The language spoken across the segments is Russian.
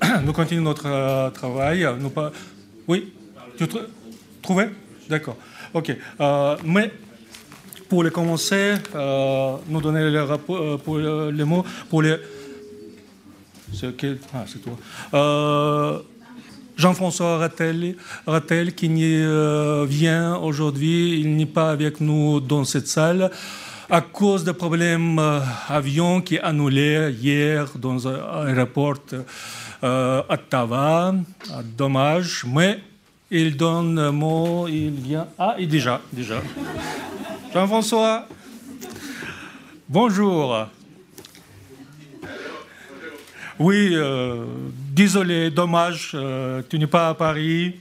nous continuons notre travail. Nous pas... Oui Tu tr trouvé D'accord. OK. mais pour les commencer, nous donner les, mots pour les c'est ah, toi. Jean-François Rattel, Rattel, qui euh, vient aujourd'hui, il n'est pas avec nous dans cette salle à cause des problèmes euh, avion qui est annulé hier dans un aéroport euh, à Ottawa. Ah, dommage, mais il donne un mot, il vient. Ah, et déjà, déjà. Jean-François, bonjour. Oui, euh, désolé, dommage, euh, tu n'es pas à Paris.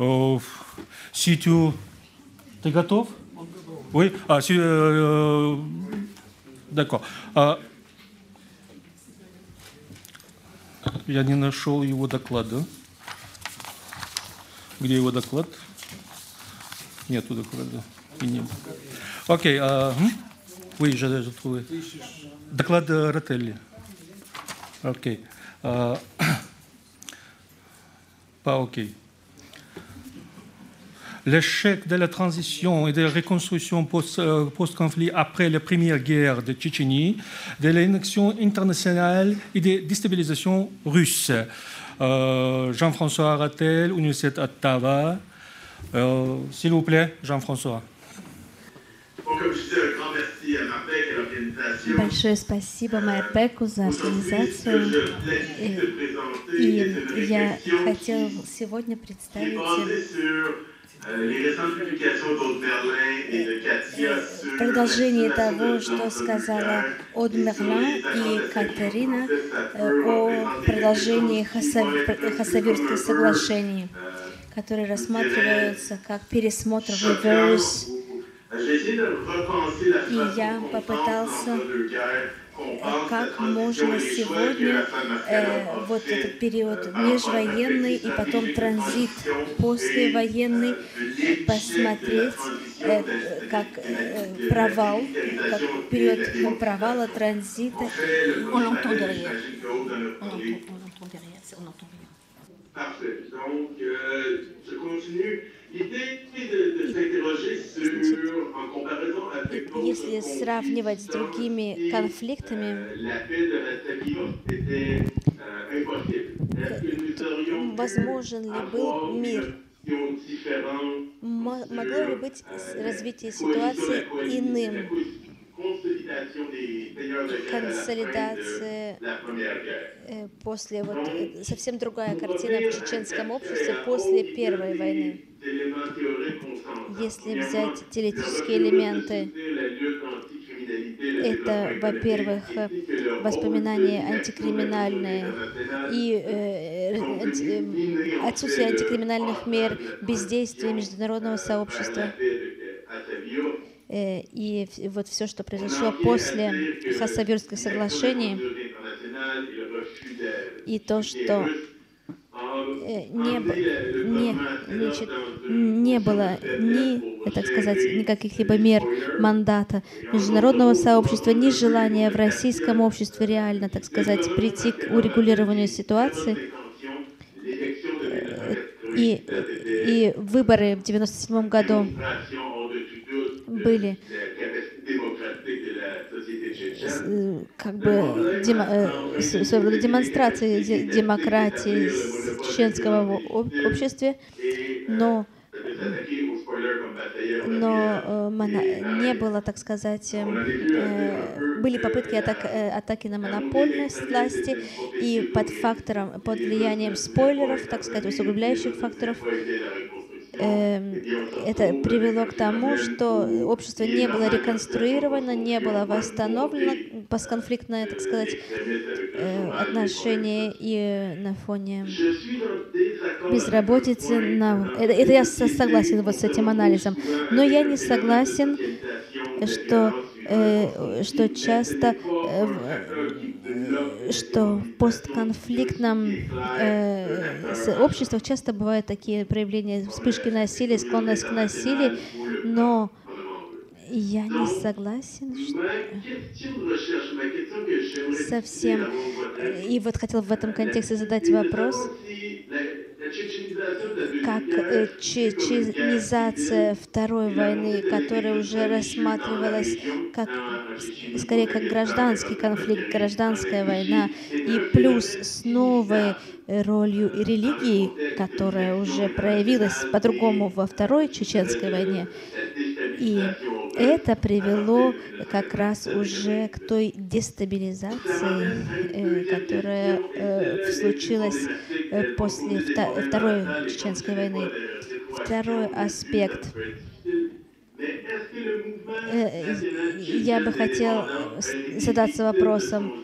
Euh, si tu... Ты готов? Oui, ah, si, euh, d'accord. А, я не нашел его доклада. Где его доклад? Нету доклада. Окей. Okay, а, oui, j'ai trouvé. Доклад Ротелли. OK. Euh, pas OK. L'échec de la transition et de la reconstruction euh, post-conflit après la première guerre de Tchétchénie, de l'élection internationale et des déstabilisations russes. Euh, Jean-François Rattel, Université Ottawa. Euh, S'il vous plaît, Jean-François. Bon, comme je disais, un grand merci à Marpec, à l'organisation. Большое спасибо Майпеку за организацию. И я хотел сегодня представить продолжение того, что сказала Од и Катерина о продолжении Хасавюрских соглашений, которые рассматриваются как пересмотр reverse и я попытался, как можно сегодня э, вот этот период межвоенный и потом транзит послевоенный посмотреть э, как э, провал, как период провала транзита. On l'entend derrière. On l'entend derrière, on entend bien. Parfait. Donc, euh, je continue. Если сравнивать с другими конфликтами, возможен ли был мир? Могло ли быть развитие ситуации иным? консолидация после вот совсем другая картина в чеченском обществе после Первой войны. Если взять теоретические элементы, это, во-первых, воспоминания антикриминальные и э, анти, отсутствие антикриминальных мер, бездействие международного сообщества. И вот все, что произошло после Хасавюрских соглашений, и то, что не, не, значит, не было ни, так сказать, никаких либо мер мандата международного сообщества, ни желания в российском обществе реально, так сказать, прийти к урегулированию ситуации. И, и выборы в 1997 году были как бы демо, э, своего демонстрации демократии в чеченском обществе, но но э, не было, так сказать, э, были попытки атак, атаки на монопольность власти, и под фактором, под влиянием спойлеров, так сказать, усугубляющих факторов, это привело к тому, что общество не было реконструировано, не было восстановлено постконфликтное, так сказать, э, отношение и на фоне безработицы. На... Это, это я согласен вот с этим анализом. Но я не согласен, что что часто э, что в постконфликтном э, обществах часто бывают такие проявления вспышки насилия, склонность к насилию, но Я не согласен совсем. И вот хотел в этом контексте задать вопрос, как э, чеченизация Второй войны, которая уже рассматривалась как, скорее как гражданский конфликт, гражданская война, и плюс с новой ролью религии, которая уже проявилась по-другому во Второй Чеченской войне. И это привело как раз уже к той дестабилизации, э, которая э, случилась после Второй Чеченской войны. Второй аспект. Э, я бы хотел задаться вопросом,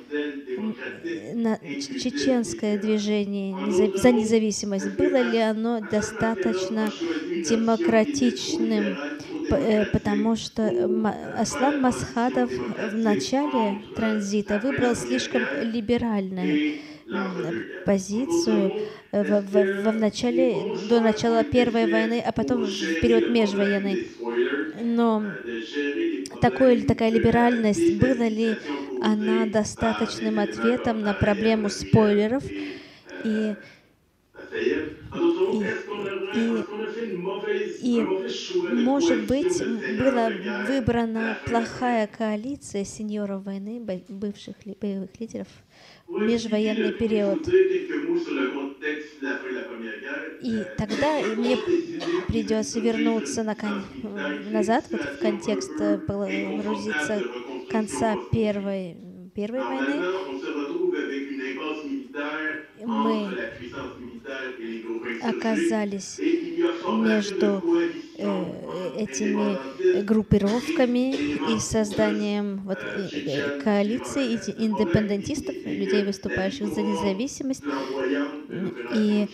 на чеченское движение за независимость, было ли оно достаточно демократичным, э, потому что Аслан Масхадов в начале транзита выбрал слишком либеральное позицию э, в, в, в начале, до начала Первой войны, а потом в период межвоенной. Но такой, такая либеральность, была ли она достаточным ответом на проблему спойлеров и и, и, и, может быть, была выбрана плохая коалиция сеньоров войны, бывших боевых лидеров, межвоенный период. И тогда мне придется вернуться на кон... назад, вот в контекст, э, погрузиться конца Первой, первой войны. Мы оказались между э, этими группировками и созданием вот, э, коалиции индепендентистов, людей, выступающих за независимость. И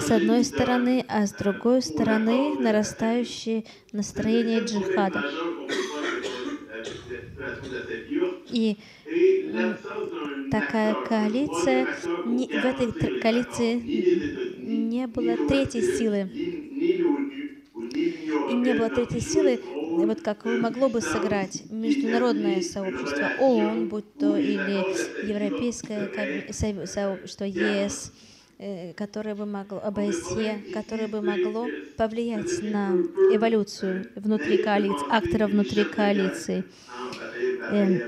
с одной стороны, а с другой стороны нарастающее настроение джихада. И такая коалиция, не, в этой коалиции не было третьей силы. И не было третьей силы, вот как могло бы сыграть международное сообщество, ООН, будь то или Европейское сообщество, ЕС, э, которое бы могло, ОБСЕ, которое бы могло повлиять на эволюцию внутри коалиции, актора внутри коалиции. Эм,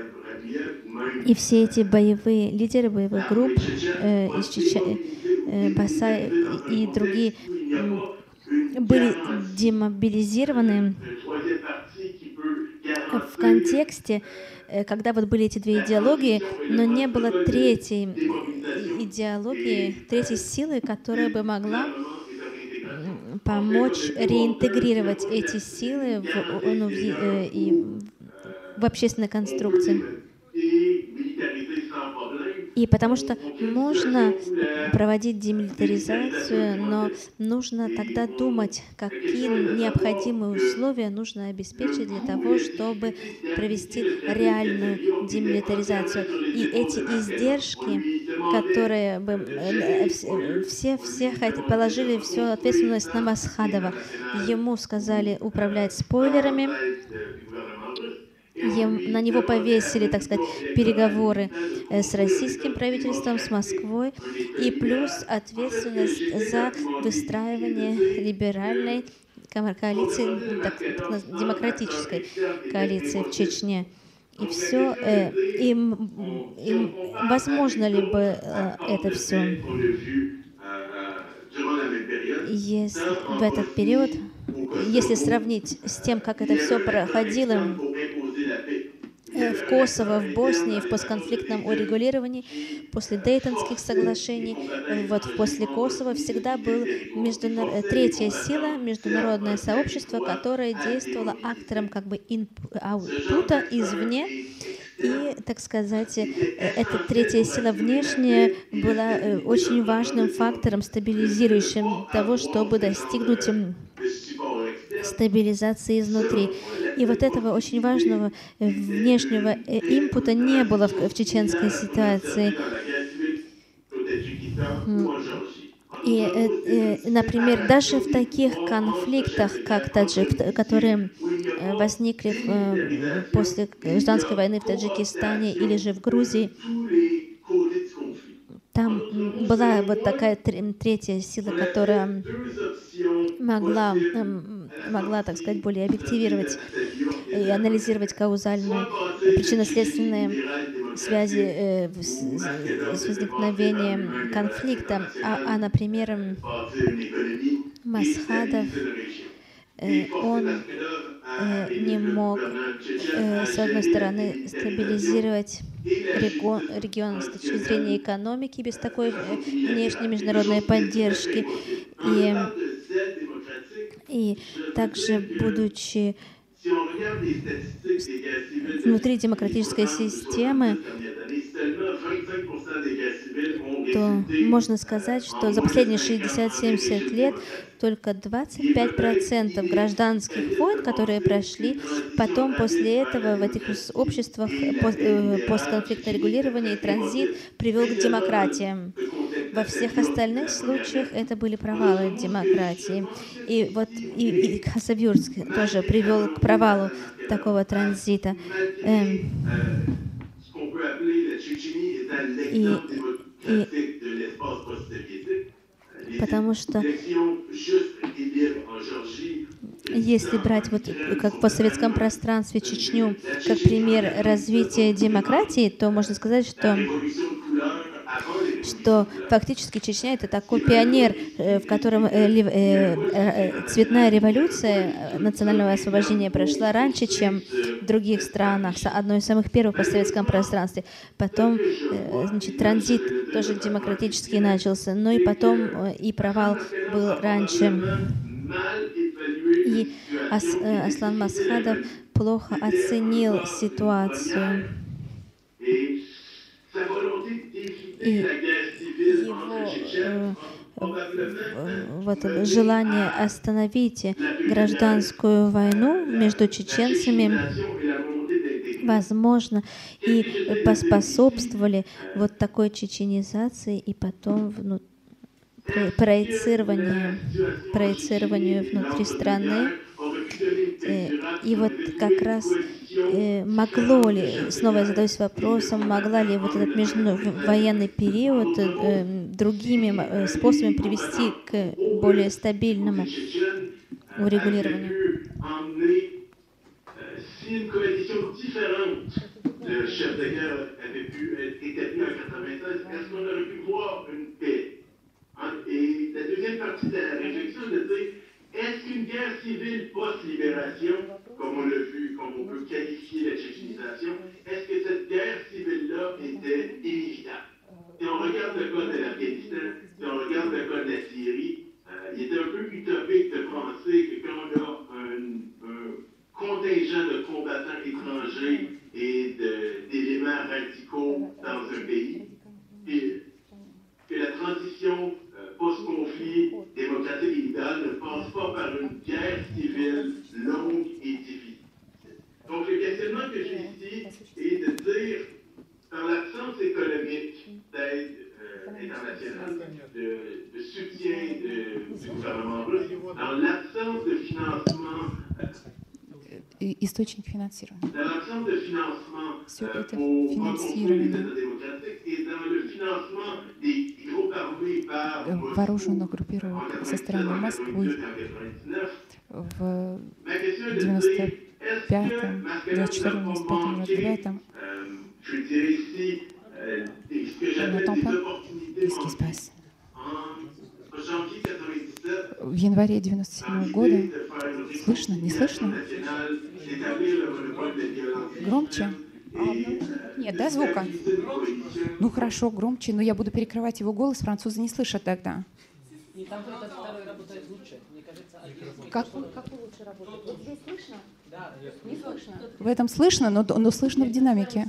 и все эти боевые лидеры боевых групп э, из Чечен, э, Басай и другие э, были демобилизированы в контексте, э, когда вот были эти две идеологии, но не было третьей идеологии, третьей силы, которая бы могла помочь реинтегрировать эти силы в, ну, в, э, и в общественной конструкции. И потому что можно проводить демилитаризацию, но нужно тогда думать, какие необходимые условия нужно обеспечить для того, чтобы провести реальную демилитаризацию. И эти издержки, которые бы э, все, все положили всю ответственность на Масхадова. Ему сказали управлять спойлерами, на него повесили, так сказать, переговоры э, с российским правительством, с Москвой, и плюс ответственность за выстраивание либеральной коалиции, так, так, демократической коалиции в Чечне. И все, э, им, им возможно ли бы э, это все? Если в этот период, если сравнить с тем, как это все проходило в Косово, в Боснии, в постконфликтном урегулировании, после Дейтонских соглашений, э, вот после Косово всегда был международ... Э, третья сила, международное сообщество, которое действовало актором как бы инпута извне, и, так сказать, эта третья сила внешняя была очень важным фактором, стабилизирующим того, чтобы достигнуть стабилизации изнутри. И вот этого очень важного э, внешнего э, импута не было в, в чеченской ситуации. И, э, например, даже в таких конфликтах, как таджик, которые возникли после гражданской войны в Таджикистане или же в Грузии, там была вот такая третья сила, которая могла, могла, так сказать, более объективировать и анализировать каузальные причинно-следственные связи э, с, с возникновением конфликта. А, а например, Масхадов, э, он э, не мог, э, с одной стороны, стабилизировать регион с точки зрения экономики без такой внешней международной поддержки. И, и также, будучи внутри демократической системы, то можно сказать, что за последние 60-70 лет только 25% гражданских войн, которые прошли, потом после этого в этих обществах э, постконфликтное регулирование и транзит привел к демократии. Во всех остальных случаях это были провалы демократии. И вот и, и Хасавюрск тоже привел к провалу такого транзита. Эм. И, и, потому что если брать вот как в постсоветском пространстве Чечню как пример развития демократии, то можно сказать, что что фактически Чечня это такой пионер, э, в котором э, э, цветная революция национального освобождения прошла раньше, чем в других странах, одной из самых первых в постсоветском пространстве. Потом, значит, транзит тоже демократический начался, но и потом и провал был раньше. И Ас, Аслан Масхадов плохо оценил ситуацию и его вот желание остановить гражданскую войну между чеченцами, возможно, и поспособствовали вот такой чеченизации и потом ну, проецированию, проецированию внутри страны. Э, и вот как раз Э, могло ли, снова я задаюсь вопросом, могла ли вот этот межвоенный период э, другими способами привести к более стабильному урегулированию? le chef de guerre avait pu être établi en 96, est-ce qu'on aurait pu voir une paix? Et la deuxième partie de la réflexion, de dire, est-ce qu'une guerre civile post-libération comme on l'a vu, comme on peut qualifier la tchétchénisation, est-ce que cette guerre civile-là était inévitable? Si on regarde le cas de l'Afghanistan, si on regarde le cas de la Syrie, euh, il est un peu utopique de penser que quand on a un, contingent de combattants étrangers et d'éléments radicaux dans un pays, que la transition post-conflit démocratique et idéale ne passe pas par une guerre civile longue et difficile. Donc le questionnement que j'ai ici est de dire, dans l'absence économique d'aide euh, internationale, de, soutien de, du gouvernement russe, dans l'absence de financement euh, источник финансирования. Все это финансирование вооруженных группировок со стороны Москвы в 95-м, 24-м, 25-м, 29-м. On n'entend pas Qu'est-ce qui se passe В январе 97 года слышно? Не слышно? Громче? Нет, да, звука? Ну хорошо, громче, но я буду перекрывать его голос, французы не слышат тогда. Как, как лучше работает? Вот здесь слышно? Не слышно? В этом слышно, но, но слышно в динамике.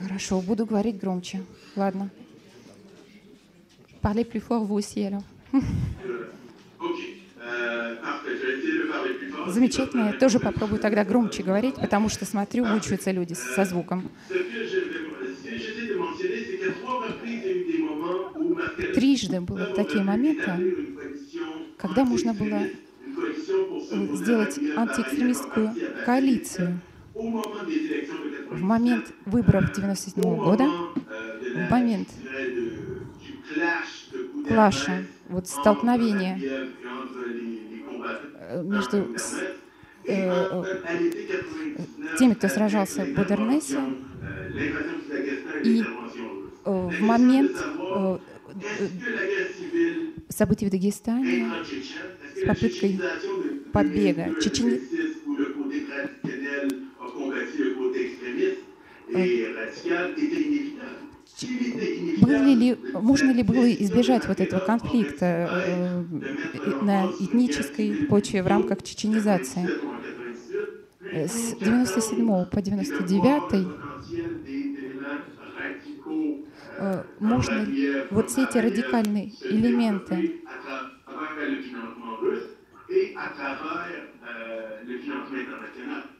Хорошо, буду говорить громче. Ладно. Parlez plus fort vous aussi alors. Замечательно. Я тоже попробую тогда громче говорить, потому что смотрю, мучаются люди со звуком. трижды были такие моменты, когда можно было э, сделать антиэкстремистскую коалицию. В момент выборов 1997 года, в момент клаша, вот столкновения э, между э, теми, кто сражался в Бодернесе, и э, в момент э, событий в Дагестане с попыткой подбега Чечен... Были ли, можно ли было избежать вот этого конфликта э, на этнической почве в рамках чеченизации? С 97 по 99 э, можно ли вот все эти радикальные элементы я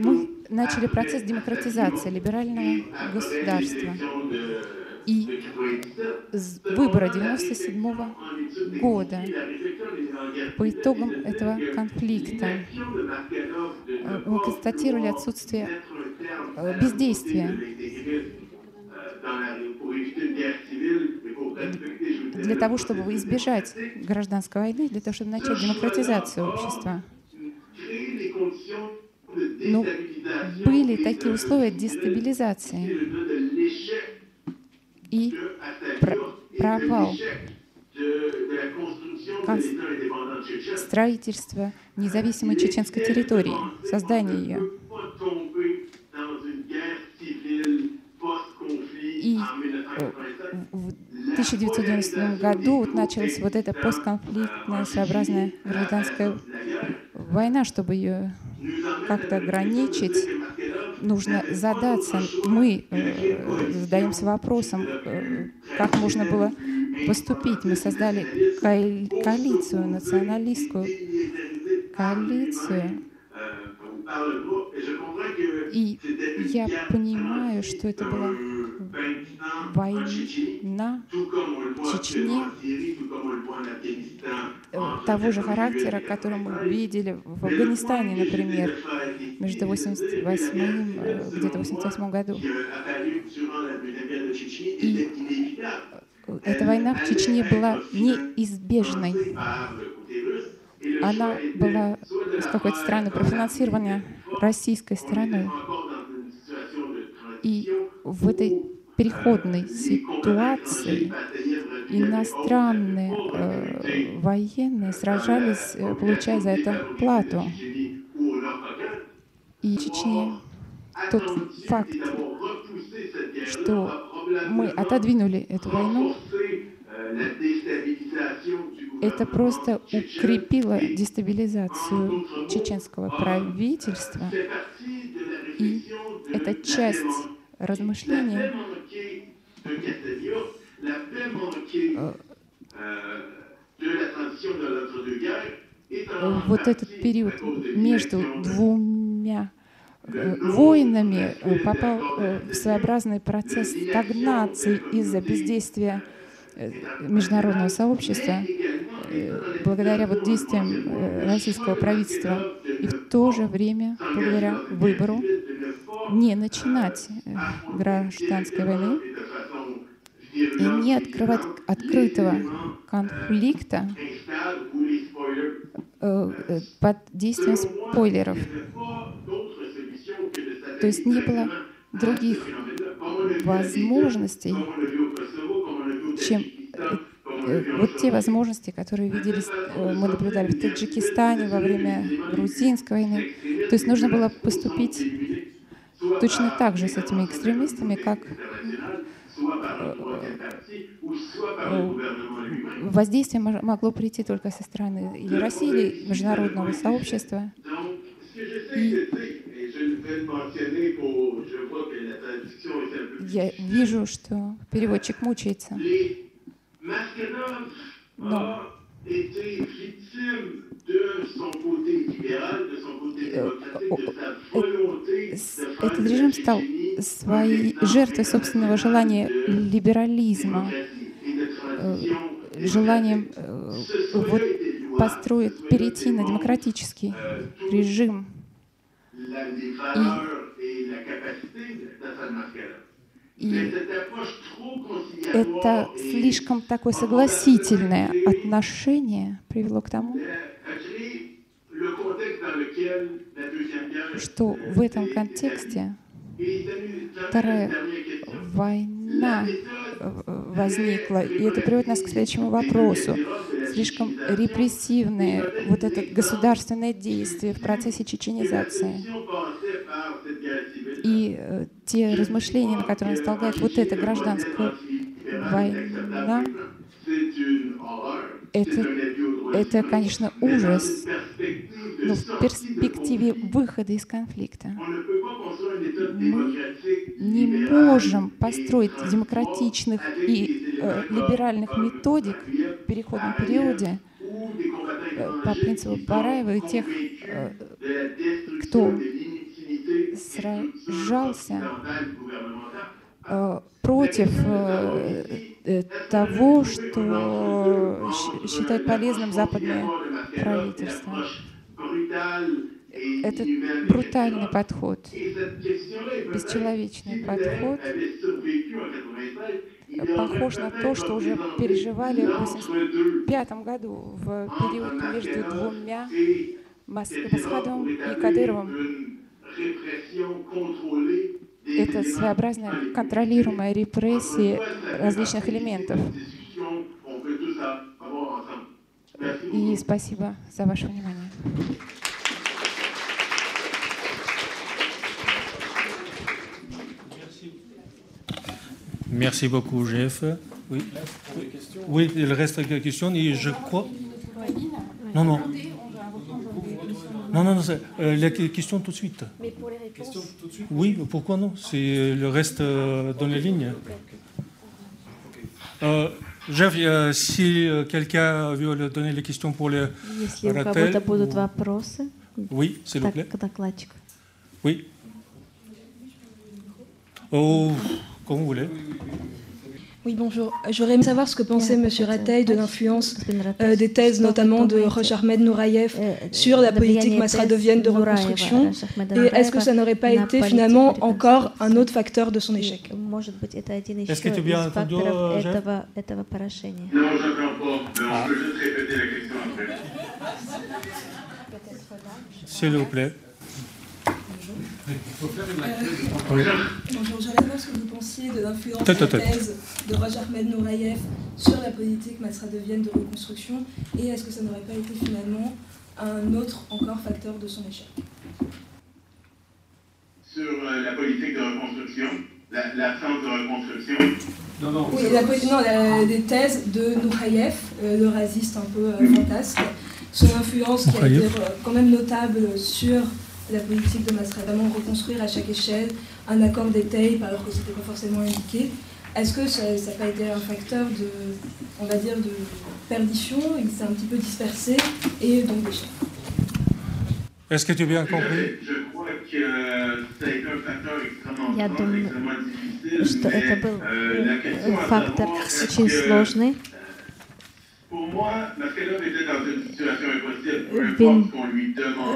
Мы начали процесс демократизации либерального государства. И выбора 97 -го года по итогам этого конфликта э, мы констатировали отсутствие э, бездействия для того, чтобы избежать гражданской войны, для того, чтобы начать демократизацию общества. Но ну, были такие условия дестабилизации и провал строительства независимой чеченской территории, создания ее. И в 1990 году вот началась вот эта постконфликтная своеобразная гражданская война, чтобы ее как-то ограничить, нужно задаться. Мы э, задаемся вопросом, э, как можно было поступить. Мы создали коалицию, националистскую коалицию. И я понимаю, что это была война в Чечне э, того же характера, который мы видели в Афганистане, например, между 88 э, где-то 88 году. И эта война в Чечне была неизбежной. Она была с какой-то стороны профинансирована российской стороной. И в этой переходной ситуации иностранные э, военные сражались, э, получая за это плату. И в Чечне тот факт, что мы отодвинули эту войну, это просто укрепило дестабилизацию чеченского правительства. И это часть размышления вот этот период между двумя э, войнами э, попал э, в своеобразный процесс стагнации из-за бездействия международного сообщества, благодаря вот действиям российского правительства, и в то же время благодаря выбору не начинать э, гражданской войны и не открывать открытого конфликта э, э, под действием спойлеров. То есть не было других возможностей, чем вот те возможности, которые виделись, мы наблюдали в Таджикистане во время грузинской войны. То есть нужно было поступить точно так же с этими экстремистами, как э, воздействие могло прийти только со стороны или России, или международного сообщества. И я вижу, что переводчик мучается. Но Этот режим стал своей жертвой собственного желания либерализма, желанием вот, построить, перейти на демократический режим. И, и это слишком такое согласительное отношение привело к тому, что в этом контексте Вторая война возникла, и это приводит нас к следующему вопросу. Слишком репрессивное вот это государственное действие в процессе чеченизации. И э, те размышления, на которые нас толкает вот эта гражданская война, это, это, конечно, ужас, но в перспективе выхода из конфликта мы не можем построить демократичных и э, либеральных методик в переходном периоде э, по принципу Бараева и тех, э, кто сражался против э, э, того, что считает полезным западное правительство. Это брутальный подход, бесчеловечный подход, похож на то, что уже переживали в 1985 году, в период между двумя Масхадовым и Кадыровым. Это своеобразная контролируемая репрессия различных элементов. И спасибо за ваше внимание. Merci beaucoup, Jeff. Oui. Oui, il reste quelques questions et je crois. Non, non. Non, non, non, euh, les questions tout de suite. Mais pour les question tout Oui, pourquoi non? C'est euh, le reste euh, dans les lignes. Euh, Jeff, euh, si quelqu'un veut donner les questions pour les rappels... Oui, s'il vous plaît. Oui. Oh, comme vous voulez bonjour. J'aurais aimé savoir ce que pensait M. Ratey de l'influence euh, des thèses, notamment de Roch Ahmed Nourayev, sur la politique masradovienne de reconstruction. Et est-ce que ça n'aurait pas été finalement encore un autre facteur de son échec? Est-ce que tu as bien entendu, Jeff Non, je ne pas. On peut juste répéter la question après. S'il vous plaît. Bonjour, j'aimerais voir ce que vous pensiez de l'influence de la thèse de Roger Ahmed Nourayev sur la politique masradovienne de reconstruction. Et est-ce que ça n'aurait pas été finalement un autre encore facteur de son échec? Sur euh, la politique de reconstruction, l'absence de reconstruction. Non, non, Oui, la, non, la, des thèses de Nourayev, euh, le raciste un peu euh, fantasque, son influence qui a été euh, quand même notable sur la politique de Masra, vraiment reconstruire à chaque échelle un accord d'étape alors que ce n'était pas forcément indiqué. Est-ce que ça n'a pas été un facteur de, on va dire, de perdition Il s'est un petit peu dispersé et donc d'échec. Est-ce que tu as bien compris Je crois que ça a été un facteur extrêmement, Я fort, думаю, extrêmement difficile. что mais, это был euh, la question à фактор savoir, est-ce очень que, сложный.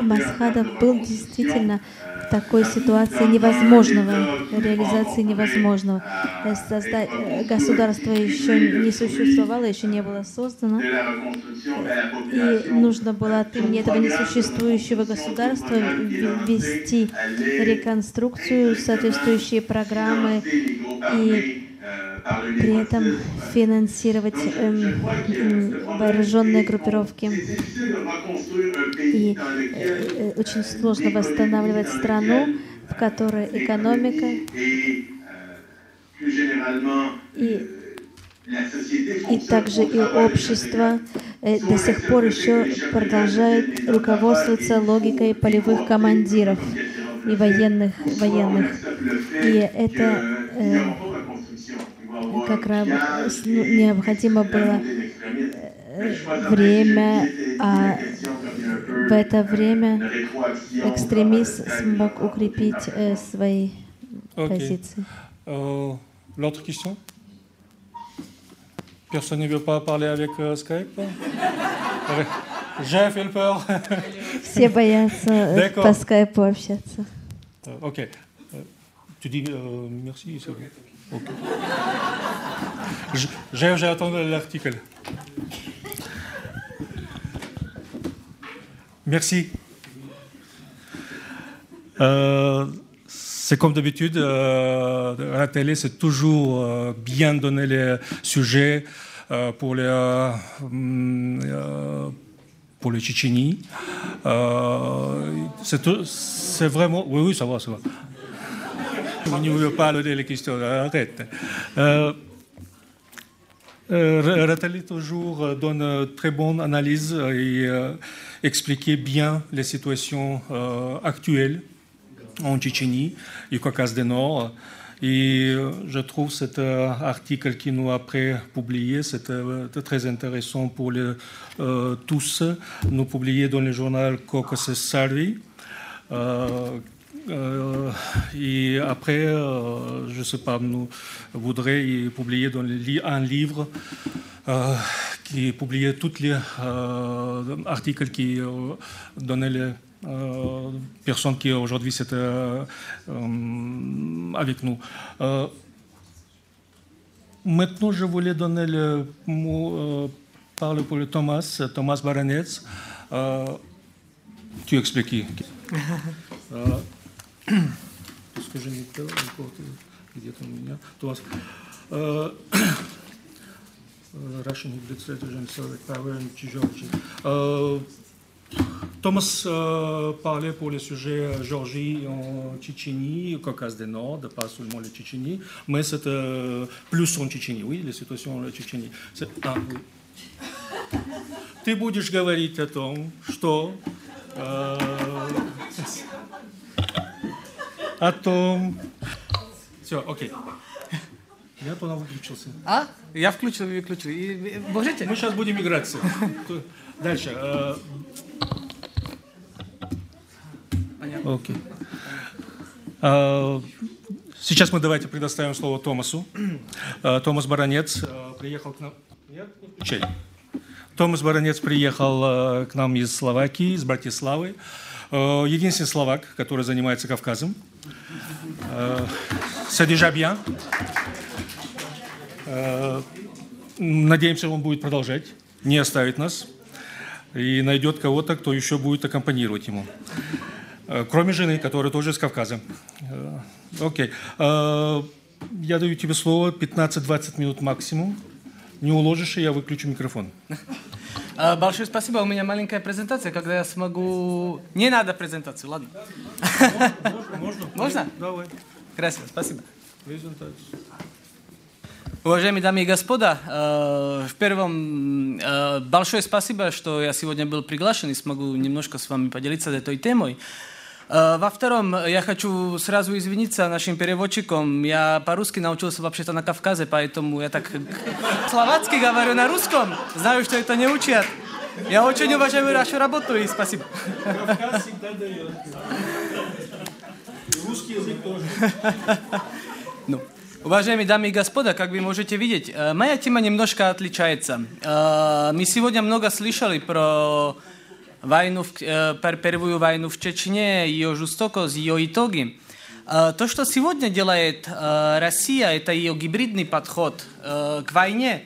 Масхадов termes de был действительно euh, в такой ситуации невозможного, реализации невозможного. Э, созда- э, Государство еще не существовало, еще не было создано. И нужно было от имени этого несуществующего государства ввести реконструкцию, соответствующие программы и при этом финансировать эм, вооруженные группировки. И э, э, очень сложно восстанавливать страну, в которой экономика и, и также и общество э, до сих пор еще продолжает руководствоваться логикой полевых командиров и военных военных. И это э, как ну, необходимо было э, время, а в это время экстремист смог укрепить э, свои Ok. позиции. Euh, L'autre question Personne ne veut pas parler avec euh, Skype. J'ai fait peur. Все боятся э, по скайпу общаться. Euh, ok. Euh, tu dis euh, merci, c'est bon. Ok. J'ai attendu l'article. Merci. Euh, c'est comme d'habitude, euh, à la télé, c'est toujours euh, bien donner les sujets pour les, euh, pour les Tchétchénies. C'est vraiment... Oui, oui, ça va, ça va. Pas donner les questions, arrête. Euh, euh, Nathalie toujours euh, donne euh, très bonne analyse et euh, expliquer bien les situations euh, actuelles en Tchétchénie et au Caucase du Nord. Et euh, je trouve cet article qui nous a après publié, très intéressant pour les, tous. Nous publié dans le journal Caucasus Survey. Euh, et après, euh, je ne sais pas, nous voudrions publier un livre euh, qui publiait tous les articles qui donnaient les personnes qui aujourd'hui c'était avec nous. Maintenant, je voulais donner le mot, parler pour le Thomas, Thomas Baranets. Tu expliques. Euh, не видел, где-то у меня. Томас. Э, э, Russian Administration Service Power and Georgie. Euh, euh, parlait pour le sujet Géorgie en Tchétchénie, au Caucase du Nord, pas seulement la Tchétchénie, mais c'est euh, plus en Tchétchénie, oui, la situation en Tchétchénie. Ah, oui. Ты будешь говорить о том, что э, о том... Все, окей. Я туда выключился. А? Я включил, вы выключили. И, вы можете? Мы сейчас будем играть. Дальше. э, Понятно. Окей. Э, Сейчас мы давайте предоставим слово Томасу. Э, Томас Баранец приехал к нам... Нет. Томас Баранец приехал к нам из Словакии, из Братиславы. Э, Единственный словак, который занимается Кавказом. Э, bien. Э, Надеемся, он будет продолжать, не оставит нас и найдет кого-то, кто еще будет аккомпанировать ему. Кроме жены, которая тоже из Кавказа. Окей. Э, Я даю тебе слово 15-20 минут максимум. Не уложишь, и я выключу микрофон. А, Большое спасибо. У меня маленькая презентация, когда я смогу... Не надо презентацию, ладно? Можно? Можно? Давай. Красиво, спасибо. Презентацию. Уважаемые дамы и господа, э, в первом э, большое спасибо, что я сегодня был приглашен и смогу немножко с вами поделиться этой темой. Э, Во втором, я хочу сразу извиниться нашим переводчикам. Я по-русски научился вообще-то на Кавказе, поэтому я так словацки говорю на русском. Знаю, что это не учат. Я очень уважаю вашу работу и спасибо. Кавказ всегда дает. И Русский язык тоже. Ну, уважаемые дамы и господа, как вы можете видеть, э, моя тема немножко отличается. Э, Мы сегодня много слышали про войну, в- э, пер- первую войну в Чечне, ее жестокость, ее итоги. Э, То, что сегодня делает э, Россия, это ее гибридный подход э, к войне.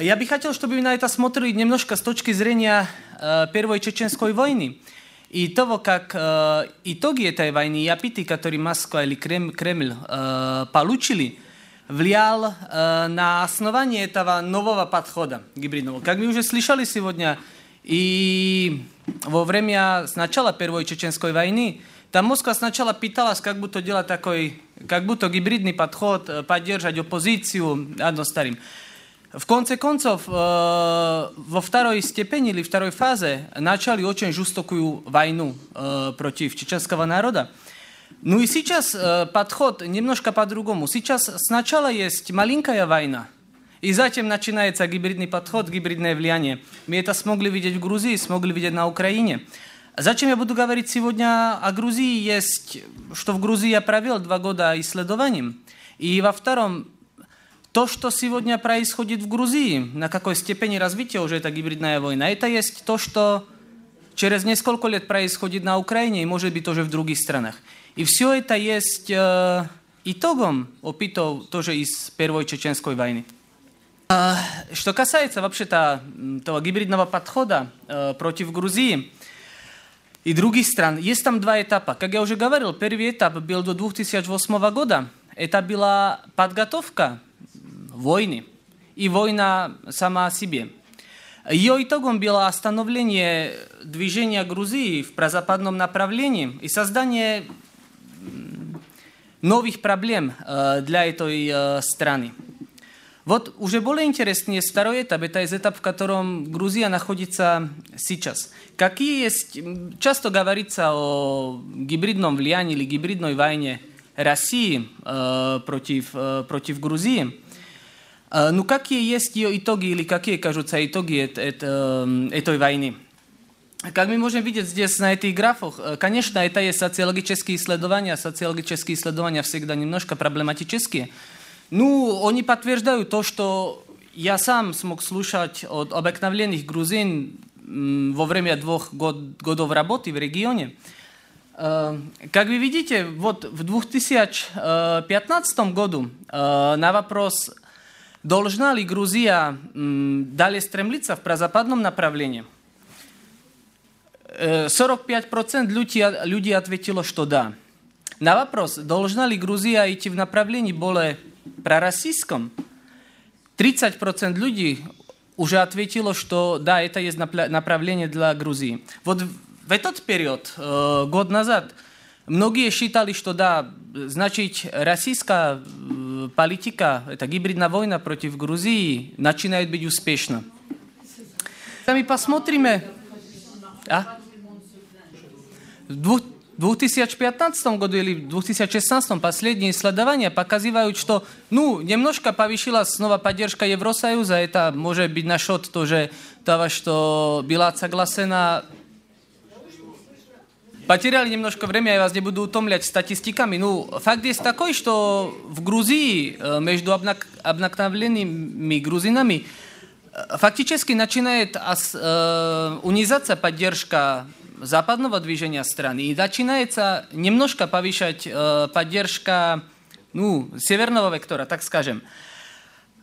Я бы хотел, чтобы вы на это смотрели немножко с точки зрения э, Первой Чеченской войны и того, как э, итоги этой войны и аппетит, который Москва или Крем- Кремль э, получили, влиял э, на основание этого нового подхода гибридного. Как вы уже слышали сегодня, и во время с начала Первой Чеченской войны, там Москва сначала пыталась как будто делать такой, как будто гибридный подход, э, поддержать оппозицию одно старым. В конце концов, э, во второй степени или второй фазе начали очень жестокую войну э, против чеченского народа. Ну и сейчас подход немножко по-другому. Сейчас сначала есть маленькая война, И затем начинается гибридный подход, гибридное влияние. Мы это смогли видеть в Грузии, смогли видеть на Украине. Зачем я буду говорить сегодня о Грузии? Есть, что в Грузии я провел два года исследований. И во втором, то, что сегодня происходит в Грузии, на какой степени развития уже эта гибридная война, это есть то, что через несколько лет происходит на Украине и может быть тоже в других странах. И все это есть э, итогом опытов тоже из Первой Чеченской войны. А, что касается вообще-то того гибридного подхода э, против Грузии и других стран, есть там два этапа. Как я уже говорил, первый этап был до 2008 года. Это была подготовка войны и война сама о себе. Ее итогом было остановление движения Грузии в прозападном направлении и создание новых проблем э, для этой э, страны. Вот уже более интересный есть второй этап, это есть этап, в котором Грузия находится сейчас. Какие есть, часто говорится о гибридном влиянии или гибридной войне России э, против, э, против Грузии. Э, ну, какие есть ее итоги или какие кажутся итоги это, это, этой войны? Как мы можем видеть здесь на этих графах, э, конечно, это есть социологические исследования. Социологические исследования всегда немножко проблематические. Ну, они подтверждают то, что я сам смог слушать от обыкновенных грузин во время двух год, годов работы в регионе. Э, как вы видите, вот в 2015 году э, на вопрос, должна ли Грузия далее стремиться в прозападном направлении, 45% людей, людей ответило, что да. На вопрос, должна ли Грузия идти в направлении более пророссийском, 30% людей уже ответило, что да, это есть направление для Грузии. Вот в этот период, э, год назад, многие считали, что да, значит, российская э, политика, это гибридная война против Грузии, начинает быть успешна. Сами посмотрим. А? В 2015 году или 2016 последние исследования показывают, что ну, немножко повысилась снова поддержка Евросоюза. Это может быть насчет тоже того, что была согласена Потеряли немножко время, я вас не буду утомлять статистиками. Ну, факт есть такой, что в Грузии между обыкновенными грузинами фактически начинает э, унизаться поддержка западного движения страны и начинается немножко повышать э, поддержка ну, северного вектора, так скажем.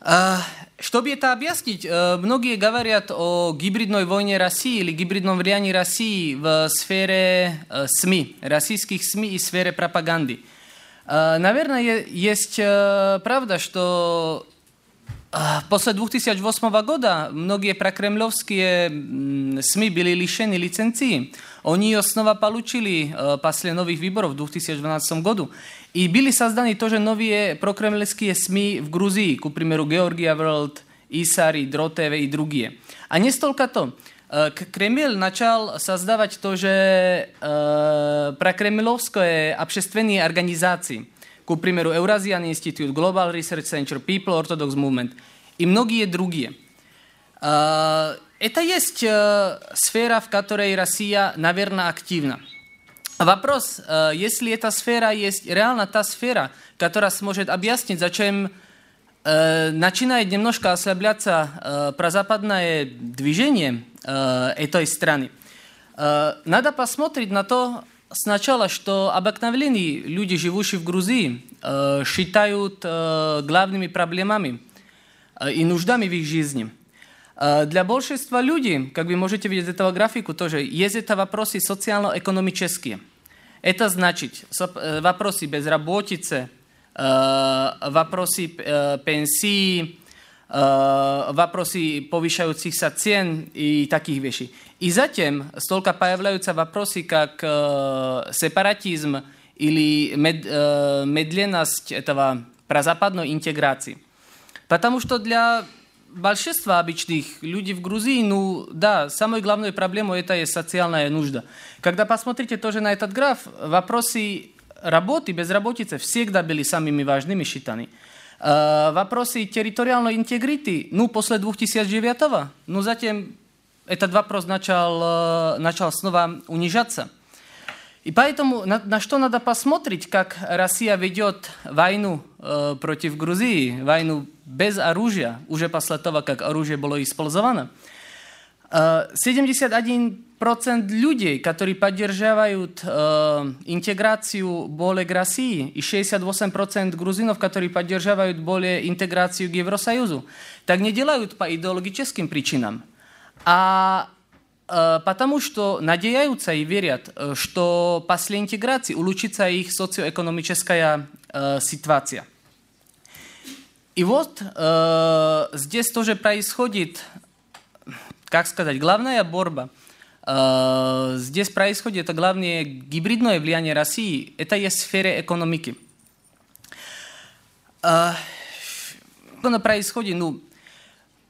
Э, чтобы это объяснить, э, многие говорят о гибридной войне России или гибридном влиянии России в сфере э, СМИ, российских СМИ и сфере пропаганды. Э, наверное, есть э, правда, что После 2008 года многие прокремлевские СМИ были лишены лицензии. Они ее снова получили после новых выборов в 2012 году. И были созданы тоже новые прокремлевские СМИ в Грузии, к примеру, Георгия World, Исари, Дротеве и другие. А не столько то. Кремль начал создавать тоже э, прокремлевские общественные организации – – к примеру, Eurasian Institute, Global Research Center, People Orthodox Movement и многие другие. Это есть сфера, в которой Россия, наверное, активна. Вопрос, если эта сфера есть реально та сфера, которая сможет объяснить, зачем начинает немножко ослабляться прозападное движение этой страны. Надо посмотреть на то, сначала, что обыкновенные люди, живущие в Грузии, э, считают э, главными проблемами э, и нуждами в их жизни. Для большинства людей, как вы можете видеть из этого графику тоже, есть это вопросы социально-экономические. Это значит вопросы безработицы, вопросы пенсии, вопросы повышающихся цен и таких вещей. И затем столько появляются вопросы, как э, сепаратизм или мед, э, медленность этого прозападной интеграции. Потому что для большинства обычных людей в Грузии, ну да, самой главной проблемой это есть социальная нужда. Когда посмотрите тоже на этот граф, вопросы работы, безработицы всегда были самыми важными считаны. Вопросы территориальной интегрити, ну, после 2009 ну, затем этот вопрос начал, начал снова унижаться. И поэтому на, на что надо посмотреть, как Россия ведет войну э, против Грузии, войну без оружия, уже после того, как оружие было использовано. Э, 71% людей, которые поддерживают э, интеграцию более к России, и 68% грузинов, которые поддерживают более интеграцию к Евросоюзу, так не делают по идеологическим причинам, а потому что надеются и верят, что после интеграции улучшится их социоэкономическая э, ситуация. И вот э, здесь тоже происходит, как сказать, главная борьба. Э, здесь происходит главное гибридное влияние России. Это есть в сфере экономики. Э, что происходит? Ну,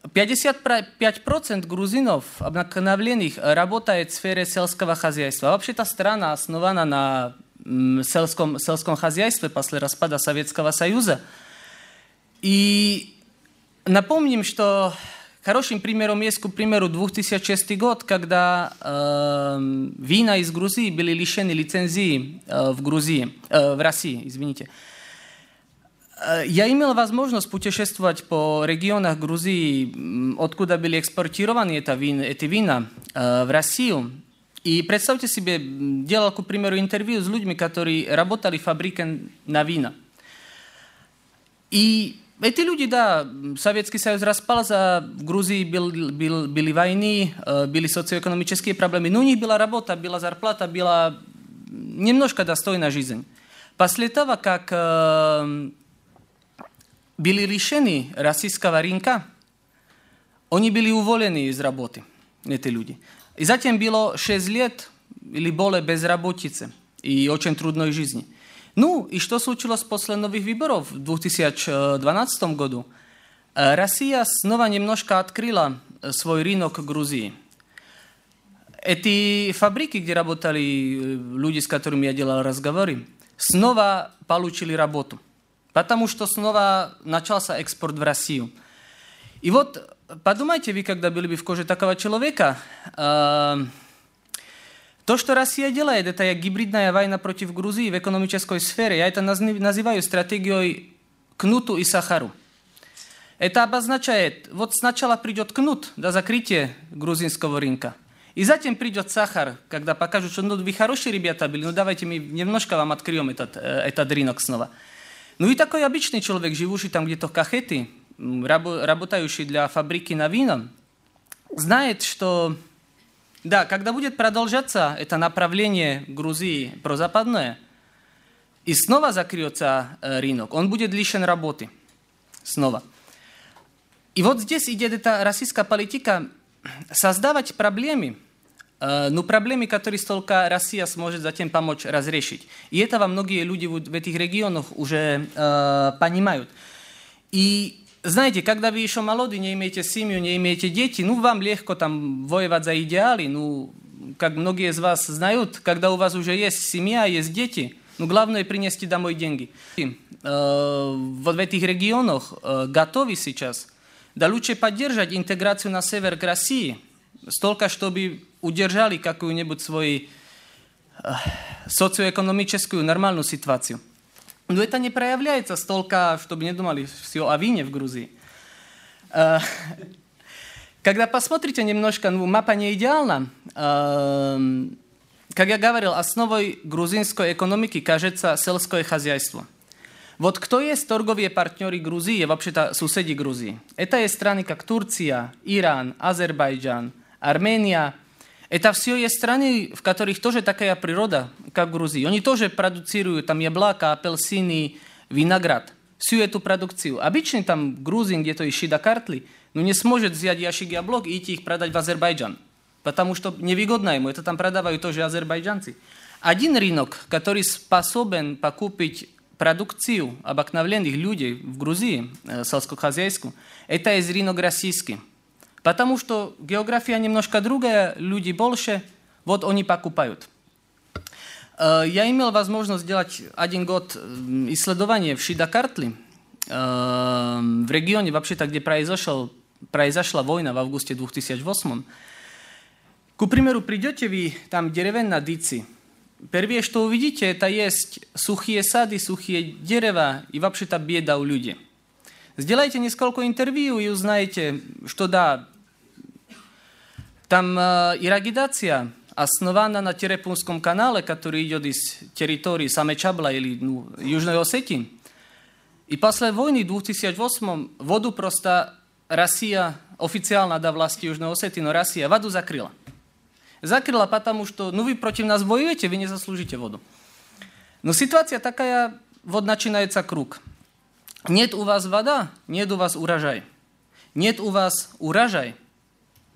55% грузинов обыкновенных работает в сфере сельского хозяйства. Вообще-то страна основана на сельском, сельском хозяйстве после распада Советского Союза. И напомним, что хорошим примером есть, к примеру, 2006 год, когда э, вина из Грузии были лишены лицензии э, в Грузии, э, в России, извините. Э, я имел возможность путешествовать по регионах Грузии, откуда были экспортированы это вина, эти вина в Россию. И представьте себе, делал, к примеру, интервью с людьми, которые работали в фабрике на вина. И эти люди, да, Советский Союз распался, в Грузии был, был, были войны, были социоэкономические проблемы, но у них была работа, была зарплата, была немножко достойная жизнь. После того, как были лишены российского рынка, они были уволены из работы, эти люди. И затем было 6 лет или более безработицы и очень трудной жизни. Ну, и что случилось после новых выборов в 2012 году? Россия снова немножко открыла свой рынок Грузии. Эти фабрики, где работали люди, с которыми я делал разговоры, снова получили работу – потому что снова начался экспорт в Россию. И вот подумайте вы, когда были бы в коже такого человека, э, то, что Россия делает, это гибридная война против Грузии в экономической сфере. Я это называю стратегией кнуту и сахару. Это обозначает, вот сначала придет кнут до закрытия грузинского рынка, и затем придет сахар, когда покажут, что ну, вы хорошие ребята были, ну давайте мы немножко вам откроем этот, этот рынок снова. Ну и такой обычный человек, живущий там где-то в Кахете, работающий для фабрики на вино, знает, что да, когда будет продолжаться это направление Грузии прозападное, и снова закрется рынок, он будет лишен работы. Снова. И вот здесь идет эта российская политика создавать проблемы – но проблемы, которые только Россия сможет затем помочь разрешить. И этого многие люди в этих регионах уже э, понимают. И знаете, когда вы еще молоды, не имеете семью, не имеете дети, ну, вам легко там воевать за идеалы, ну, как многие из вас знают, когда у вас уже есть семья, есть дети, ну, главное принести домой деньги. Э, вот в этих регионах э, готовы сейчас, да лучше поддержать интеграцию на север к России, столько, чтобы удержали какую-нибудь свою социоэкономическую нормальную ситуацию. Но это не проявляется столько, чтобы не думали все о вине в Грузии. Когда посмотрите немножко, ну, мапа не идеальна. Как я говорил, основой грузинской экономики кажется сельское хозяйство. Вот кто есть торговые партнеры Грузии, вообще-то соседи Грузии? Это есть страны, как Турция, Иран, Азербайджан, Армения, это все есть страны, в которых тоже такая природа, как в Грузии. Они тоже продуцируют там яблоко, апельсины, виноград. Всю эту продукцию. Обычно там грузин где-то из Шидакартли, но не сможет взять ящик яблок и идти их продать в Азербайджан. Потому что невыгодно ему. Это там продавают тоже азербайджанцы. Один рынок, который способен покупить продукцию обыкновенных людей в Грузии, сельскохозяйскую, это есть рынок российский. Потому что география немножко другая, люди больше, вот они покупают. Я имел возможность сделать один год исследования в Шидакартли. в регионе, вообще-то, где произошел, произошла война в августе 2008, к примеру, придете вы, там деревенные дыцы, первое, что увидите, это есть сухие сады, сухие дерева и вообще-то беда у людей. Сделайте несколько интервью и узнаете, что да, там э, ирригация основана на Терепунском канале, который идет из территории Самечабла или ну, Южной Осетии. И после войны в 2008 воду просто Россия, официально до власти Южной Осетии, но Россия воду закрыла. Закрыла, потому что, ну вы против нас воюете, вы не заслужите воду. Но ситуация такая, вот начинается круг. Нет у вас вода, нет у вас урожай. Нет у вас урожай,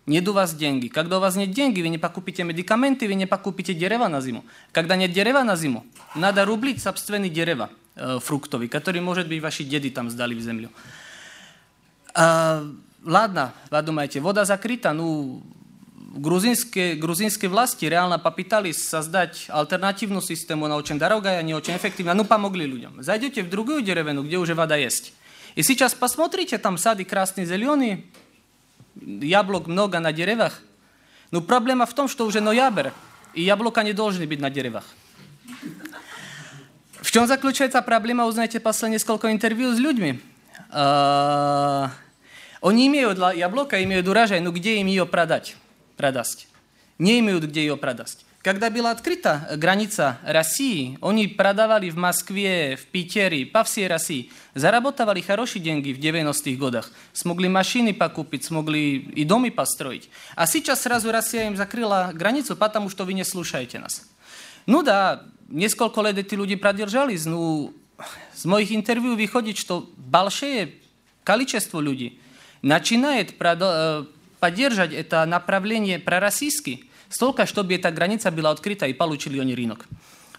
нет у вас деньги. Когда у вас нет деньги, вы не покупите медикаменты, вы не покупите дерева на зиму. Когда нет дерева на зиму, надо рублить собственные дерева э, фруктовые, которые, может быть, ваши деды там сдали в землю. А, ладно, думаете, вода закрыта, ну, грузинские, грузинские власти реально попытались создать альтернативную систему, она очень дорогая, не очень эффективная, ну, помогли людям. Зайдете в другую деревню, где уже вода есть. И сейчас посмотрите, там сады красные, зеленые, яблок много на деревьях. Но проблема в том, что уже ноябрь, и яблока не должны быть на деревьях. В чем заключается проблема, узнаете после несколько интервью с людьми. Они имеют яблоко, имеют урожай, но где им ее продать? Продаст. Не имеют где ее продать. Когда была открыта граница России, они продавали в Москве, в Питере, по всей России. Заработали хорошие деньги в 90-х годах. Смогли машины покупить, смогли и дома построить. А сейчас сразу Россия им закрыла границу, потому что вы не слушаете нас. Ну да, несколько лет эти люди продержались, но с моих интервью выходит, что большое количество людей начинает поддерживать это направление пророссийское, столько, чтобы эта граница была открыта и получили они рынок.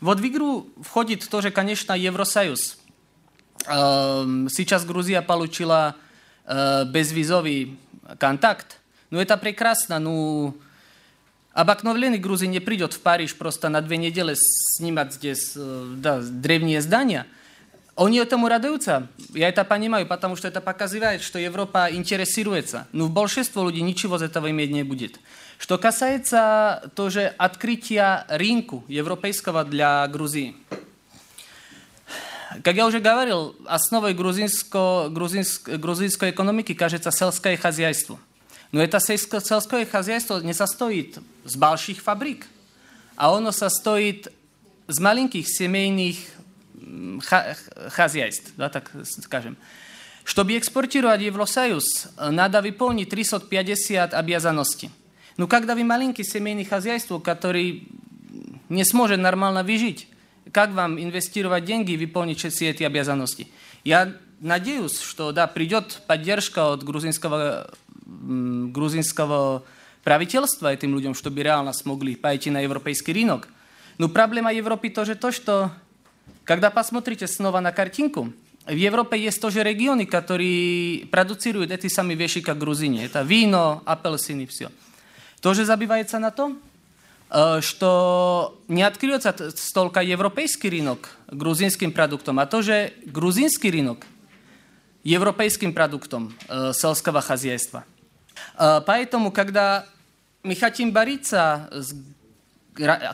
Вот в игру входит тоже, конечно, Евросоюз. Сейчас Грузия получила безвизовый контакт. Ну, это прекрасно, но обыкновенный грузин не придет в Париж просто на две недели снимать здесь да, древние здания – они этому радуются, я это понимаю, потому что это показывает, что Европа интересуется. Но большинство людей ничего из этого иметь не будет. Что касается тоже открытия рынка европейского для Грузии. Как я уже говорил, основой грузинско, грузинск, грузинской экономики кажется сельское хозяйство. Но это сельское хозяйство не состоит с больших фабрик, а оно состоит с маленьких семейных хозяйств, да, так скажем. Чтобы экспортировать в Евросоюз, надо выполнить 350 обязанностей. Но когда вы маленький семейный хозяйство, который не сможет нормально выжить, как вам инвестировать деньги и выполнить все эти обязанности? Я надеюсь, что да, придет поддержка от грузинского, грузинского правительства этим людям, чтобы реально смогли пойти на европейский рынок. Но проблема Европы тоже то, что когда посмотрите снова на картинку, в Европе есть тоже регионы, которые продуцируют эти самые вещи, как Грузине. Это вино, апельсины, все. Тоже забивается на том, что не откроется столько европейский рынок грузинским продуктом, а тоже грузинский рынок европейским продуктом сельского хозяйства. Поэтому, когда мы хотим бороться,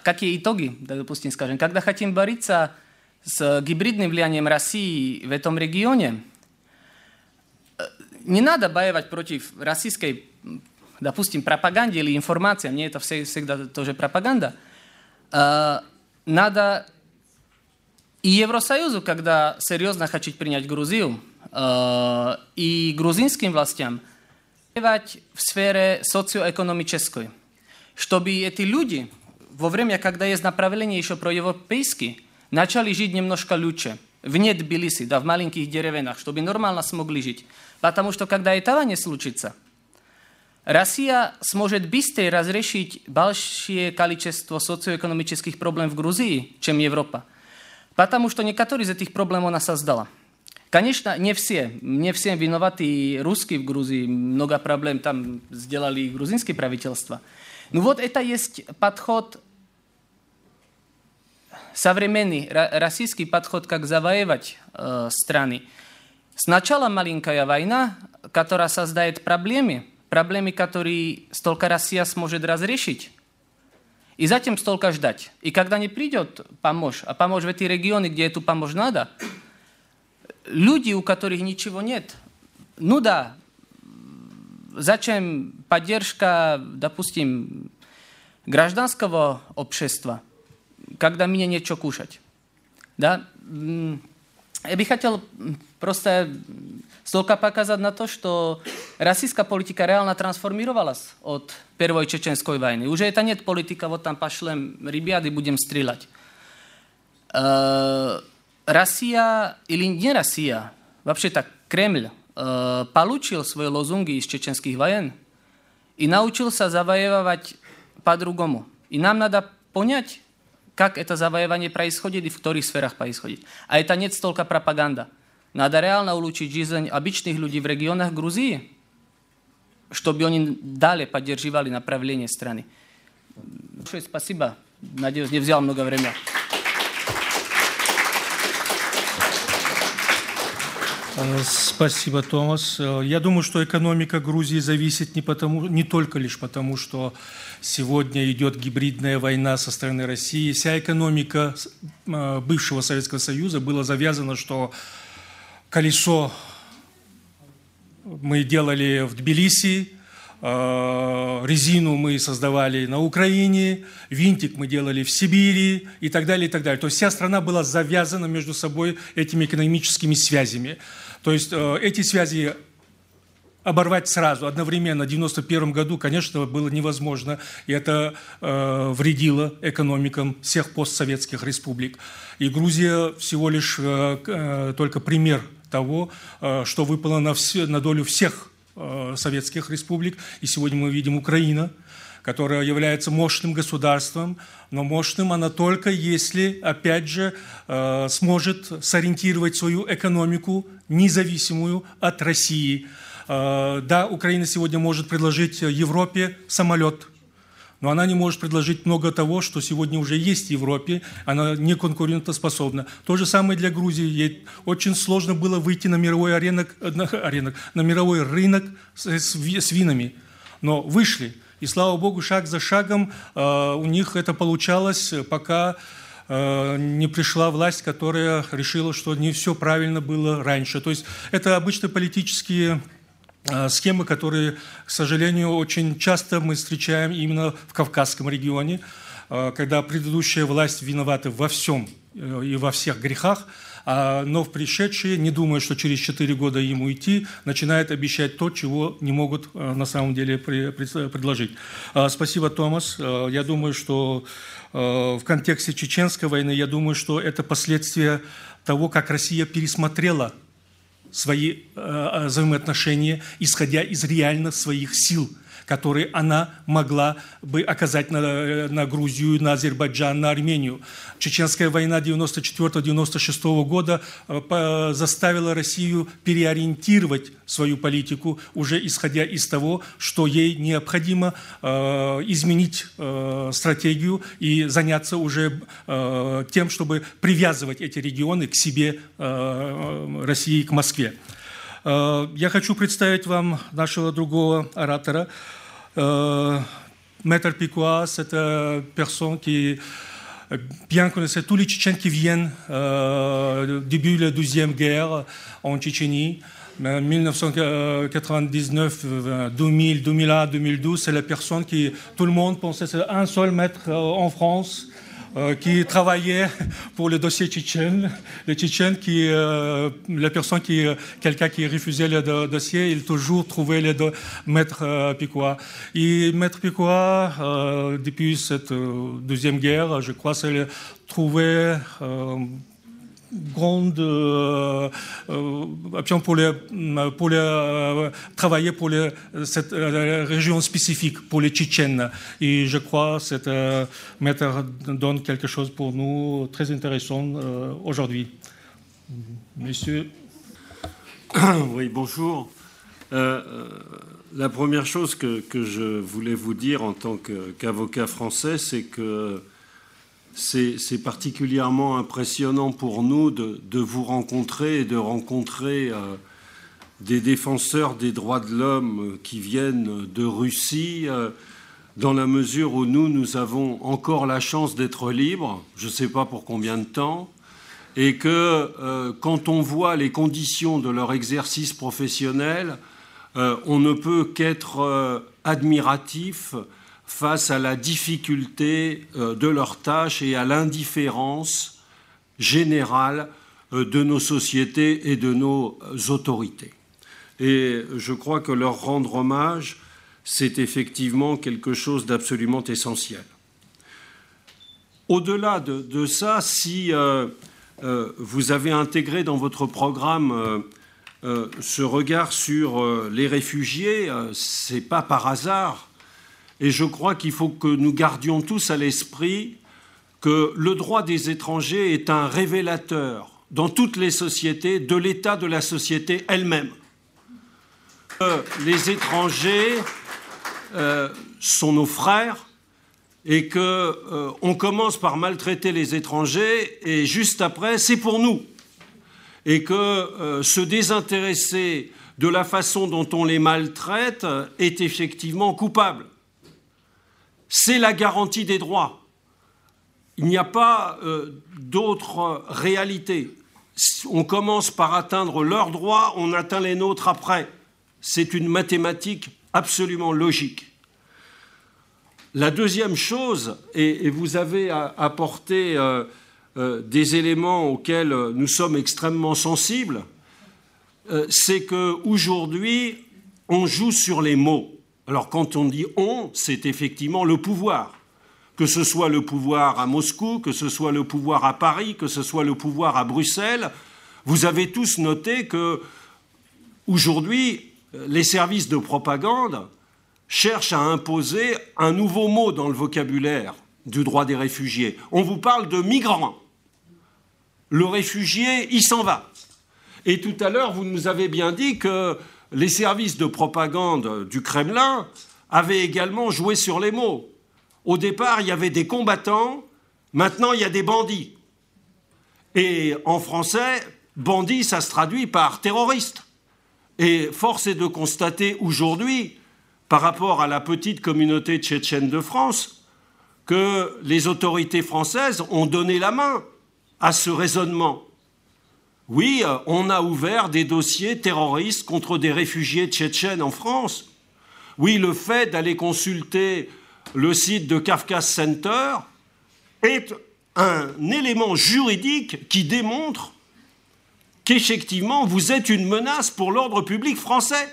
какие итоги, допустим, скажем, когда хотим бороться с гибридным влиянием России в этом регионе, не надо боевать против российской, допустим, пропаганды или информации, мне это всегда тоже пропаганда. Надо и Евросоюзу, когда серьезно хочет принять Грузию, и грузинским властям, в сфере социоэкономической, чтобы эти люди во время, когда есть направление еще проевропейские, начали жить немножко лучше, вне Тбилиси, да, в маленьких деревнях, чтобы нормально смогли жить. Потому что когда этого не случится, Россия сможет быстрее разрешить большее количество социоэкономических проблем в Грузии, чем Европа. Потому что некоторые из этих проблем она создала. Конечно, не все. Не все виноваты и русские в Грузии. Много проблем там сделали и грузинские правительства. Но вот это есть подход современный российский подход, как завоевать э, страны. Сначала маленькая война, которая создает проблемы, проблемы, которые столько Россия сможет разрешить, и затем столько ждать. И когда не придет помощь, а помощь в эти регионы, где эту помощь надо, люди, у которых ничего нет, ну да, зачем поддержка, допустим, гражданского общества, когда мне нечего кушать? Да? Я бы хотел просто столько показать на то, что российская политика реально трансформировалась от Первой Чеченской войны. Уже это нет политика, вот там пошлем ребят и будем стрелять. Россия или не Россия, вообще так Кремль получил свои лозунги из чеченских войн и научился завоевывать по-другому. И нам надо понять, как это завоевание происходит и в которых сферах происходит. А это нет столько пропаганда. Надо реально улучшить жизнь обычных людей в регионах Грузии, чтобы они далее поддерживали направление страны. Большое спасибо. Надеюсь, не взял много времени. Спасибо, Томас. Я думаю, что экономика Грузии зависит не, потому, не только лишь потому, что сегодня идет гибридная война со стороны России. Вся экономика бывшего Советского Союза была завязана, что колесо мы делали в Тбилиси, резину мы создавали на Украине, винтик мы делали в Сибири и так далее, и так далее. То есть вся страна была завязана между собой этими экономическими связями. То есть э, эти связи оборвать сразу, одновременно, в 1991 году, конечно, было невозможно, и это э, вредило экономикам всех постсоветских республик. И Грузия всего лишь э, э, только пример того, э, что выпало на, все, на долю всех э, советских республик. И сегодня мы видим Украина, которая является мощным государством, но мощным она только если, опять же, э, сможет сориентировать свою экономику независимую от России. Да, Украина сегодня может предложить Европе самолет, но она не может предложить много того, что сегодня уже есть в Европе, она не конкурентоспособна. То же самое для Грузии. Ей очень сложно было выйти на мировой аренок, на, аренок, на мировой рынок с, с, с винами, но вышли. И слава Богу, шаг за шагом э, у них это получалось, пока э, не пришла власть, которая решила, что не все правильно было раньше. То есть это обычно политические Э, схемы, которые, к сожалению, очень часто мы встречаем именно в Кавказском регионе, э, когда предыдущая власть виновата во всем э, и во всех грехах, а, но в пришедшие, не думая, что через 4 года ему идти, начинает обещать то, чего не могут на самом деле предложить. Спасибо, Томас. Я думаю, что в контексте чеченской войны, я думаю, что это последствия того, как Россия пересмотрела свои э, взаимоотношения, исходя из реально своих сил – которые она могла бы оказать на, на Грузию, на Азербайджан, на Армению. Чеченская война 94-96 года э, заставила Россию переориентировать свою политику, уже исходя из того, что ей необходимо э, изменить э, стратегию и заняться уже тем, чтобы привязывать эти регионы к себе, России, к Москве. Э, я хочу представить вам нашего другого оратора. Euh, maître Picois, cette euh, personne qui euh, bien connaissait tous les Tchétchènes qui viennent début de la Deuxième Guerre en Tchétchénie. 1999, 2000, 2001, 2012, c'est la personne qui tout le monde pensait c'est un seul maître en France euh, qui travaillait pour le dossier tchétchène. Le tchétchène, qui, euh, la personne qui, quelqu'un qui refusait le dossier, il toujours trouvait le maître euh, Picois. Et maître Picois, depuis cette deuxième guerre, je crois, c'est trouvé grande euh, euh, pour, les, pour les, euh, travailler pour les, cette région spécifique, pour les Tchétchènes. Et je crois que cette méthode donne quelque chose pour nous très intéressant aujourd'hui. Monsieur. Oui, bonjour. la première chose que, que, je voulais vous dire en tant qu'avocat français, c'est que c'est particulièrement impressionnant pour nous de, vous rencontrer et de rencontrer euh, des défenseurs des droits de l'homme qui viennent de Russie, euh, dans la mesure où nous, nous avons encore la chance d'être libres, je ne sais pas pour combien de temps, et que euh, quand on voit les conditions de leur exercice professionnel, on ne peut qu'être admiratif face à la difficulté euh, de leurs tâches et à l'indifférence générale euh, de nos sociétés et de nos autorités. Et je crois que leur rendre hommage, c'est effectivement quelque chose d'absolument essentiel. Au-delà de, ça, si euh, vous avez intégré dans votre programme ce regard sur les réfugiés, ce n'est pas par hasard et je crois qu'il faut que nous gardions tous à l'esprit que le droit des étrangers est un révélateur dans toutes les sociétés de l'état de la société elle-même. les étrangers euh, sont nos frères et qu'on euh, commence par maltraiter les étrangers et juste après c'est pour nous et que euh, se désintéresser de la façon dont on les maltraite est effectivement coupable c'est la garantie des droits. Il n'y a pas euh, d'autre réalité. On commence par atteindre leurs droits, on atteint les nôtres après. C'est une mathématique absolument logique. La deuxième chose, et, vous avez apporté euh, euh, des éléments auxquels nous sommes extrêmement sensibles, c'est qu'aujourd'hui, on joue sur les mots. Alors quand on dit on, c'est effectivement le pouvoir. Que ce soit le pouvoir à Moscou, que ce soit le pouvoir à Paris, que ce soit le pouvoir à Bruxelles, vous avez tous noté que aujourd'hui, les services de propagande cherchent à imposer un nouveau mot dans le vocabulaire du droit des réfugiés. On vous parle de migrants. Le réfugié, il s'en va. Et tout à l'heure, vous nous avez bien dit que les services de propagande du Kremlin avaient également joué sur les mots. Au départ, il y avait des combattants, maintenant il y a des bandits. Et en français, bandit, ça se traduit par terroriste. Et force est de constater aujourd'hui, par rapport à la petite communauté tchétchène de France, que les autorités françaises ont donné la main à ce raisonnement. Oui, euh, on a ouvert des dossiers terroristes contre des réfugiés tchétchènes en France. Oui, le fait d'aller consulter le site de Kafka Center est un élément juridique qui démontre qu'effectivement vous êtes une menace pour l'ordre public français.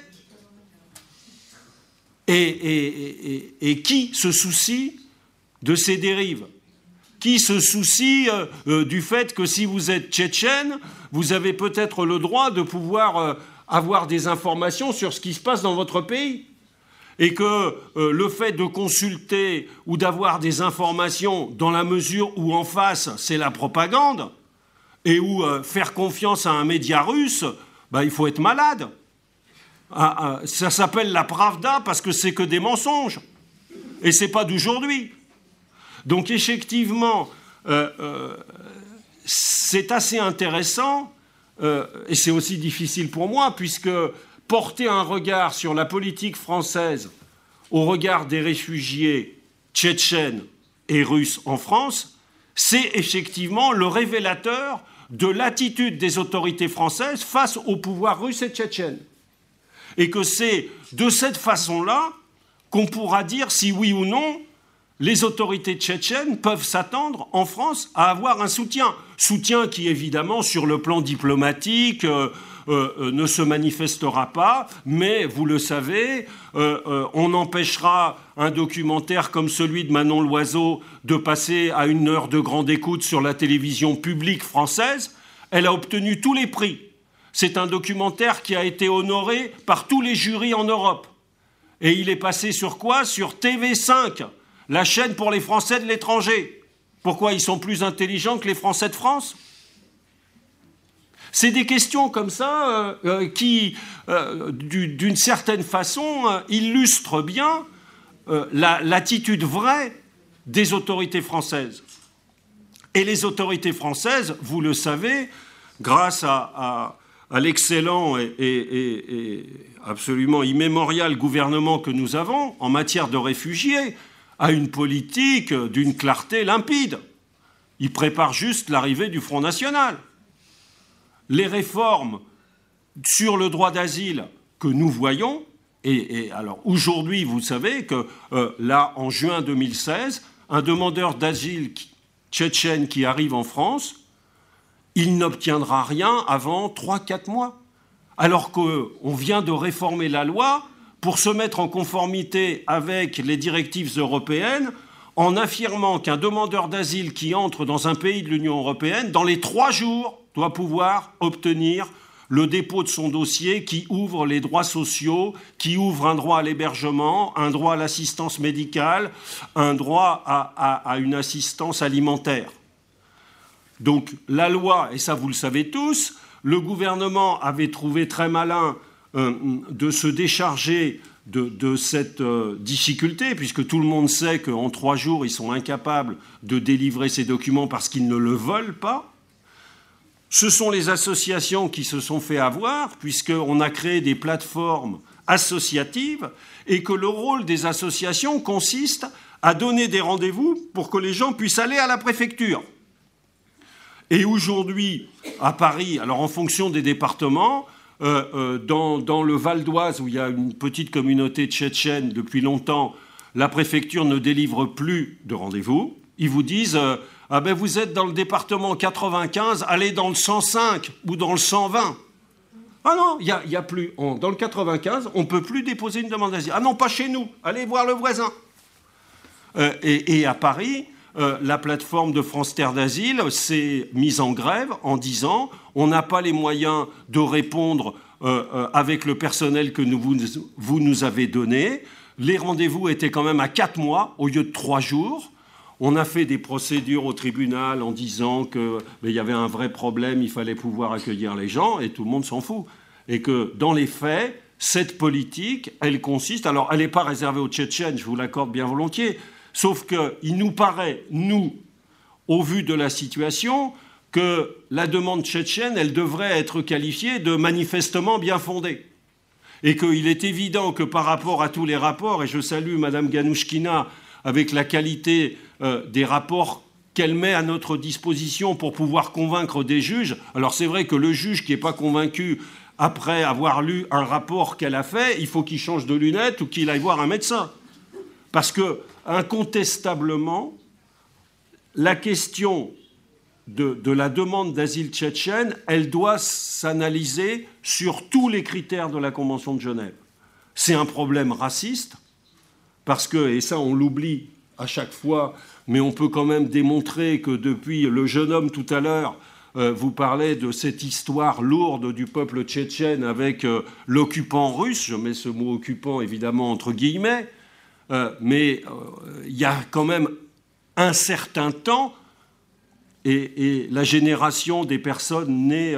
et, qui se soucie de ces dérives? Qui se soucie euh, euh, du fait que si vous êtes tchétchène, vous avez peut-être le droit de pouvoir euh, avoir des informations sur ce qui se passe dans votre pays et que le fait de consulter ou d'avoir des informations dans la mesure où en face c'est la propagande et où faire confiance à un média russe, bah, il faut être malade. Ah, ah, ça s'appelle la Pravda parce que c'est que des mensonges. Et c'est pas d'aujourd'hui. Donc effectivement, euh, euh, c'est assez intéressant, euh, et c'est aussi difficile pour moi, puisque porter un regard sur la politique française au regard des réfugiés tchétchènes et russes en France, c'est effectivement le révélateur de l'attitude des autorités françaises face au pouvoir russe et tchétchène. Et que c'est de cette façon-là qu'on pourra dire si oui ou non les autorités tchétchènes peuvent s'attendre en France à avoir un soutien. Soutien qui, évidemment, sur le plan diplomatique, euh, euh, euh, ne se manifestera pas, mais vous le savez, on empêchera un documentaire comme celui de Manon Loiseau de passer à une heure de grande écoute sur la télévision publique française. Elle a obtenu tous les prix. C'est un documentaire qui a été honoré par tous les jurys en Europe. Et il est passé sur quoi? Sur TV5 la chaîne pour les Français de l'étranger. Pourquoi ils sont plus intelligents que les Français de France? C'est des questions comme ça euh, euh, qui, euh, d'une certaine façon, illustrent bien l'attitude vraie des autorités françaises. Et les autorités françaises, vous le savez, grâce à, l'excellent et, absolument immémorial gouvernement que nous avons en matière de réfugiés, à une politique d'une clarté limpide. Ils préparent juste l'arrivée du Front National. Les réformes sur le droit d'asile que nous voyons, et, alors aujourd'hui, vous savez que euh, là, en juin 2016, un demandeur d'asile tchétchène qui arrive en France, il n'obtiendra rien avant 3-4 mois. Alors qu'on vient de réformer la loi pour se mettre en conformité avec les directives européennes en affirmant qu'un demandeur d'asile qui entre dans un pays de l'Union européenne, dans les trois jours, doit pouvoir obtenir le dépôt de son dossier qui ouvre les droits sociaux, qui ouvre un droit à l'hébergement, un droit à l'assistance médicale, un droit à, une assistance alimentaire. Donc la loi, et ça vous le savez tous, le gouvernement avait trouvé très malin de se décharger de, cette euh, difficulté, puisque tout le monde sait qu'en trois jours, ils sont incapables de délivrer ces documents parce qu'ils ne le veulent pas. Ce sont les associations qui se sont fait avoir, puisqu'on a créé des plateformes associatives, et que le rôle des associations consiste à donner des rendez-vous pour que les gens puissent aller à la préfecture. Et aujourd'hui, à Paris, alors en fonction des départements, euh, euh, dans, le Val d'Oise, où il y a une petite communauté tchétchène depuis longtemps, la préfecture ne délivre plus de rendez-vous. Ils vous disent euh, ah ben vous êtes dans le département 95, allez dans le 105 ou dans le 120. Ah non, il n'y a, plus. dans le 95, on ne peut plus déposer une demande d'asile. Ah non, pas chez nous, allez voir le voisin. Et, à Paris, euh, la plateforme de France Terre d'Asile s'est mise en grève en disant on n'a pas les moyens de répondre euh, avec le personnel que vous, vous nous avez donné. Les rendez-vous étaient quand même à 4 mois au lieu de 3 jours. On a fait des procédures au tribunal en disant qu'il y avait un vrai problème, il fallait pouvoir accueillir les gens, et tout le monde s'en fout. Et que dans les faits, cette politique, elle consiste, alors elle n'est pas réservée aux Tchétchènes, je vous l'accorde bien volontiers, sauf qu'il nous paraît, nous, au vu de la situation, que la demande tchétchène, elle devrait être qualifiée de manifestement bien fondée. Et qu'il est évident que par rapport à tous les rapports, et je salue Madame Ganouchkina avec la qualité euh, des rapports qu'elle met à notre disposition pour pouvoir convaincre des juges. Alors c'est vrai que le juge qui n'est pas convaincu après avoir lu un rapport qu'elle a fait, il faut qu'il change de lunettes ou qu'il aille voir un médecin. Parce que, incontestablement, la question de, la demande d'asile tchétchène, elle doit s'analyser sur tous les critères de la Convention de Genève. C'est un problème raciste, parce que, et ça on l'oublie à chaque fois, mais on peut quand même démontrer que depuis le jeune homme tout à l'heure, euh, vous parlez de cette histoire lourde du peuple tchétchène avec euh, l'occupant russe, je mets ce mot occupant évidemment entre guillemets, euh, mais il y a quand même un certain temps, et, la génération des personnes nées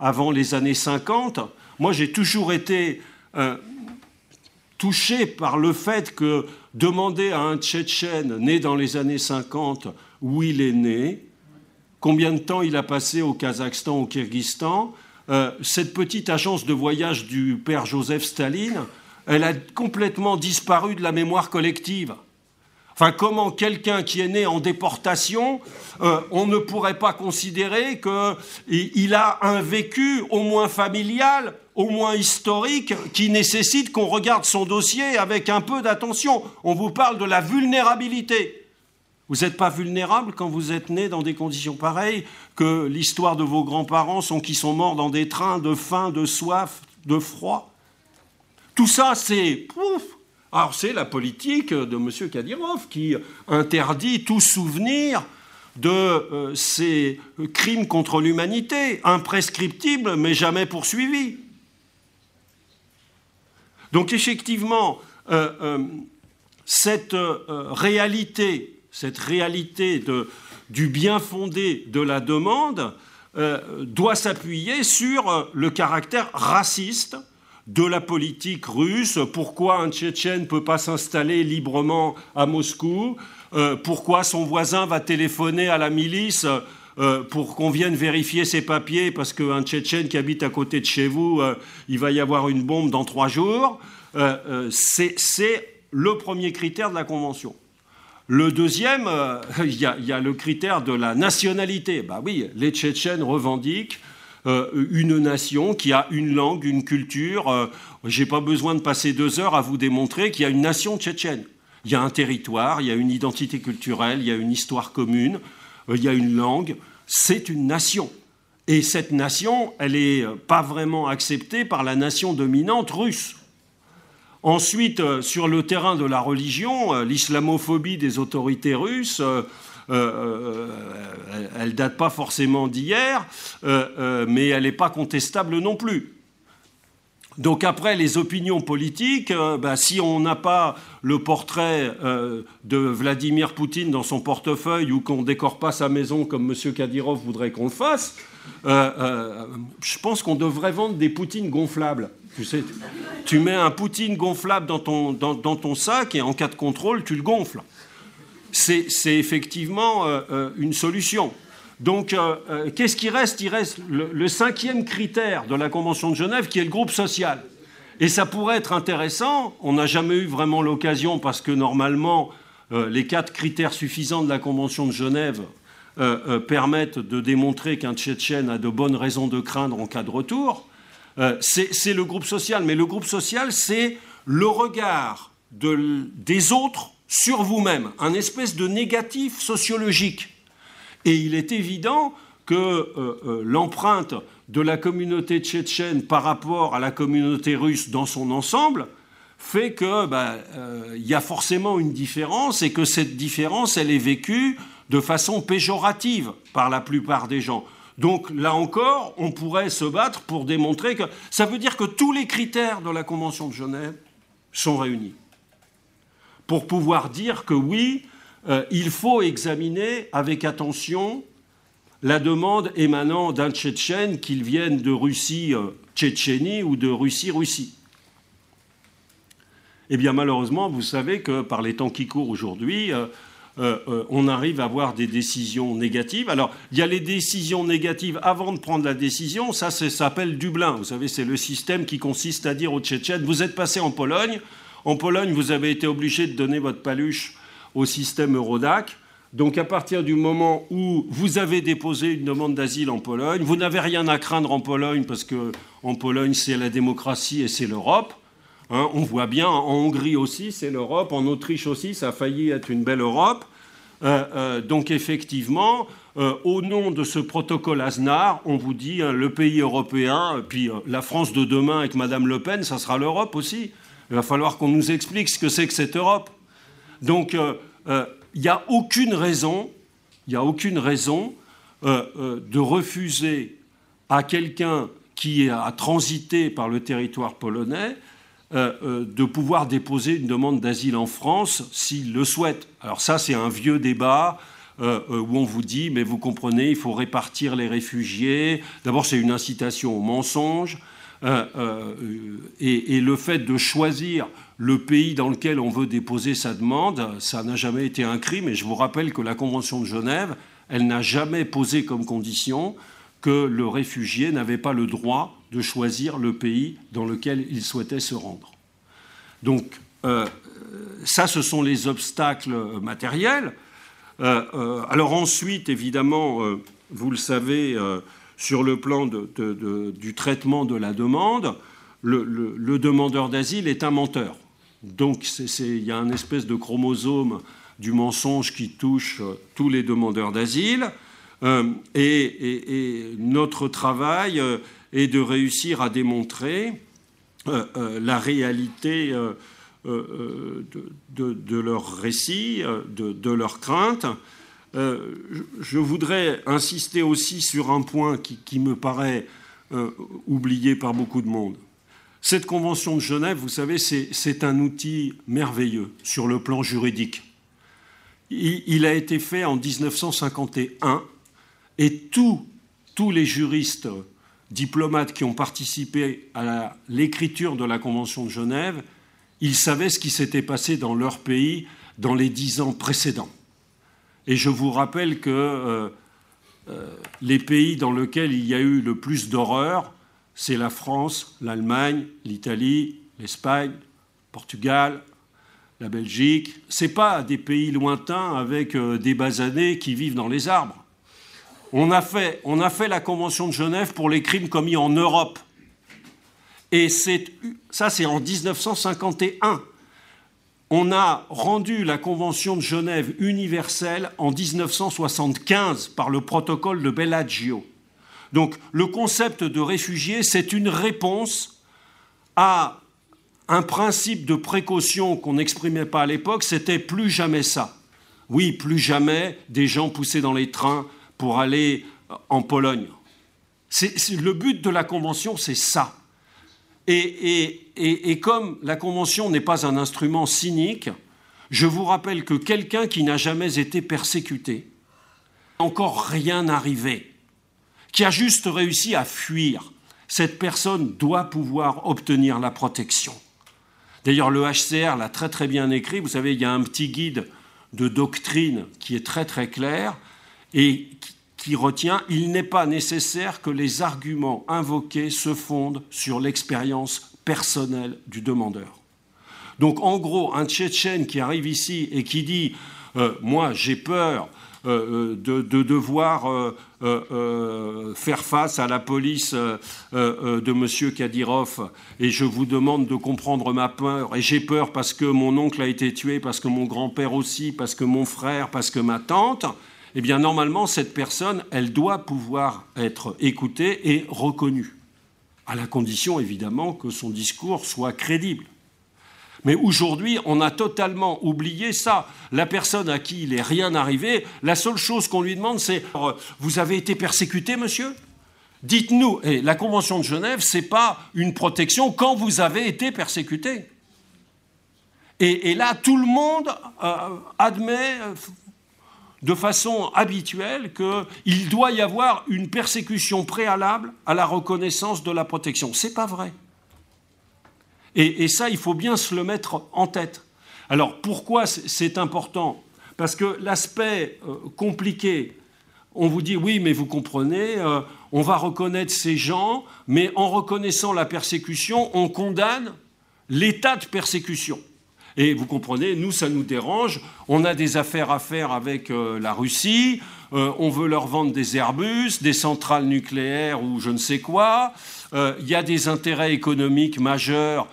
avant les années 50, moi j'ai toujours été touché par le fait que demander à un Tchétchène né dans les années 50 où il est né, combien de temps il a passé au Kazakhstan, au Kyrgyzstan, euh, cette petite agence de voyage du père Joseph Staline, elle a complètement disparu de la mémoire collective. Enfin, comment quelqu'un qui est né en déportation, euh, on ne pourrait pas considérer qu'il a un vécu au moins familial, au moins historique, qui nécessite qu'on regarde son dossier avec un peu d'attention. On vous parle de la vulnérabilité. Vous n'êtes pas vulnérable quand vous êtes né dans des conditions pareilles que l'histoire de vos grands-parents sont qui sont morts dans des trains de faim, de soif, de froid? Tout ça, c'est alors c'est la politique de M. Kadyrov qui interdit tout souvenir de euh, ces crimes contre l'humanité, imprescriptibles mais jamais poursuivis. Donc effectivement, euh, euh, cette réalité, cette réalité du bien fondé de la demande doit s'appuyer sur le caractère raciste de la politique russe, pourquoi un Tchétchène ne peut pas s'installer librement à Moscou, pourquoi son voisin va téléphoner à la milice pour qu'on vienne vérifier ses papiers? Parce qu'un Tchétchène qui habite à côté de chez vous, il va y avoir une bombe dans trois jours. C'est le premier critère de la Convention. Le deuxième, il y, a le critère de la nationalité. Bah oui, les Tchétchènes revendiquent une nation qui a une langue, une culture. Je n'ai pas besoin de passer deux heures à vous démontrer qu'il y a une nation tchétchène. Il y a un territoire, il y a une identité culturelle, il y a une histoire commune, il y a une langue. C'est une nation. Et cette nation, elle n'est pas vraiment acceptée par la nation dominante russe. Ensuite, euh, sur le terrain de la religion, euh, l'islamophobie des autorités russes, euh, elle ne date pas forcément d'hier, mais elle n'est pas contestable non plus. Donc après, les opinions politiques, ben, si on n'a pas le portrait de Vladimir Poutine dans son portefeuille ou qu'on ne décore pas sa maison comme M. Kadyrov voudrait qu'on le fasse, je pense qu'on devrait vendre des Poutines gonflables. Tu sais, tu mets un Poutine gonflable dans, ton sac et en cas de contrôle, tu le gonfles. C'est effectivement euh, euh, une solution. Donc, euh, qu'est-ce qui reste? Il reste le, cinquième critère de la Convention de Genève, qui est le groupe social. Et ça pourrait être intéressant. On n'a jamais eu vraiment l'occasion, parce que normalement, les quatre critères suffisants de la Convention de Genève permettent de démontrer qu'un Tchétchène a de bonnes raisons de craindre en cas de retour. C'est le groupe social. Mais le groupe social, c'est le regard des autres sur vous-même, un espèce de négatif sociologique. Et il est évident que euh, euh, l'empreinte de la communauté tchétchène par rapport à la communauté russe dans son ensemble fait qu'il bah, y a forcément une différence et que cette différence, elle est vécue de façon péjorative par la plupart des gens. Donc là encore, on pourrait se battre pour démontrer que ça veut dire que tous les critères de la Convention de Genève sont réunis pour pouvoir dire que oui, euh, il faut examiner avec attention la demande émanant d'un Tchétchène, qu'il vienne de Russie-Tchétchénie euh, ou de Russie-Russie. Eh bien malheureusement, vous savez que par les temps qui courent aujourd'hui, euh, on arrive à avoir des décisions négatives. Alors, il y a les décisions négatives avant de prendre la décision. Ça, ça s'appelle Dublin. Vous savez, c'est le système qui consiste à dire aux Tchétchènes vous êtes passé en Pologne. En Pologne, vous avez été obligé de donner votre paluche au système Eurodac. Donc, à partir du moment où vous avez déposé une demande d'asile en Pologne, vous n'avez rien à craindre en Pologne parce que en Pologne, c'est la démocratie et c'est l'Europe. Hein, on voit bien, en Hongrie aussi, c'est l'Europe, en Autriche aussi, ça a failli être une belle Europe. Euh, euh, donc effectivement, euh, au nom de ce protocole Aznar, on vous dit hein, le pays européen, puis la France de demain avec Madame Le Pen, ça sera l'Europe aussi. Il va falloir qu'on nous explique ce que c'est que cette Europe. Donc il n'y a aucune raison, il a aucune raison de refuser à quelqu'un qui a transité par le territoire polonais euh, euh, de pouvoir déposer une demande d'asile en France s'il le souhaite. Alors ça, c'est un vieux débat. Euh, où on vous dit, mais vous comprenez, il faut répartir les réfugiés. D'abord, c'est une incitation au mensonge. Et, le fait de choisir le pays dans lequel on veut déposer sa demande, ça n'a jamais été un crime. Et je vous rappelle que la Convention de Genève, elle n'a jamais posé comme condition que le réfugié n'avait pas le droit de choisir le pays dans lequel il souhaitait se rendre. Donc, euh, ça, ce sont les obstacles matériels. Euh, euh, alors ensuite, évidemment, vous le savez, sur le plan du traitement de la demande, le, demandeur d'asile est un menteur. Donc il y a un espèce de chromosome du mensonge qui touche tous les demandeurs d'asile. et, notre travail et de réussir à démontrer euh, euh, la réalité euh, de, leur récit, de, leurs craintes. Je voudrais insister aussi sur un point qui, me paraît oublié par beaucoup de monde. Cette convention de Genève, vous savez, c'est un outil merveilleux sur le plan juridique. Il, il, a été fait en 1951 et tous, tous les juristes diplomates qui ont participé à l'écriture de la Convention de Genève, ils savaient ce qui s'était passé dans leur pays dans les dix ans précédents. Et je vous rappelle que les pays dans lesquels il y a eu le plus d'horreur, c'est la France, l'Allemagne, l'Italie, l'Espagne, Portugal, la Belgique. Ce pas des pays lointains avec des basanés qui vivent dans les arbres. On a, fait, on a fait la Convention de Genève pour les crimes commis en Europe. Et ça, c'est en 1951. On a rendu la Convention de Genève universelle en 1975 par le protocole de Bellagio. Donc le concept de réfugié, c'est une réponse à un principe de précaution qu'on n'exprimait pas à l'époque, c'était plus jamais ça. Oui, plus jamais des gens poussés dans les trains pour aller en Pologne. le but de la Convention, c'est ça. Et, comme la Convention n'est pas un instrument cynique, je vous rappelle que quelqu'un qui n'a jamais été persécuté, encore rien arrivé, qui a juste réussi à fuir, cette personne doit pouvoir obtenir la protection. D'ailleurs, le HCR l'a très très bien écrit. Vous savez, il y a un petit guide de doctrine qui est très très clair et qui retient il n'est pas nécessaire que les arguments invoqués se fondent sur l'expérience personnelle du demandeur. Donc en gros, un Tchétchène qui arrive ici et qui dit euh, Moi j'ai peur euh, euh, de, devoir faire face à la police de M. Kadyrov et je vous demande de comprendre ma peur et j'ai peur parce que mon oncle a été tué, parce que mon grand-père aussi, parce que mon frère, parce que ma tante eh bien normalement, cette personne, elle doit pouvoir être écoutée et reconnue, à la condition évidemment que son discours soit crédible. Mais aujourd'hui, on a totalement oublié ça. La personne à qui il n'est rien arrivé, la seule chose qu'on lui demande, c'est Vous avez été persécuté, monsieur? Dites-nous, et la Convention de Genève, ce n'est pas une protection quand vous avez été persécuté. Et, là, tout le monde euh, admet, de façon habituelle qu'il doit y avoir une persécution préalable à la reconnaissance de la protection. Ce n'est pas vrai. Et, ça, il faut bien se le mettre en tête. Alors pourquoi c'est important? Parce que l'aspect euh, compliqué, on vous dit oui, mais vous comprenez, euh, on va reconnaître ces gens, mais en reconnaissant la persécution, on condamne l'état de persécution. Et vous comprenez, nous, ça nous dérange. On a des affaires à faire avec euh, la Russie. Euh, on veut leur vendre des Airbus, des centrales nucléaires ou je ne sais quoi. Euh, il y a des intérêts économiques majeurs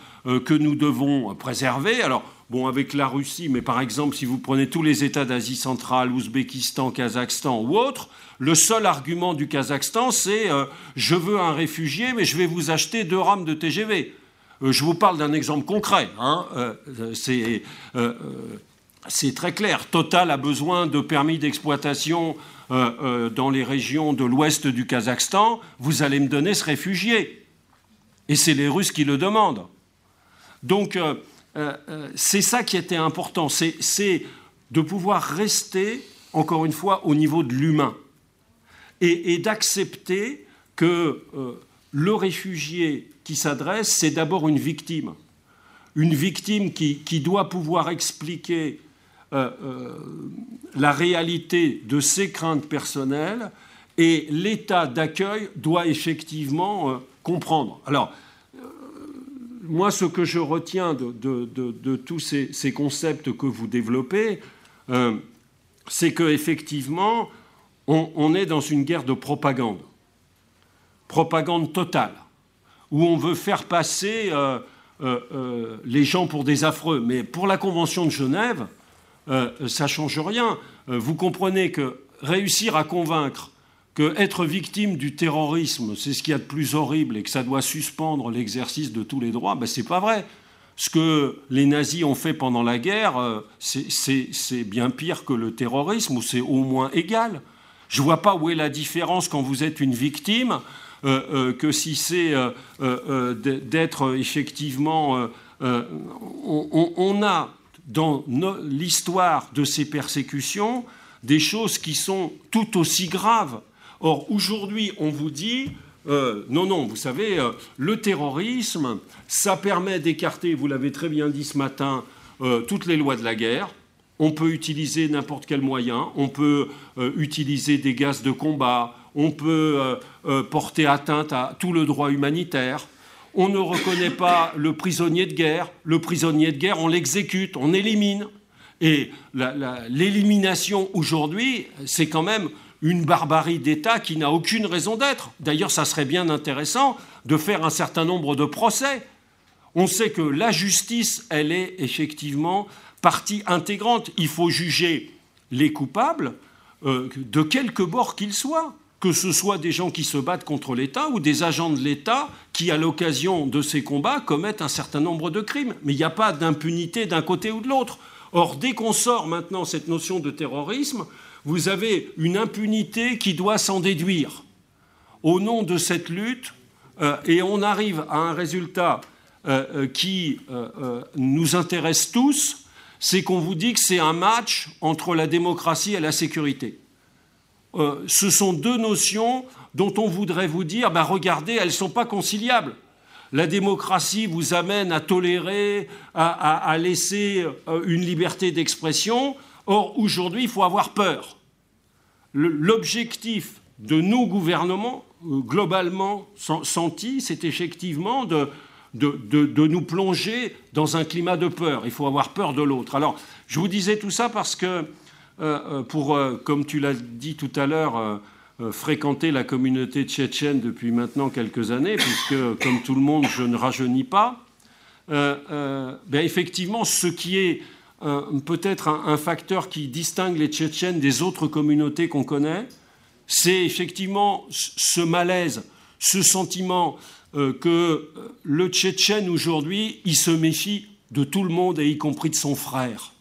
que nous devons préserver. Alors, bon, avec la Russie, mais par exemple, si vous prenez tous les États d'Asie centrale, Ouzbékistan, Kazakhstan ou autres, le seul argument du Kazakhstan, c'est je veux un réfugié, mais je vais vous acheter deux rames de TGV. Euh, je vous parle d'un exemple concret. Hein. Euh, euh, c'est très clair. Total a besoin de permis d'exploitation dans les régions de l'ouest du Kazakhstan. Vous allez me donner ce réfugié. Et c'est les Russes qui le demandent. Donc, c'est ça qui était important. C'est de pouvoir rester, encore une fois, au niveau de l'humain. Et, et d'accepter que le réfugié qui s'adresse, c'est d'abord une victime. Une victime qui, doit pouvoir expliquer euh, euh, la réalité de ses craintes personnelles et l'état d'accueil doit effectivement euh, comprendre. Alors, moi, ce que je retiens de, tous ces, concepts que vous développez, c'est qu'effectivement, on est dans une guerre de propagande. Propagande totale où on veut faire passer euh, euh, euh, les gens pour des affreux. Mais pour la Convention de Genève, ça ne change rien. vous comprenez que réussir à convaincre que être victime du terrorisme, c'est ce qu'il y a de plus horrible et que ça doit suspendre l'exercice de tous les droits, ben, ce n'est pas vrai. Ce que les nazis ont fait pendant la guerre, c'est bien pire que le terrorisme, ou c'est au moins égal. Je ne vois pas où est la différence quand vous êtes une victime que si c'est euh, d'être effectivement... On, a dans l'histoire de ces persécutions des choses qui sont tout aussi graves. Or, aujourd'hui, on vous dit, non, non, vous savez, le terrorisme, ça permet d'écarter, vous l'avez très bien dit ce matin, toutes les lois de la guerre. on peut utiliser n'importe quel moyen, on peut euh, utiliser des gaz de combat, on peut euh, euh, porter atteinte à tout le droit humanitaire. On ne reconnaît pas le prisonnier de guerre. Le prisonnier de guerre, on l'exécute, on élimine. Et l'élimination aujourd'hui, c'est quand même une barbarie d'État qui n'a aucune raison d'être. D'ailleurs, ça serait bien intéressant de faire un certain nombre de procès. On sait que la justice, elle est effectivement partie intégrante. Il faut juger les coupables euh, de quelque bord qu'ils soient que ce soit des gens qui se battent contre l'État ou des agents de l'État qui, à l'occasion de ces combats, commettent un certain nombre de crimes. Mais il n'y a pas d'impunité d'un côté ou de l'autre. Or, dès qu'on sort maintenant cette notion de terrorisme, vous avez une impunité qui doit s'en déduire au nom de cette lutte, euh, et on arrive à un résultat euh, euh, qui nous intéresse tous, c'est qu'on vous dit que c'est un match entre la démocratie et la sécurité. Ce sont deux notions dont on voudrait vous dire, ben regardez, elles ne sont pas conciliables. La démocratie vous amène à tolérer, à, laisser une liberté d'expression. Or, aujourd'hui, il faut avoir peur. L'objectif de nos gouvernements, globalement senti, c'est effectivement de, de, nous plonger dans un climat de peur. Il faut avoir peur de l'autre. Alors, je vous disais tout ça parce que, euh, euh, pour, euh, comme tu l'as dit tout à l'heure, fréquenter la communauté tchétchène depuis maintenant quelques années, puisque, comme tout le monde, je ne rajeunis pas, ben effectivement, ce qui est peut-être un, un, facteur qui distingue les Tchétchènes des autres communautés qu'on connaît, c'est effectivement ce malaise, ce sentiment euh, que euh, le Tchétchène aujourd'hui, il se méfie de tout le monde, et y compris de son frère.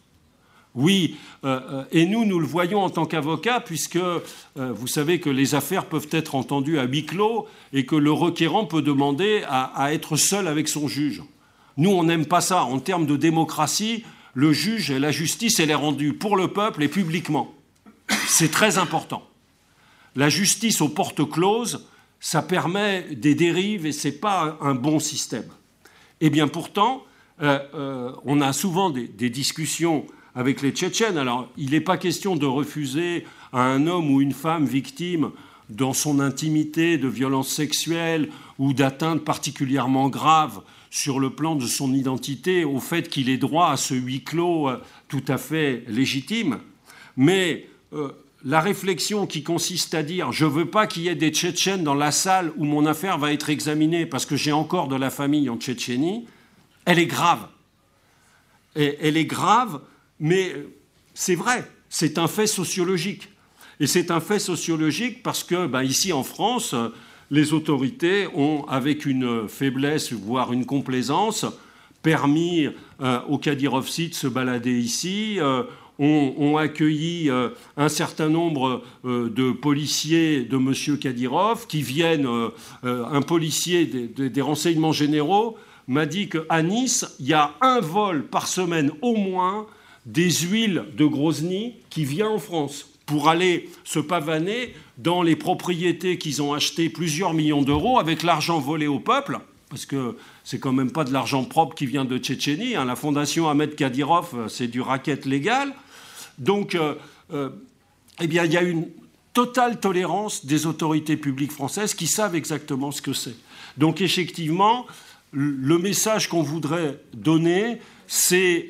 Oui, euh, et nous, nous le voyons en tant qu'avocats, puisque vous savez que les affaires peuvent être entendues à huis clos et que le requérant peut demander à, être seul avec son juge. Nous, on n'aime pas ça. En termes de démocratie, le juge et la justice, elle est rendue pour le peuple et publiquement. C'est très important. La justice aux portes closes, ça permet des dérives et ce n'est pas un bon système. Eh bien pourtant, euh, euh, on a souvent des, discussions avec les Tchétchènes. Alors, il n'est pas question de refuser à un homme ou une femme victime dans son intimité de violences sexuelles ou d'atteintes particulièrement graves sur le plan de son identité au fait qu'il ait droit à ce huis clos euh, tout à fait légitime. Mais la réflexion qui consiste à dire je ne veux pas qu'il y ait des Tchétchènes dans la salle où mon affaire va être examinée parce que j'ai encore de la famille en Tchétchénie, elle est grave. Et elle est grave, mais c'est vrai, c'est un fait sociologique. Et c'est un fait sociologique parce que, ben, ici en France, les autorités ont, avec une faiblesse, voire une complaisance, permis euh, au Kadyrovsi de se balader ici, euh, ont, accueilli euh, un certain nombre euh, de policiers de M. Kadyrov qui viennent, euh, un policier des, renseignements généraux m'a dit qu'à Nice, il y a un vol par semaine au moins des huiles de Grozny qui vient en France pour aller se pavaner dans les propriétés qu'ils ont achetées plusieurs millions d'euros avec l'argent volé au peuple, parce que c'est quand même pas de l'argent propre qui vient de Tchétchénie. Hein. La fondation Ahmed Kadyrov, c'est du racket légal. Donc, euh, euh, eh bien, il y a une totale tolérance des autorités publiques françaises qui savent exactement ce que c'est. Donc, effectivement, le message qu'on voudrait donner, c'est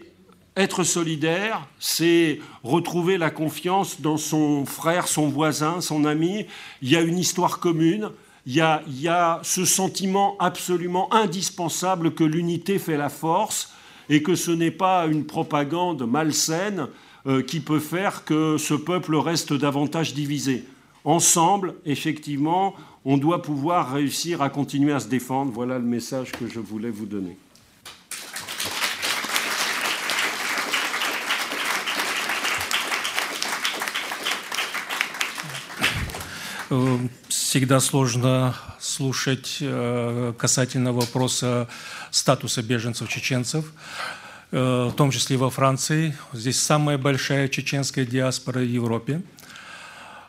être solidaire, c'est retrouver la confiance dans son frère, son voisin, son ami. Il y a une histoire commune. Il y a, ce sentiment absolument indispensable que l'unité fait la force et que ce n'est pas une propagande malsaine euh, qui peut faire que ce peuple reste davantage divisé. Ensemble, effectivement, on doit pouvoir réussir à continuer à se défendre. Voilà le message que je voulais vous donner. Всегда сложно слушать э, касательно вопроса статуса беженцев-чеченцев. Э, в том числе во Франции. Здесь самая большая чеченская диаспора в Европе.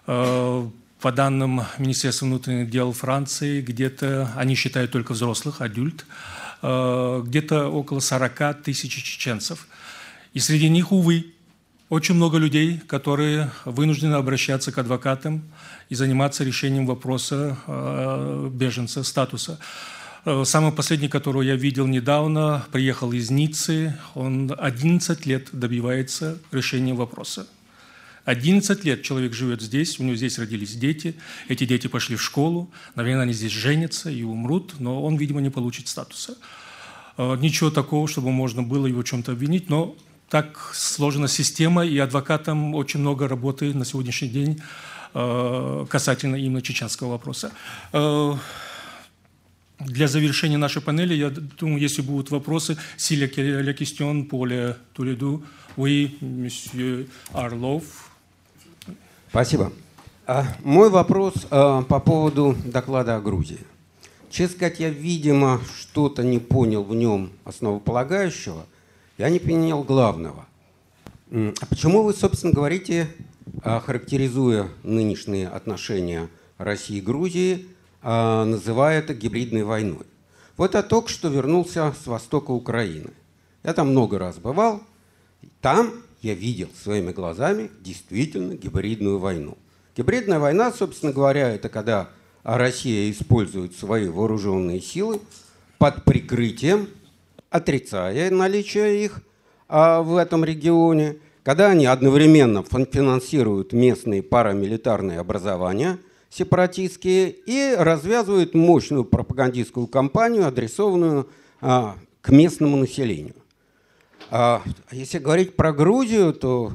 Э, по данным Министерства внутренних дел Франции, где-то, они считают только взрослых, адюльт, э, где-то около 40 тысяч чеченцев. И среди них, увы, очень много людей, которые вынуждены обращаться к адвокатам и заниматься решением вопроса э, беженца, статуса. Э, самый последний, которого я видел недавно, приехал из Ниццы. Он 11 лет добивается решения вопроса. 11 лет человек живет здесь, у него здесь родились дети, эти дети пошли в школу, наверное, они здесь женятся и умрут, но он, видимо, не получит статуса. Э, ничего такого, чтобы можно было его чем-то обвинить, но так сложена система, и адвокатам очень много работы на сегодняшний день касательно именно чеченского вопроса. Э, для завершения нашей панели, я думаю, если будут вопросы, Силия la question pour les, tous Орлов. Спасибо. А, мой вопрос а, по поводу доклада о Грузии. Честно сказать, я, видимо, что-то не понял в нем основополагающего, я не понял главного. А почему вы, собственно, говорите, характеризуя нынешние отношения России и Грузии, а, называя это гибридной войной? Вот я только что вернулся с востока Украины. Я там много раз бывал. Там я видел своими глазами действительно гибридную войну. Гибридная война, собственно говоря, это когда Россия использует свои вооруженные силы под прикрытием отрицая наличие их а, в этом регионе, когда они одновременно финансируют местные парамилитарные образования сепаратистские и развязывают мощную пропагандистскую кампанию, адресованную а, к местному населению. А, если говорить про Грузию, то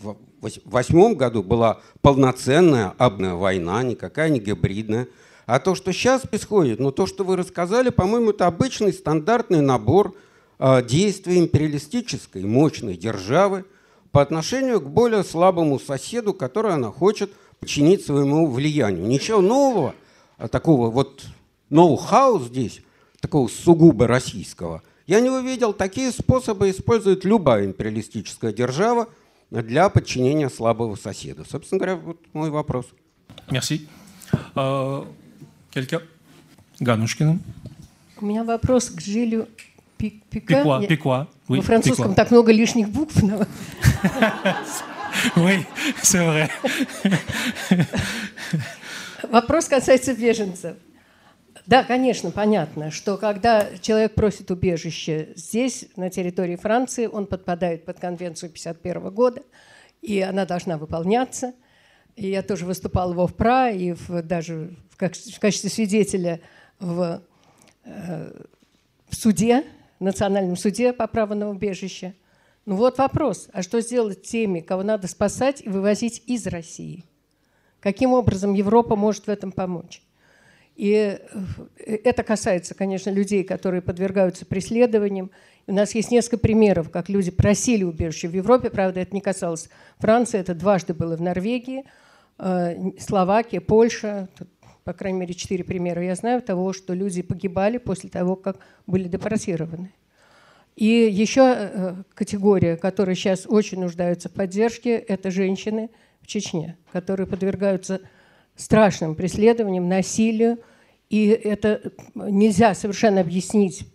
в 2008 году была полноценная абная война, никакая не гибридная. А то, что сейчас происходит, ну то, что вы рассказали, по-моему, это обычный стандартный набор э, действий империалистической мощной державы по отношению к более слабому соседу, который она хочет подчинить своему влиянию. Ничего нового, а такого вот ноу-хау здесь, такого сугубо российского, я не увидел. Такие способы использует любая империалистическая держава для подчинения слабого соседа. Собственно говоря, вот мой вопрос. Merci. Quelqu'un Ганушкина. У меня вопрос к Жилю Пик, Пика. Пикуа, Я... Пикуа. Oui, Во французском так много лишних букв. Но... Oui, c'est vrai. Вопрос касается беженцев. Да, конечно, понятно, что когда человек просит убежище здесь, на территории Франции, он подпадает под конвенцию 1951 года, и она должна выполняться. И я тоже выступала в ОВПРА, и в, даже как, в качестве свидетеля в, э, в суде, в Национальном суде по праву на убежище. Ну вот вопрос, а что сделать теми, кого надо спасать и вывозить из России? Каким образом Европа может в этом помочь? И э, это касается, конечно, людей, которые подвергаются преследованиям. У нас есть несколько примеров, как люди просили убежище в Европе. Правда, это не касалось Франции, это дважды было в Норвегии, э, Словакия, Польша. По крайней мере, четыре примера я знаю того, что люди погибали после того, как были депортированы. И еще э, категория, которая сейчас очень нуждается в поддержке, это женщины в Чечне, которые подвергаются страшным преследованиям, насилию. И это нельзя совершенно объяснить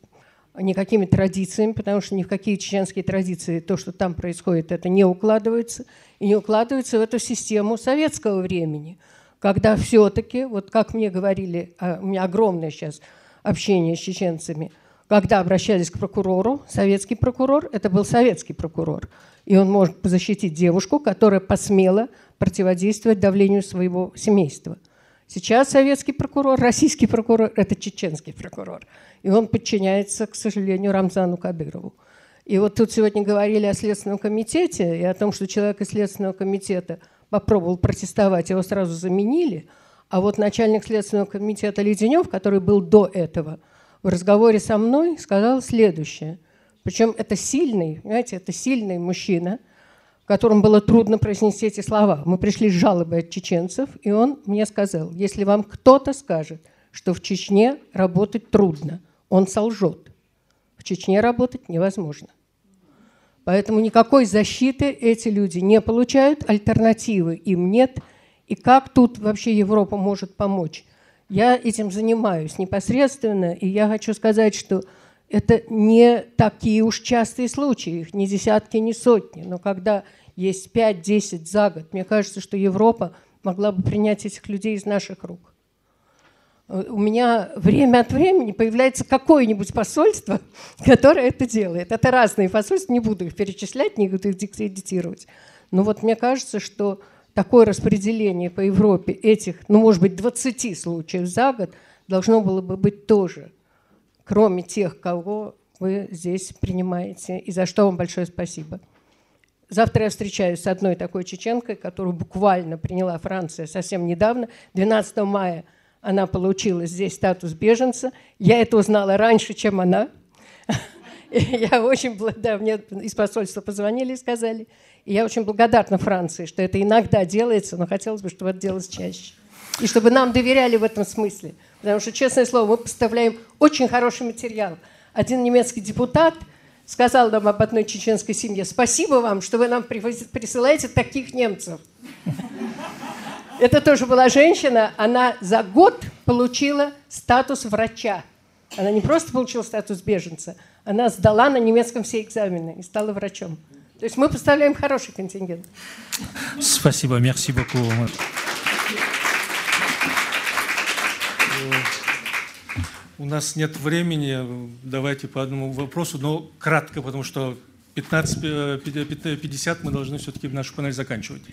никакими традициями, потому что ни в какие чеченские традиции то, что там происходит, это не укладывается. И не укладывается в эту систему советского времени – когда все-таки, вот как мне говорили, а, у меня огромное сейчас общение с чеченцами, когда обращались к прокурору, советский прокурор, это был советский прокурор, и он может защитить девушку, которая посмела противодействовать давлению своего семейства. Сейчас советский прокурор, российский прокурор – это чеченский прокурор. И он подчиняется, к сожалению, Рамзану Кадырову. И вот тут сегодня говорили о Следственном комитете и о том, что человек из Следственного комитета – попробовал протестовать, его сразу заменили. А вот начальник Следственного комитета Леденев, который был до этого, в разговоре со мной сказал следующее. Причем это сильный, понимаете, это сильный мужчина, которому было трудно произнести эти слова. Мы пришли с жалобой от чеченцев, и он мне сказал, если вам кто-то скажет, что в Чечне работать трудно, он солжет. В Чечне работать невозможно. Поэтому никакой защиты эти люди не получают, альтернативы им нет. И как тут вообще Европа может помочь? Я этим занимаюсь непосредственно, и я хочу сказать, что это не такие уж частые случаи, их не десятки, не сотни. Но когда есть 5-10 за год, мне кажется, что Европа могла бы принять этих людей из наших рук. У меня время от времени появляется какое-нибудь посольство, которое это делает. Это разные посольства, не буду их перечислять, не буду их дискредитировать. Но вот мне кажется, что такое распределение по Европе этих, ну, может быть, 20 случаев за год должно было бы быть тоже, кроме тех, кого вы здесь принимаете, и за что вам большое спасибо. Завтра я встречаюсь с одной такой чеченкой, которую буквально приняла Франция совсем недавно, 12 мая – она получила здесь статус беженца. Я это узнала раньше, чем она. Я очень да, мне из посольства позвонили и сказали. И я очень благодарна Франции, что это иногда делается, но хотелось бы, чтобы это делалось чаще. И чтобы нам доверяли в этом смысле. Потому что, честное слово, мы поставляем очень хороший материал. Один немецкий депутат сказал нам об одной чеченской семье, спасибо вам, что вы нам присылаете таких немцев. Это тоже была женщина, она за год получила статус врача. Она не просто получила статус беженца, она сдала на немецком все экзамены и стала врачом. То есть мы поставляем хороший контингент. Спасибо, merci beaucoup. У нас нет времени, давайте по одному вопросу, но кратко, потому что 15-50 э, мы должны все-таки наш панель заканчивать.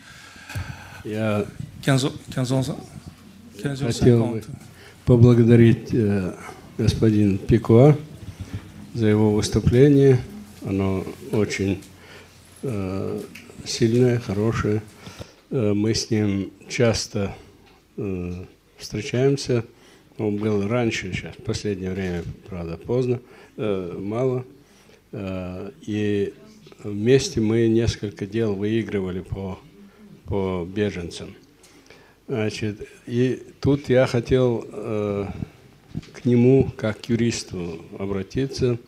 Я 15, 15, 15 хотел бы поблагодарить э, господина Пикуа за его выступление. Оно очень э, сильное, хорошее. Э, мы с ним часто э, встречаемся. Он был раньше, сейчас, в последнее время, правда, поздно, э, мало. Э, и вместе мы несколько дел выигрывали по по беженцам. Значит, и тут я хотел э, к нему, как к юристу, обратиться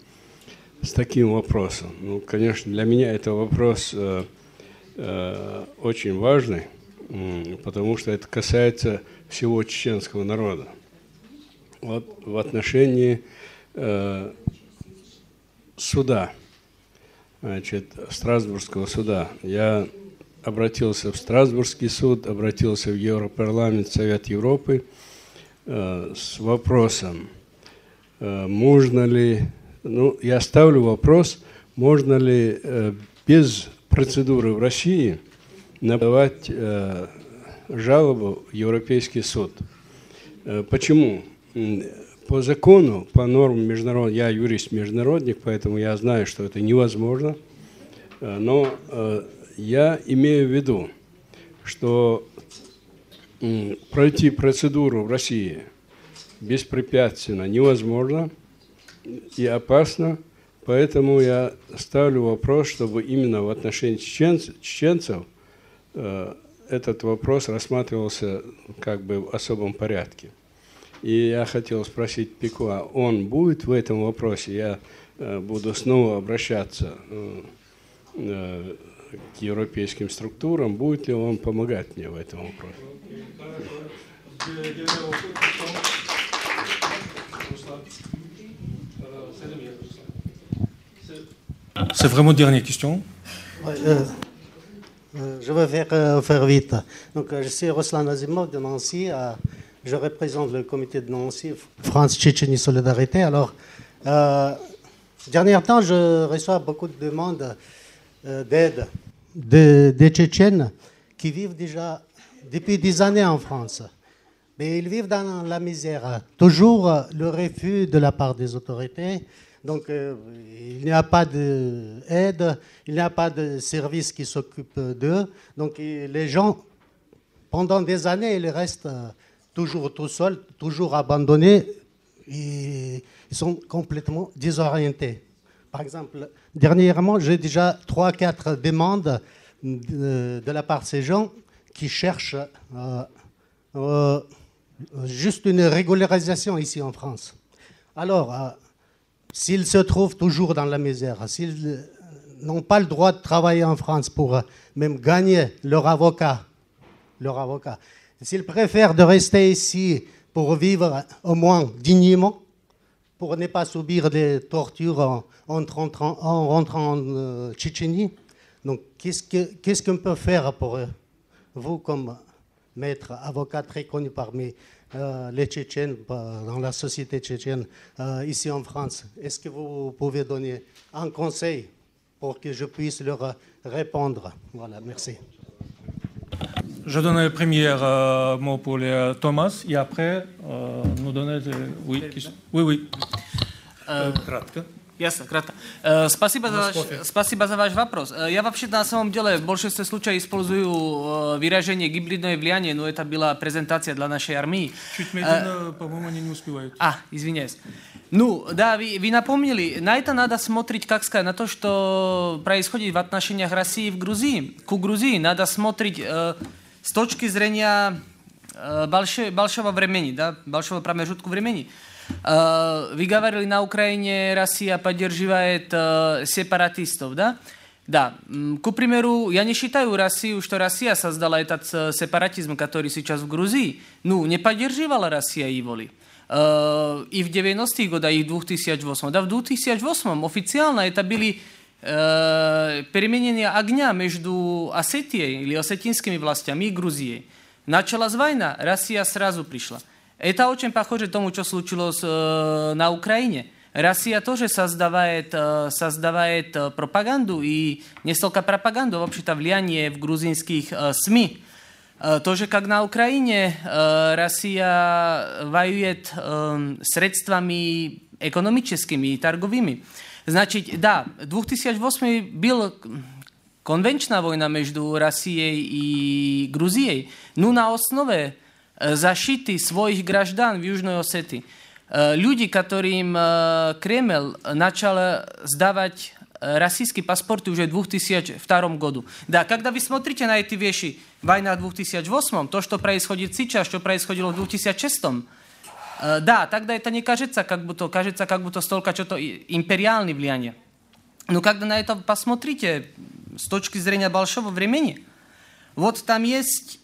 с таким вопросом. Ну, конечно, для меня это вопрос э, э, очень важный, э, потому что это касается всего чеченского народа. Вот в отношении э, суда, значит, Страсбургского суда. Я обратился в Страсбургский суд, обратился в Европарламент, Совет Европы э, с вопросом, э, можно ли, ну, я ставлю вопрос, можно ли э, без процедуры в России подавать жалобу в Европейский суд. Почему? По закону, по нормам международного, я юрист-международник, поэтому я знаю, что это невозможно, но я имею в виду, что пройти процедуру в России беспрепятственно невозможно и опасно, поэтому я ставлю вопрос, чтобы именно в отношении чеченцев, э, этот вопрос рассматривался как бы в особом порядке. И я хотел спросить Пикуа, он будет в этом вопросе? Я э, буду снова обращаться э к европейским структурам, будет ли он помогать мне в этом вопросе? C'est vraiment dernière question. Euh, euh, je vais faire, euh, faire vite. Donc, je suis Ruslan Azimov de Nancy. je représente le comité de Nancy, France-Tchétchénie Solidarité. Alors, euh, dernier temps, je reçois beaucoup de demandes euh, d'aide des Tchétchènes qui vivent déjà depuis des années en France. Mais ils vivent dans la misère. Toujours le refus de la part des autorités. Donc euh, il n'y a pas d'aide, il n'y a pas de service qui s'occupe d'eux. Donc les gens, pendant des années, ils restent toujours tout seuls, toujours abandonnés. Ils sont complètement désorientés. Par exemple, dernièrement, j'ai déjà trois, quatre demandes de, la part de ces gens qui cherchent euh, euh, juste une régularisation ici en France. Alors, euh, s'ils se trouvent toujours dans la misère, s'ils n'ont pas le droit de travailler en France pour même gagner leur avocat, leur avocat, s'ils préfèrent de rester ici pour vivre au moins dignement, pour ne pas subir des tortures en, rentrant, en, euh, Tchétchénie. Donc, qu'est-ce qu'on peut faire pour vous, comme maître avocat très connu parmi euh, les Tchétchènes, dans la société tchétchène, euh, ici en France? Est-ce que vous pouvez donner un conseil pour que je puisse leur répondre? Voilà, merci. Je donne le premier euh, mot pour les, Thomas et après nous donner... Oui, oui, oui. Кратко. Ясно, кратко. Э, спасибо, за ваш, спасибо за ваш вопрос. Э, я вообще на самом деле в большинстве случаев использую э, выражение гибридное влияние, но это была презентация для нашей армии. Чуть медленно, по-моему, они не успевают. А, извиняюсь. Ну, да, вы, вы напомнили, на это надо смотреть, как сказать, на то, что происходит в отношениях России в Грузии. К Грузии надо смотреть э, с точки зрения э, большой, большого времени, да, большого промежутка времени. Uh, вы говорили, на Украине Россия поддерживает uh, сепаратистов, да? Да. К примеру, я не считаю Россию, что Россия создала этот uh, сепаратизм, который сейчас в Грузии. Ну, не поддерживала Россия его ли? Uh, и в 90-х годах, и в 2008. Да, в 2008 официально это были uh, переменения огня между Осетией или осетинскими властями и Грузией. Началась война, Россия сразу пришла. Это очень похоже тому, что случилось э, на Украине. Россия тоже создавает, э, создавает э, пропаганду, и не столько пропаганду, а вообще-то влияние в грузинских э, СМИ. Э, тоже как на Украине, э, Россия воюет э, средствами экономическими и торговыми. Значит, да, 2008 был конвенчная война между Россией и Грузией, но на основе защиты своих граждан в Южной Осетии. Люди, которым Кремль начал сдавать российские паспорты уже в 2002 году. Да, когда вы смотрите на эти вещи, война в 2008, то, что происходит сейчас, что происходило в 2006, да, тогда это не кажется, как будто, кажется, как будто столько что-то империальное влияние. Но когда на это посмотрите с точки зрения большого времени, вот там есть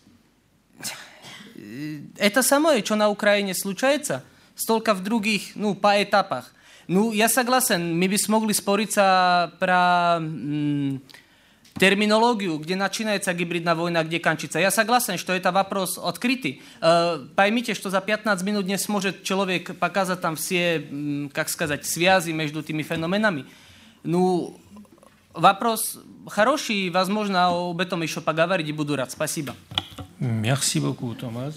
это самое, что на Украине случается, столько в других, ну, по этапах. Ну, я согласен, мы бы смогли спориться про терминологию, где начинается гибридная война, где кончится. Я согласен, что это вопрос открытый. Поймите, что за 15 минут не сможет человек показать там все, как сказать, связи между этими феноменами. Ну, вопрос хороший, возможно, об этом еще поговорить и буду рад. Спасибо. Merci beaucoup, Thomas.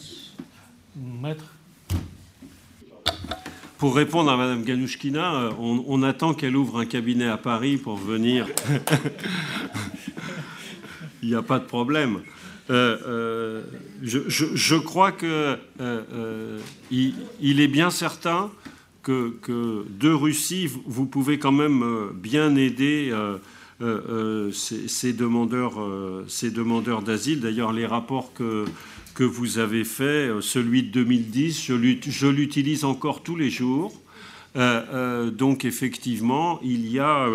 Maître Pour répondre à Mme Ganouchkina, euh, on, on attend qu'elle ouvre un cabinet à Paris pour venir. Il n'y a pas de problème. Euh, euh, je, crois que euh, il, est bien certain que, de Russie, vous pouvez quand même bien aider ces, demandeurs, ces demandeurs d'asile. D'ailleurs, les rapports que que vous avez fait, celui de 2010, je l'utilise encore tous les jours. Donc effectivement, il y a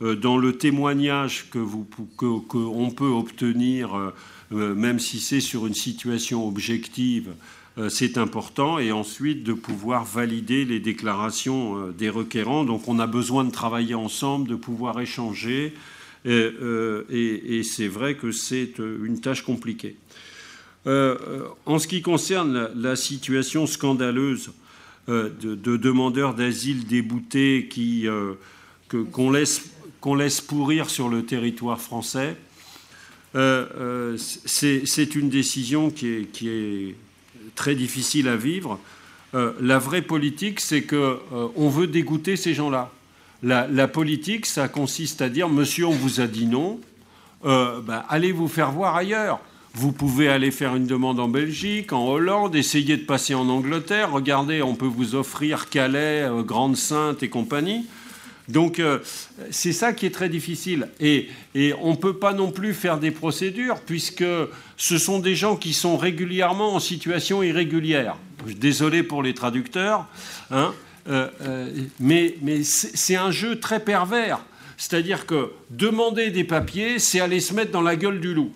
dans le témoignage que vous que, que peut obtenir, euh, même si c'est sur une situation objective, euh, c'est important. Et ensuite de pouvoir valider les déclarations des requérants. Donc on a besoin de travailler ensemble, de pouvoir échanger. Et, c'est vrai que c'est une tâche compliquée. Euh, en ce qui concerne la, situation scandaleuse euh, de, de, demandeurs d'asile déboutés qui, euh, qu'on laisse, qu'on laisse pourrir sur le territoire français, c'est une décision qui est, très difficile à vivre. la vraie politique, c'est qu'on on veut dégoûter ces gens-là. La, politique, ça consiste à dire Monsieur, on vous a dit non, euh, ben, allez vous faire voir ailleurs. Vous pouvez aller faire une demande en Belgique, en Hollande, essayer de passer en Angleterre. Regardez, on peut vous offrir Calais, euh, Grande Sainte et compagnie. Donc euh, c'est ça qui est très difficile. Et, et on ne peut pas non plus faire des procédures puisque ce sont des gens qui sont régulièrement en situation irrégulière. Désolé pour les traducteurs, hein, euh, euh, mais, mais c'est un jeu très pervers. C'est-à-dire que demander des papiers, c'est aller se mettre dans la gueule du loup.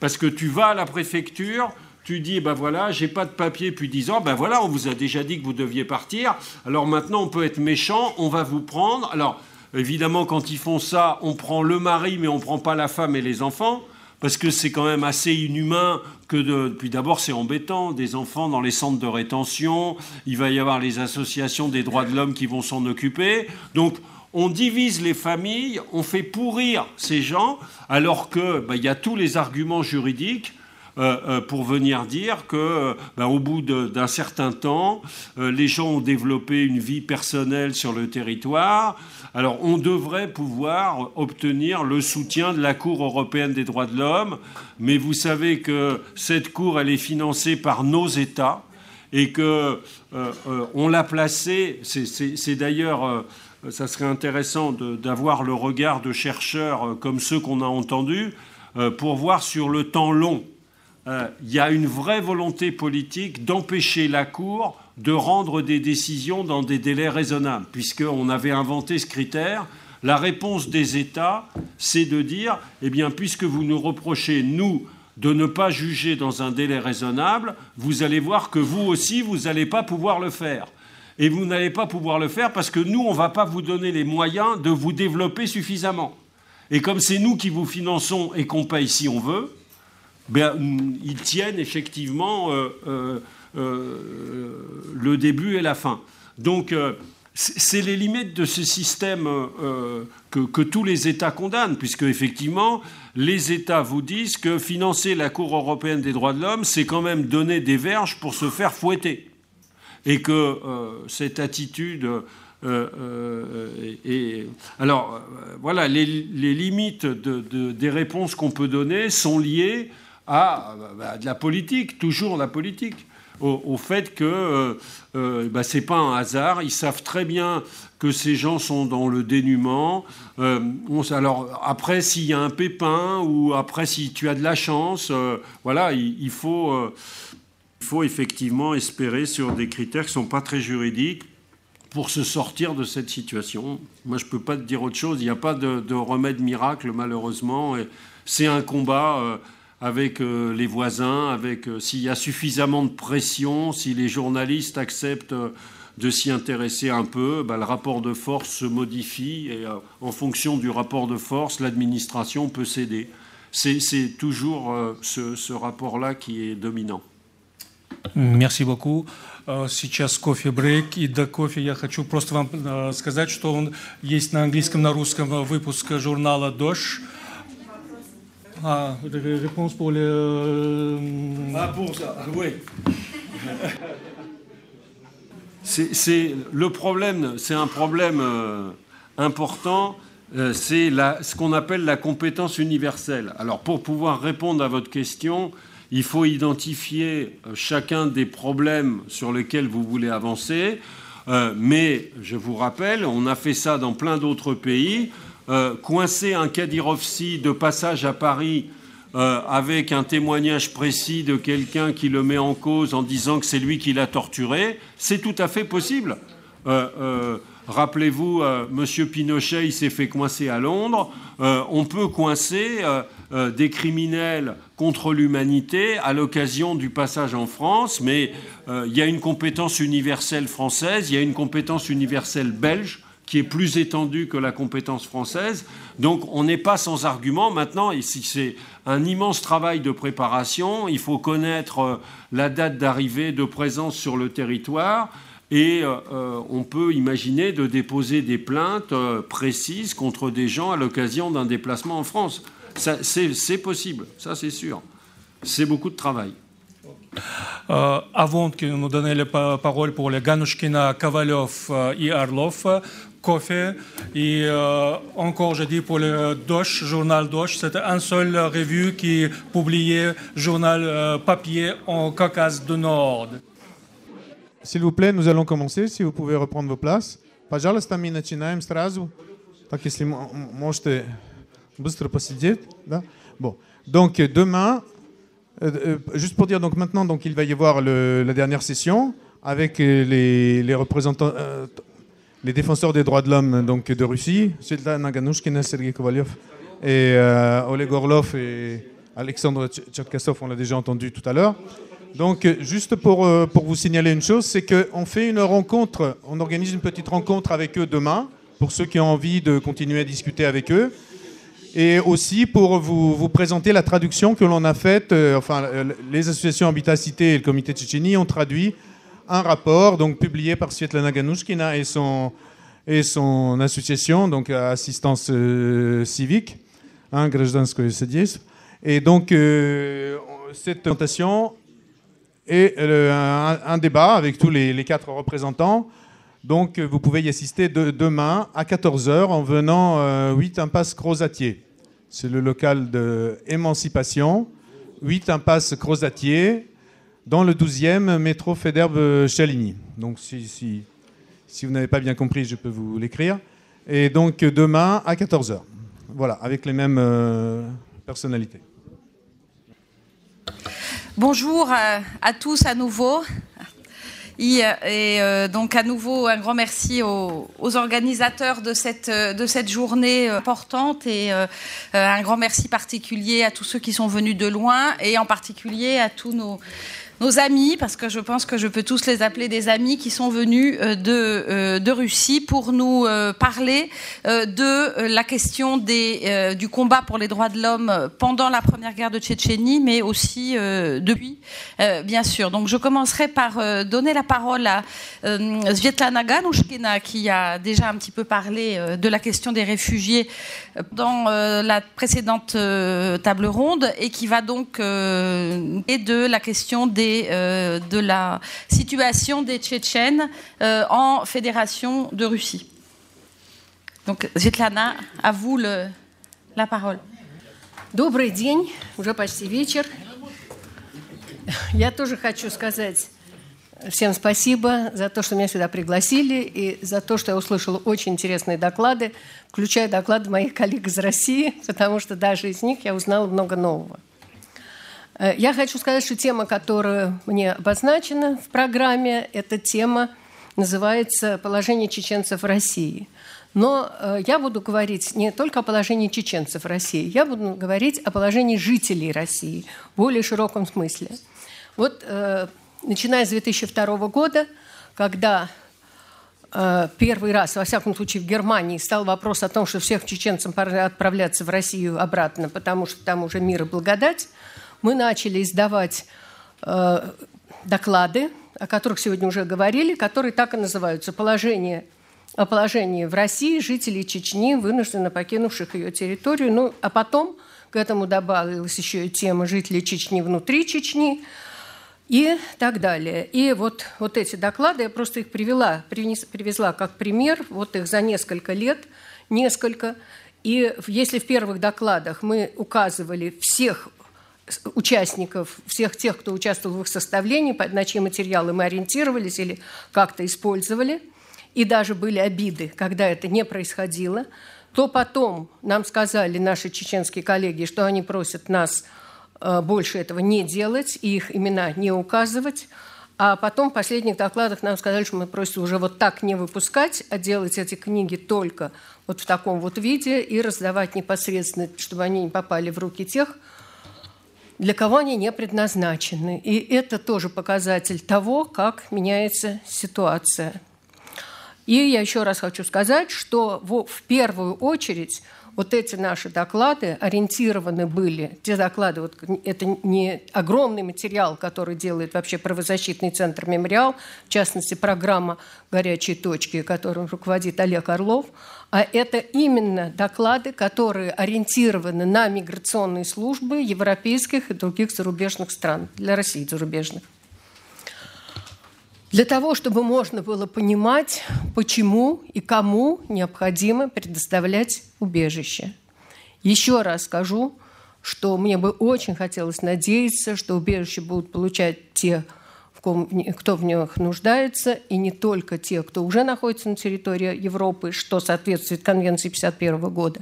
Parce que tu vas à la préfecture, tu dis, ben voilà, j'ai pas de papier depuis 10 ans, ben voilà, on vous a déjà dit que vous deviez partir, alors maintenant on peut être méchant, on va vous prendre. Alors, évidemment, quand ils font ça, on prend le mari, mais on prend pas la femme et les enfants parce que c'est quand même assez inhumain que de... Puis d'abord, c'est embêtant, des enfants dans les centres de rétention, il va y avoir les associations des droits de l'homme qui vont s'en occuper. Donc, on divise les familles, on fait pourrir ces gens, alors qu'il bah, y a tous les arguments juridiques pour venir dire que, euh, bah, au bout d'un certain temps, les gens ont développé une vie personnelle sur le territoire. Alors, on devrait pouvoir obtenir le soutien de la Cour européenne des droits de l'homme, mais vous savez que cette Cour, elle est financée par nos États et que on l'a placée. C'est d'ailleurs ça serait intéressant d'avoir le regard de chercheurs comme ceux qu'on a entendus pour voir sur le temps long euh, il y a une vraie volonté politique d'empêcher la Cour de rendre des décisions dans des délais raisonnables, puisqu'on avait inventé ce critère. La réponse des États, c'est de dire, eh bien, puisque vous nous reprochez, nous, de ne pas juger dans un délai raisonnable, vous allez voir que vous aussi, vous n'allez pas pouvoir le faire. Et vous n'allez pas pouvoir le faire parce que nous, on ne va pas vous donner les moyens de vous développer suffisamment. Et comme c'est nous qui vous finançons et qu'on paye si on veut, ben, ils tiennent effectivement euh, euh, euh, le début et la fin. Donc, c'est les limites de ce système que, tous les États condamnent, puisque effectivement, les États vous disent que financer la Cour européenne des droits de l'homme, c'est quand même donner des verges pour se faire fouetter. Et que cette attitude. et, alors, voilà, les, limites de, de, des réponses qu'on peut donner sont liées à, bah, de la politique, toujours la politique. Au, fait que euh, euh bah, pas un hasard. Ils savent très bien que ces gens sont dans le dénuement. Euh, alors après, s'il y a un pépin ou après si tu as de la chance, euh, voilà, il, faut, il faut effectivement espérer sur des critères qui sont pas très juridiques pour se sortir de cette situation. Moi, je ne peux pas te dire autre chose. Il n'y a pas de, de, remède miracle, malheureusement. C'est un combat avec euh, les voisins, avec euh, s'il y a suffisamment de pression, si les journalistes acceptent euh, de s'y intéresser un peu, bah, le rapport de force se modifie et en fonction du rapport de force, l'administration peut céder. C'est toujours ce, ce rapport-là qui est dominant. Merci beaucoup. Сейчас кофе-брейк. И до кофе я хочу просто вам сказать, что он есть на английском, на русском выпуск журнала «Дождь». Ah, réponse pour les. Euh... Ah, pour ça, oui. c'est le problème, c'est un problème euh, important. Euh, c'est ce qu'on appelle la compétence universelle. Alors, pour pouvoir répondre à votre question, il faut identifier euh, chacun des problèmes sur lesquels vous voulez avancer. mais je vous rappelle, on a fait ça dans plein d'autres pays. Euh, coincer un Kadyrovsi de passage à Paris euh, avec un témoignage précis de quelqu'un qui le met en cause en disant que c'est lui qui l'a torturé, c'est tout à fait possible. Euh, rappelez-vous, M. Pinochet, il s'est fait coincer à Londres. on peut coincer des criminels contre l'humanité à l'occasion du passage en France, mais il y a une compétence universelle française, il y a une compétence universelle belge qui est plus étendue que la compétence française. Donc on n'est pas sans argument. Maintenant, ici, c'est un immense travail de préparation. Il faut connaître euh, la date d'arrivée, de présence sur le territoire. Et euh, euh, on peut imaginer de déposer des plaintes précises contre des gens à l'occasion d'un déplacement en France. C'est possible, ça c'est sûr. C'est beaucoup de travail. avant que nous donnions la parole pour les Ganushkina, Kovalov et Arlov, Coffee. Et euh, encore, je dis pour le Dosh, journal Dosh, c'était un seul revue qui publiait journal euh, papier en Caucase du Nord. S'il vous plaît, nous allons commencer. Si vous pouvez reprendre vos places. Пожалуйста, мы начинаем сразу. Так, если можете быстро посидеть. Да? Bon. Donc, demain, euh, euh, juste pour dire, donc maintenant, donc, il va y avoir le, la dernière session avec les, les représentants, euh, les défenseurs des droits de l'homme donc, de Russie, Svetlana Ganushkina, Sergei Kovalyov et euh, Oleg Orlov et Alexandre Tcherkassov, on l'a déjà entendu tout à l'heure. Donc, juste pour, euh, pour vous signaler une chose, c'est qu'on fait une rencontre, on organise une petite rencontre avec eux demain, pour ceux qui ont envie de continuer à discuter avec eux. Et aussi pour vous, vous présenter la traduction que l'on a faite, euh, enfin, les associations Habitat Cité et le comité Tchétchénie ont traduit un rapport donc publié par Svetlana Ganushkina et son, et son association, donc Assistance euh, Civique, hein, Et donc, euh, cette présentation est un, un, débat avec tous les, quatre représentants donc vous pouvez y assister demain à 14h en venant 8 euh, impasse Crozatier. C'est le local d'émancipation. 8 impasse Crozatier dans le 12e métro Fédère-Chaligny. Donc si, vous n'avez pas bien compris, je peux vous l'écrire. Et donc demain à 14h. Voilà, avec les mêmes euh, personnalités. Bonjour à, à tous à nouveau. Et, euh, donc à nouveau un grand merci aux, organisateurs de cette, de cette journée importante et euh, un grand merci particulier à tous ceux qui sont venus de loin et en particulier à tous nos nos amis, parce que je pense que je peux tous les appeler des amis qui sont venus euh, de, euh, de Russie pour nous euh, parler de la question des, du combat pour les droits de l'homme pendant la première guerre de Tchétchénie, mais aussi depuis, bien sûr. Donc je commencerai par donner la parole à Svetlana Ganushkina, qui a déjà un petit peu parlé de la question des réfugiés dans la précédente table ronde et qui va donc et de la question des euh, de la situation des Tchétchènes euh, en Fédération de Russie. Donc, Svetlana, à vous le, la parole. Добрый день, уже почти вечер. Я тоже хочу сказать всем спасибо за то, что меня сюда пригласили, и за то, что я услышала очень интересные доклады, включая доклады моих коллег из России, потому что даже из них я узнала много нового. Э, я хочу сказать, что тема, которая мне обозначена в программе, эта тема называется «Положение чеченцев в России». Но э, я буду говорить не только о положении чеченцев в России, я буду говорить о положении жителей России в более широком смысле. Вот э, начиная с 2002 года, когда первый раз, во всяком случае в Германии, стал вопрос о том, что всех чеченцам пора отправляться в Россию обратно, потому что там уже мир и благодать, мы начали издавать э, доклады, о которых сегодня уже говорили, которые так и называются «Положение о положении в России жителей Чечни, вынужденно покинувших ее территорию». Ну, а потом к этому добавилась еще и тема жителей Чечни внутри Чечни и так далее. И вот, вот эти доклады, я просто их привела, привез, привезла как пример, вот их за несколько лет, несколько. И если в первых докладах мы указывали всех участников, всех тех, кто участвовал в их составлении, на чьи материалы мы ориентировались или как-то использовали, и даже были обиды, когда это не происходило, то потом нам сказали наши чеченские коллеги, что они просят нас э, больше этого не делать и их имена не указывать. А потом в последних докладах нам сказали, что мы просим уже вот так не выпускать, а делать эти книги только вот в таком вот виде и раздавать непосредственно, чтобы они не попали в руки тех, для кого они не предназначены. И это тоже показатель того, как меняется ситуация. И я еще раз хочу сказать, что в первую очередь вот эти наши доклады ориентированы были, те доклады, вот это не огромный материал, который делает вообще правозащитный центр «Мемориал», в частности, программа «Горячие точки», которым руководит Олег Орлов, а это именно доклады, которые ориентированы на миграционные службы европейских и других зарубежных стран, для России зарубежных для того, чтобы можно было понимать, почему и кому необходимо предоставлять убежище. Еще раз скажу, что мне бы очень хотелось надеяться, что убежище будут получать те, кто в них нуждается, и не только те, кто уже находится на территории Европы, что соответствует Конвенции 1951 года,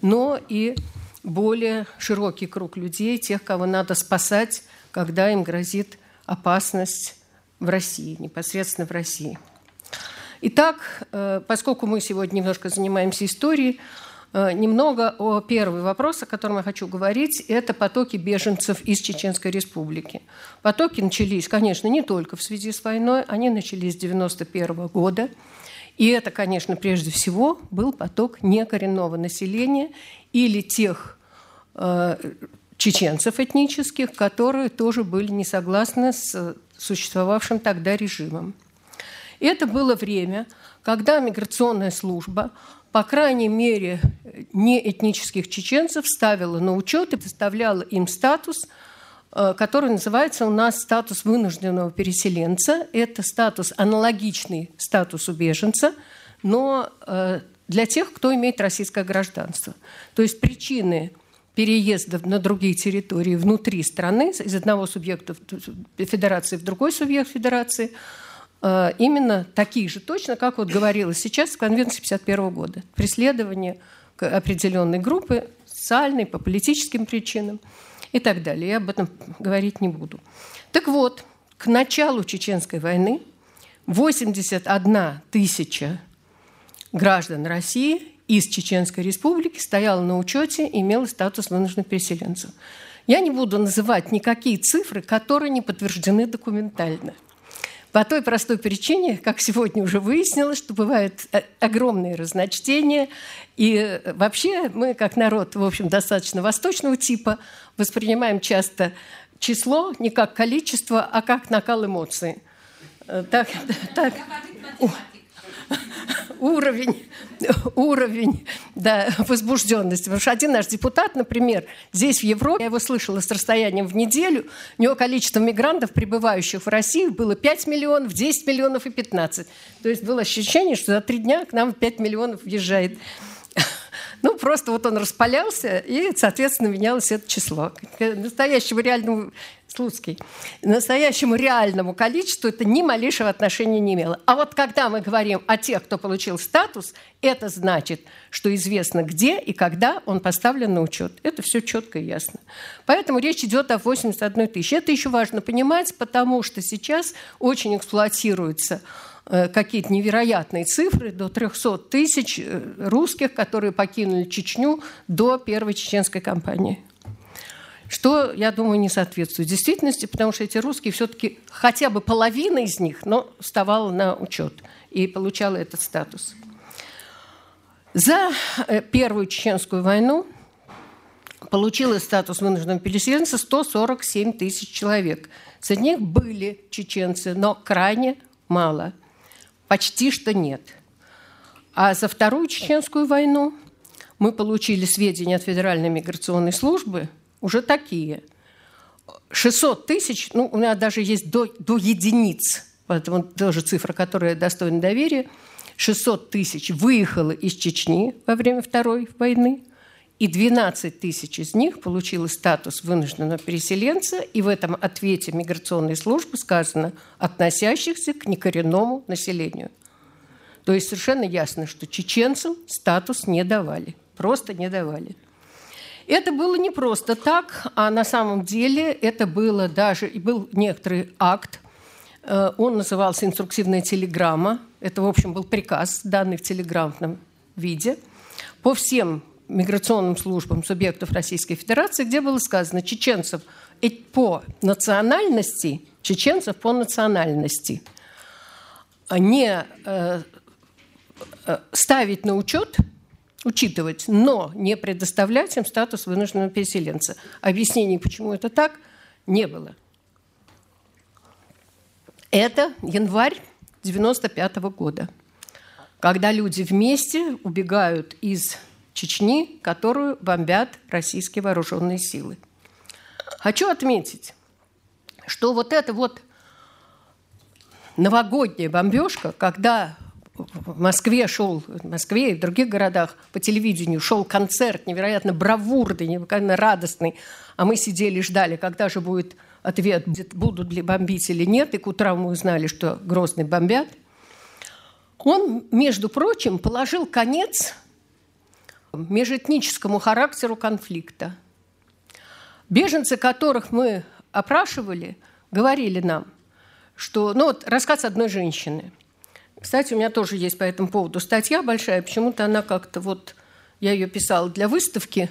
но и более широкий круг людей, тех, кого надо спасать, когда им грозит опасность в России, непосредственно в России. Итак, э, поскольку мы сегодня немножко занимаемся историей, немного о первый вопрос, о котором я хочу говорить, это потоки беженцев из Чеченской Республики. Потоки начались, конечно, не только в связи с войной, они начались с 1991 года. И это, конечно, прежде всего был поток некоренного населения или тех э, чеченцев этнических, которые тоже были не согласны с существовавшим тогда режимом. Это было время, когда миграционная служба, по крайней мере, неэтнических чеченцев ставила на учет и представляла им статус, э, который называется у нас статус вынужденного переселенца. Это статус аналогичный статусу беженца, но э, для тех, кто имеет российское гражданство. То есть причины переездов на другие территории внутри страны из одного субъекта федерации в другой субъект федерации именно такие же точно, как вот говорилось сейчас в Конвенции 1951 года. Преследование определенной группы социальной, по политическим причинам и так далее. Я об этом говорить не буду. Так вот, к началу Чеченской войны 81 тысяча граждан России из Чеченской Республики стояла на учете и имела статус вынужденных переселенцев. Я не буду называть никакие цифры, которые не подтверждены документально. По той простой причине, как сегодня уже выяснилось, что бывают э, огромные разночтения. И э, вообще мы, как народ, в общем, достаточно восточного типа, воспринимаем часто число не как количество, а как накал эмоций. Э, так, так, уровень, уровень да, возбужденности. Потому что один наш депутат, например, здесь в Европе, я его слышала с расстоянием в неделю, у него количество мигрантов, прибывающих в Россию, было 5 миллионов, 10 миллионов и 15. То есть было ощущение, что за три дня к нам 5 миллионов въезжает. Ну, просто вот он распалялся, и, соответственно, менялось это число. К настоящему реальному Слуцкий, настоящему реальному количеству это ни малейшего отношения не имело. А вот когда мы говорим о тех, кто получил статус, это значит, что известно, где и когда он поставлен на учет. Это все четко и ясно. Поэтому речь идет о 81 тысяче. Это еще важно понимать, потому что сейчас очень эксплуатируются э, какие-то невероятные цифры, до 300 тысяч э, русских, которые покинули Чечню до первой чеченской кампании что, я думаю, не соответствует действительности, потому что эти русские все-таки, хотя бы половина из них, но вставала на учет и получала этот статус. За э, Первую Чеченскую войну получила статус вынужденного переселенца 147 тысяч человек. Среди них были чеченцы, но крайне мало. Почти что нет. А за Вторую Чеченскую войну мы получили сведения от Федеральной миграционной службы – уже такие. 600 тысяч, ну, у меня даже есть до, до единиц, поэтому тоже цифра, которая достойна доверия. 600 тысяч выехало из Чечни во время Второй войны, и 12 тысяч из них получило статус вынужденного переселенца, и в этом ответе миграционной службы сказано относящихся к некоренному населению. То есть совершенно ясно, что чеченцам статус не давали, просто не давали. Это было не просто так, а на самом деле это было даже, был некоторый акт, э, он назывался «Инструктивная телеграмма». Это, в общем, был приказ, данный в телеграфном виде, по всем миграционным службам субъектов Российской Федерации, где было сказано чеченцев по национальности, чеченцев по национальности не э, э, ставить на учет – учитывать, но не предоставлять им статус вынужденного переселенца. Объяснений, почему это так, не было. Это январь 95 -го года, когда люди вместе убегают из Чечни, которую бомбят российские вооруженные силы. Хочу отметить, что вот эта вот новогодняя бомбежка, когда в Москве шел, в Москве и в других городах по телевидению шел концерт невероятно бравурный, невероятно радостный, а мы сидели и ждали, когда же будет ответ, будут ли бомбить или нет, и к утру мы узнали, что Грозный бомбят. Он, между прочим, положил конец межэтническому характеру конфликта. Беженцы, которых мы опрашивали, говорили нам, что, ну вот рассказ одной женщины – кстати, у меня тоже есть по этому поводу статья большая. Почему-то она как-то вот... Я ее писала для выставки.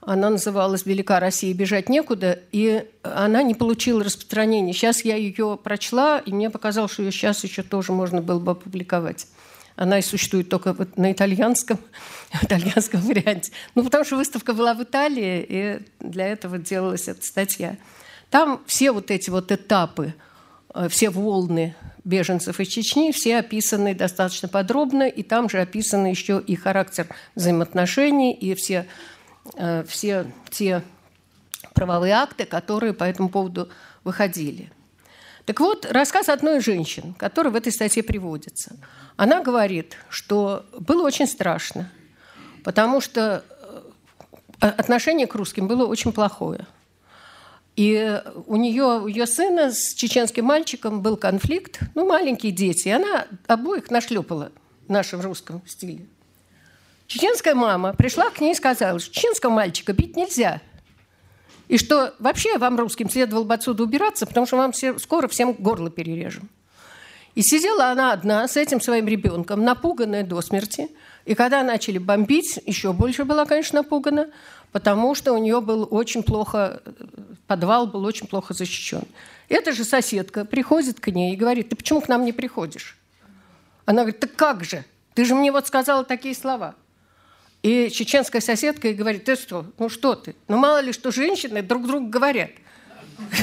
Она называлась «Велика Россия, бежать некуда», и она не получила распространения. Сейчас я ее прочла, и мне показалось, что ее сейчас еще тоже можно было бы опубликовать. Она и существует только вот на итальянском, итальянском варианте. Ну, потому что выставка была в Италии, и для этого делалась эта статья. Там все вот эти вот этапы, э, все волны беженцев из Чечни, все описаны достаточно подробно, и там же описаны еще и характер взаимоотношений, и все, э, все те правовые акты, которые по этому поводу выходили. Так вот, рассказ одной из женщин, который в этой статье приводится. Она говорит, что было очень страшно, потому что э, отношение к русским было очень плохое. И у нее, у ее сына с чеченским мальчиком был конфликт, ну, маленькие дети, и она обоих нашлепала в нашем русском стиле. Чеченская мама пришла к ней и сказала, что чеченского мальчика бить нельзя. И что вообще вам, русским, следовало бы отсюда убираться, потому что вам все, скоро всем горло перережем. И сидела она одна с этим своим ребенком, напуганная до смерти. И когда начали бомбить, еще больше была, конечно, напугана, потому что у нее был очень плохо, подвал был очень плохо защищен. Эта же соседка приходит к ней и говорит, ты почему к нам не приходишь? Она говорит, так как же? Ты же мне вот сказала такие слова. И чеченская соседка ей говорит, ты что, ну что ты? Ну мало ли, что женщины друг другу говорят.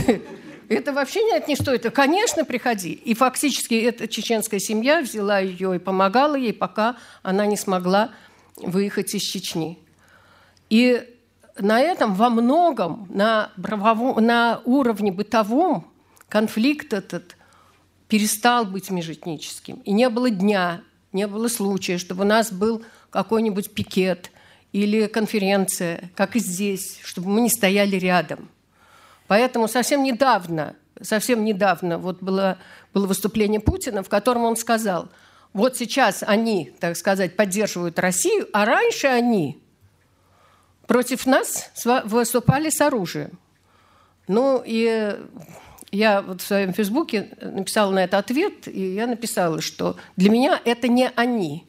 Это вообще не стоит. Конечно, приходи. И фактически эта чеченская семья взяла ее и помогала ей, пока она не смогла выехать из Чечни. И на этом во многом, на, правовом, на уровне бытовом конфликт этот перестал быть межэтническим. И не было дня, не было случая, чтобы у нас был какой-нибудь пикет или конференция, как и здесь, чтобы мы не стояли рядом. Поэтому совсем недавно, совсем недавно вот было, было выступление Путина, в котором он сказал, вот сейчас они, так сказать, поддерживают Россию, а раньше они против нас выступали с оружием. Ну и я вот в своем фейсбуке написала на это ответ, и я написала, что для меня это не они.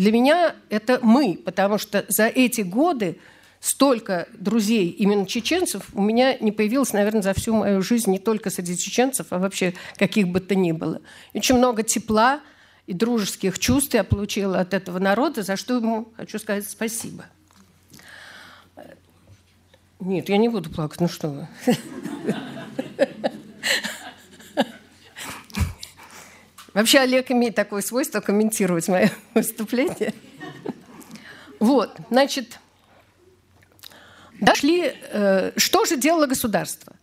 Для меня это мы, потому что за эти годы столько друзей именно чеченцев у меня не появилось, наверное, за всю мою жизнь, не только среди чеченцев, а вообще каких бы то ни было. Очень много тепла и дружеских чувств я получила от этого народа, за что ему хочу сказать спасибо. Нет, я не буду плакать, ну что вы. Вообще Олег имеет такое свойство комментировать мое выступление. Вот, значит, дошли, э, что же делало государство?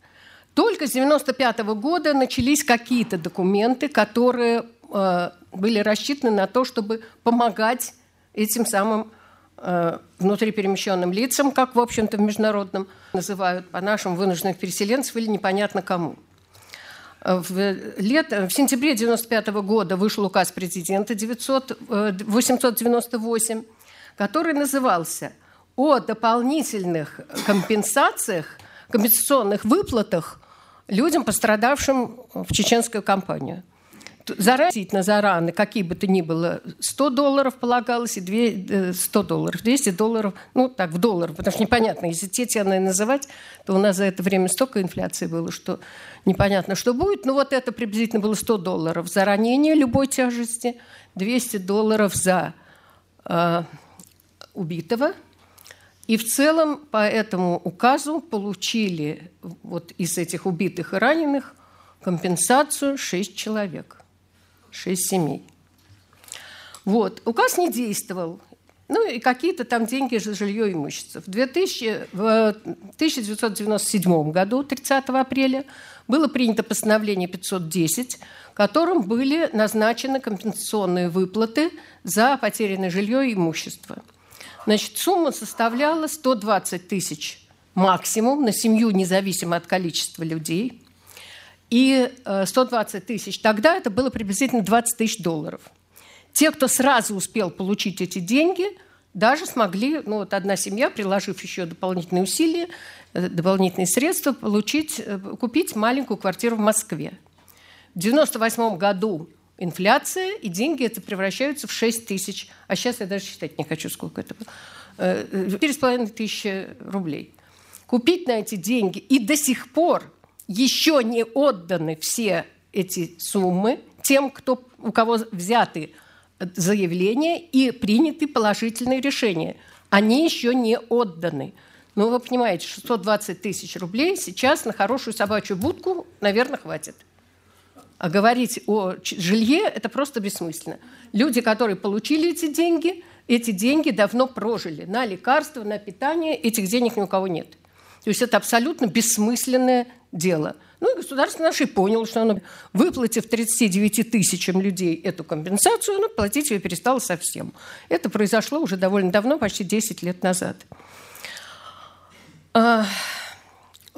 Только с 95 -го года начались какие-то документы, которые э, были рассчитаны на то, чтобы помогать этим самым Э, внутриперемещенным лицам, как, в общем-то, в международном называют, по-нашему, вынужденных переселенцев или непонятно кому. В, лет, в сентябре 1995 года вышел указ президента 900, 898, э, который назывался «О дополнительных компенсациях, компенсационных выплатах людям, пострадавшим в чеченскую кампанию» заразительно за раны, какие бы то ни было, 100 долларов полагалось и 2, 100 э, долларов, 200 долларов, ну так, в доллар, потому что непонятно, если те цены называть, то у нас за это время столько инфляции было, что непонятно, что будет. Но вот это приблизительно было 100 долларов за ранение любой тяжести, 200 долларов за э, убитого. И в целом по этому указу получили вот из этих убитых и раненых компенсацию 6 человек шесть семей. Вот. Указ не действовал. Ну и какие-то там деньги, жилье, имущество. В, 2000, в 1997 году, 30 апреля, было принято постановление 510, которым были назначены компенсационные выплаты за потерянное жилье и имущество. Значит, сумма составляла 120 тысяч максимум на семью, независимо от количества людей – и 120 э, тысяч. Тогда это было приблизительно 20 тысяч долларов. Те, кто сразу успел получить эти деньги, даже смогли, ну вот одна семья, приложив еще дополнительные усилия, э, дополнительные средства, получить, э, купить маленькую квартиру в Москве. В 1998 году инфляция, и деньги это превращаются в 6 тысяч, а сейчас я даже считать не хочу, сколько это было, 4,5 тысячи рублей. Купить на эти деньги и до сих пор еще не отданы все эти суммы тем, кто, у кого взяты заявления и приняты положительные решения. Они еще не отданы. Но вы понимаете, 620 тысяч рублей сейчас на хорошую собачью будку, наверное, хватит. А говорить о жилье – это просто бессмысленно. Люди, которые получили эти деньги, эти деньги давно прожили. На лекарства, на питание этих денег ни у кого нет. То есть это абсолютно бессмысленное дело. Ну и государство наше поняло, что оно, выплатив 39 тысячам людей эту компенсацию, оно платить ее перестало совсем. Это произошло уже довольно давно, почти 10 лет назад. А,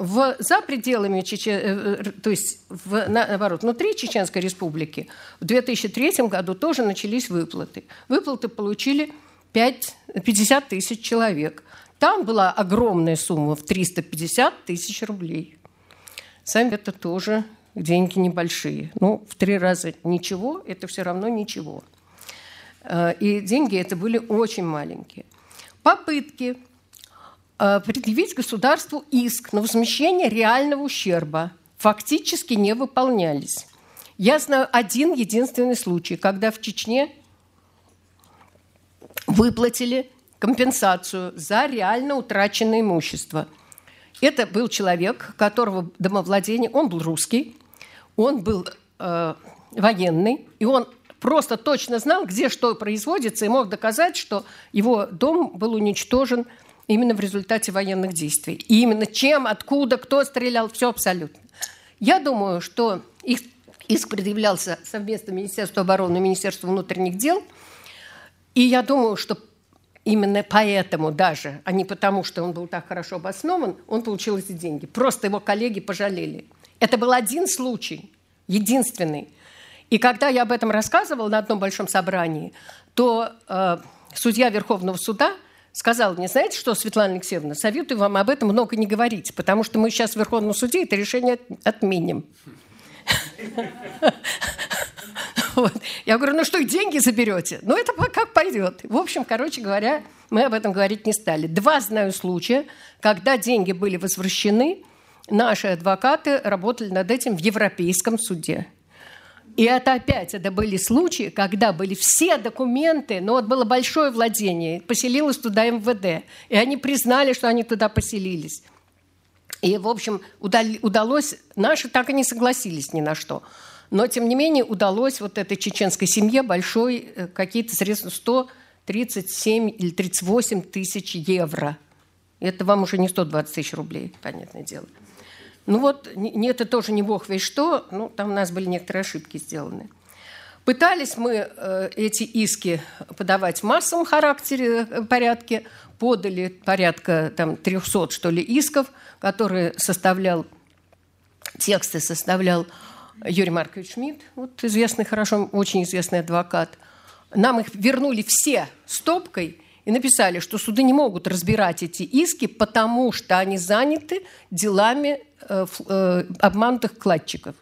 в, за пределами Чечен... Э, э, то есть в, наоборот, внутри Чеченской республики в 2003 году тоже начались выплаты. Выплаты получили 5, 50 тысяч человек. Там была огромная сумма в 350 тысяч рублей. Сами это тоже деньги небольшие. Ну, в три раза ничего, это все равно ничего. Э, и деньги это были очень маленькие. Попытки Э, предъявить государству иск на возмещение реального ущерба фактически не выполнялись. Я знаю один единственный случай, когда в Чечне выплатили компенсацию за реально утраченное имущество. Это был человек, которого домовладение, он был русский, он был э, военный, и он просто точно знал, где что производится, и мог доказать, что его дом был уничтожен именно в результате военных действий. И именно чем, откуда, кто стрелял, все абсолютно. Я думаю, что их иск предъявлялся совместно Министерству обороны и Министерству внутренних дел. И я думаю, что именно поэтому даже, а не потому, что он был так хорошо обоснован, он получил эти деньги. Просто его коллеги пожалели. Это был один случай, единственный. И когда я об этом рассказывала на одном большом собрании, то э, судья Верховного суда – сказал мне, знаете что, Светлана Алексеевна, советую вам об этом много не говорить, потому что мы сейчас в Верховном суде это решение отменим. Вот. Я говорю, ну что, деньги заберете? Ну, это как пойдет. В общем, короче говоря, мы об этом говорить не стали. Два знаю случая, когда деньги были возвращены, наши адвокаты работали над этим в Европейском суде. И это опять, это были случаи, когда были все документы, но вот было большое владение, поселилось туда МВД, и они признали, что они туда поселились. И, в общем, удалось, наши так и не согласились ни на что. Но, тем не менее, удалось вот этой чеченской семье большой э, какие-то средства, 137 или 38 тысяч евро. Это вам уже не 120 тысяч рублей, понятное дело. Ну вот, не, это тоже не бог весь что, ну, там у нас были некоторые ошибки сделаны. Пытались мы э, эти иски подавать в массовом характере, э, порядке, подали порядка там, 300, что ли, исков, которые составлял, тексты составлял Юрий Маркович Шмидт, вот известный, хорошо, очень известный адвокат. Нам их вернули все стопкой – и написали, что суды не могут разбирать эти иски, потому что они заняты делами э, э, обманутых вкладчиков.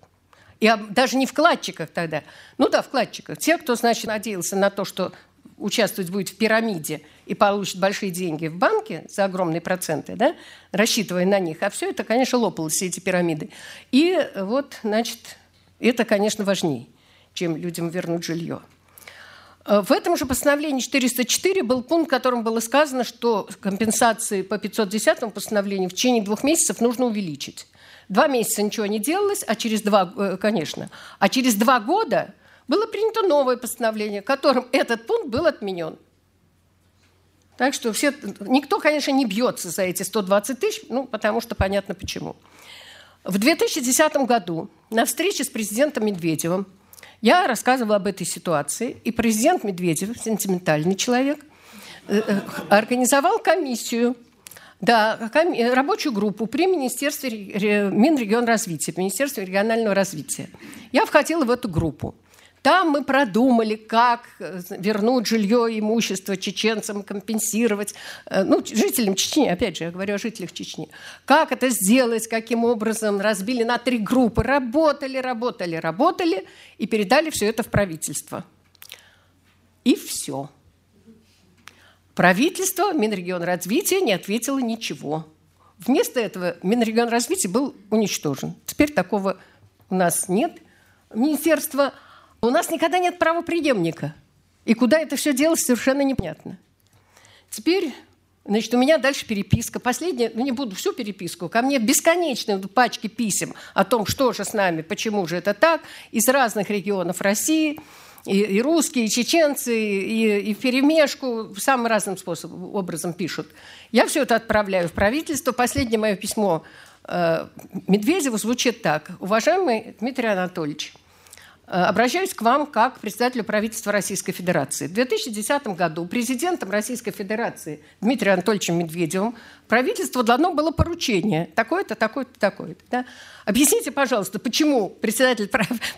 И даже не вкладчиках тогда. Ну да, вкладчиках. Те, кто, значит, надеялся на то, что участвовать будет в пирамиде и получит большие деньги в банке за огромные проценты, да, рассчитывая на них. А все это, конечно, лопалось, все эти пирамиды. И вот, значит, это, конечно, важнее, чем людям вернуть жилье. Э, в этом же постановлении 404 был пункт, в котором было сказано, что компенсации по 510 постановлению в течение двух месяцев нужно увеличить. Два месяца ничего не делалось, а через два, э, конечно, а через два года было принято новое постановление, которым этот пункт был отменен. Так что все, никто, конечно, не бьется за эти 120 тысяч, ну, потому что понятно почему. В 2010 году на встрече с президентом Медведевым я рассказывала об этой ситуации, и президент Медведев, сентиментальный человек, э, э, организовал комиссию, да, коми- рабочую группу при Министерстве Минрегионразвития, Министерстве регионального развития. Я входила в эту группу. Там мы продумали, как э, вернуть жилье и имущество чеченцам, компенсировать, э, ну, жителям Чечни, опять же, я говорю о жителях Чечни. Как это сделать, каким образом, разбили на три группы, работали, работали, работали и передали все это в правительство. И все. Правительство, Минрегион развития не ответило ничего. Вместо этого Минрегион развития был уничтожен. Теперь такого у нас нет. Министерство у нас никогда нет правоприемника. И куда это все делось, совершенно непонятно. Теперь Значит, у меня дальше переписка. Последняя, ну не буду всю переписку, ко мне бесконечные пачки писем о том, что же с нами, почему же это так, из разных регионов России, и, и русские, и чеченцы, и, и перемешку, самым разным способом, образом пишут. Я все это отправляю в правительство. Последнее мое письмо э, Медведеву звучит так. Уважаемый Дмитрий Анатольевич, обращаюсь к вам как председателю правительства Российской Федерации. В 2010 году президентом Российской Федерации Дмитрием Анатольевичем Медведевым правительство дано было поручение такое-то, такое-то, такое-то. Да? Объясните, пожалуйста, почему председатель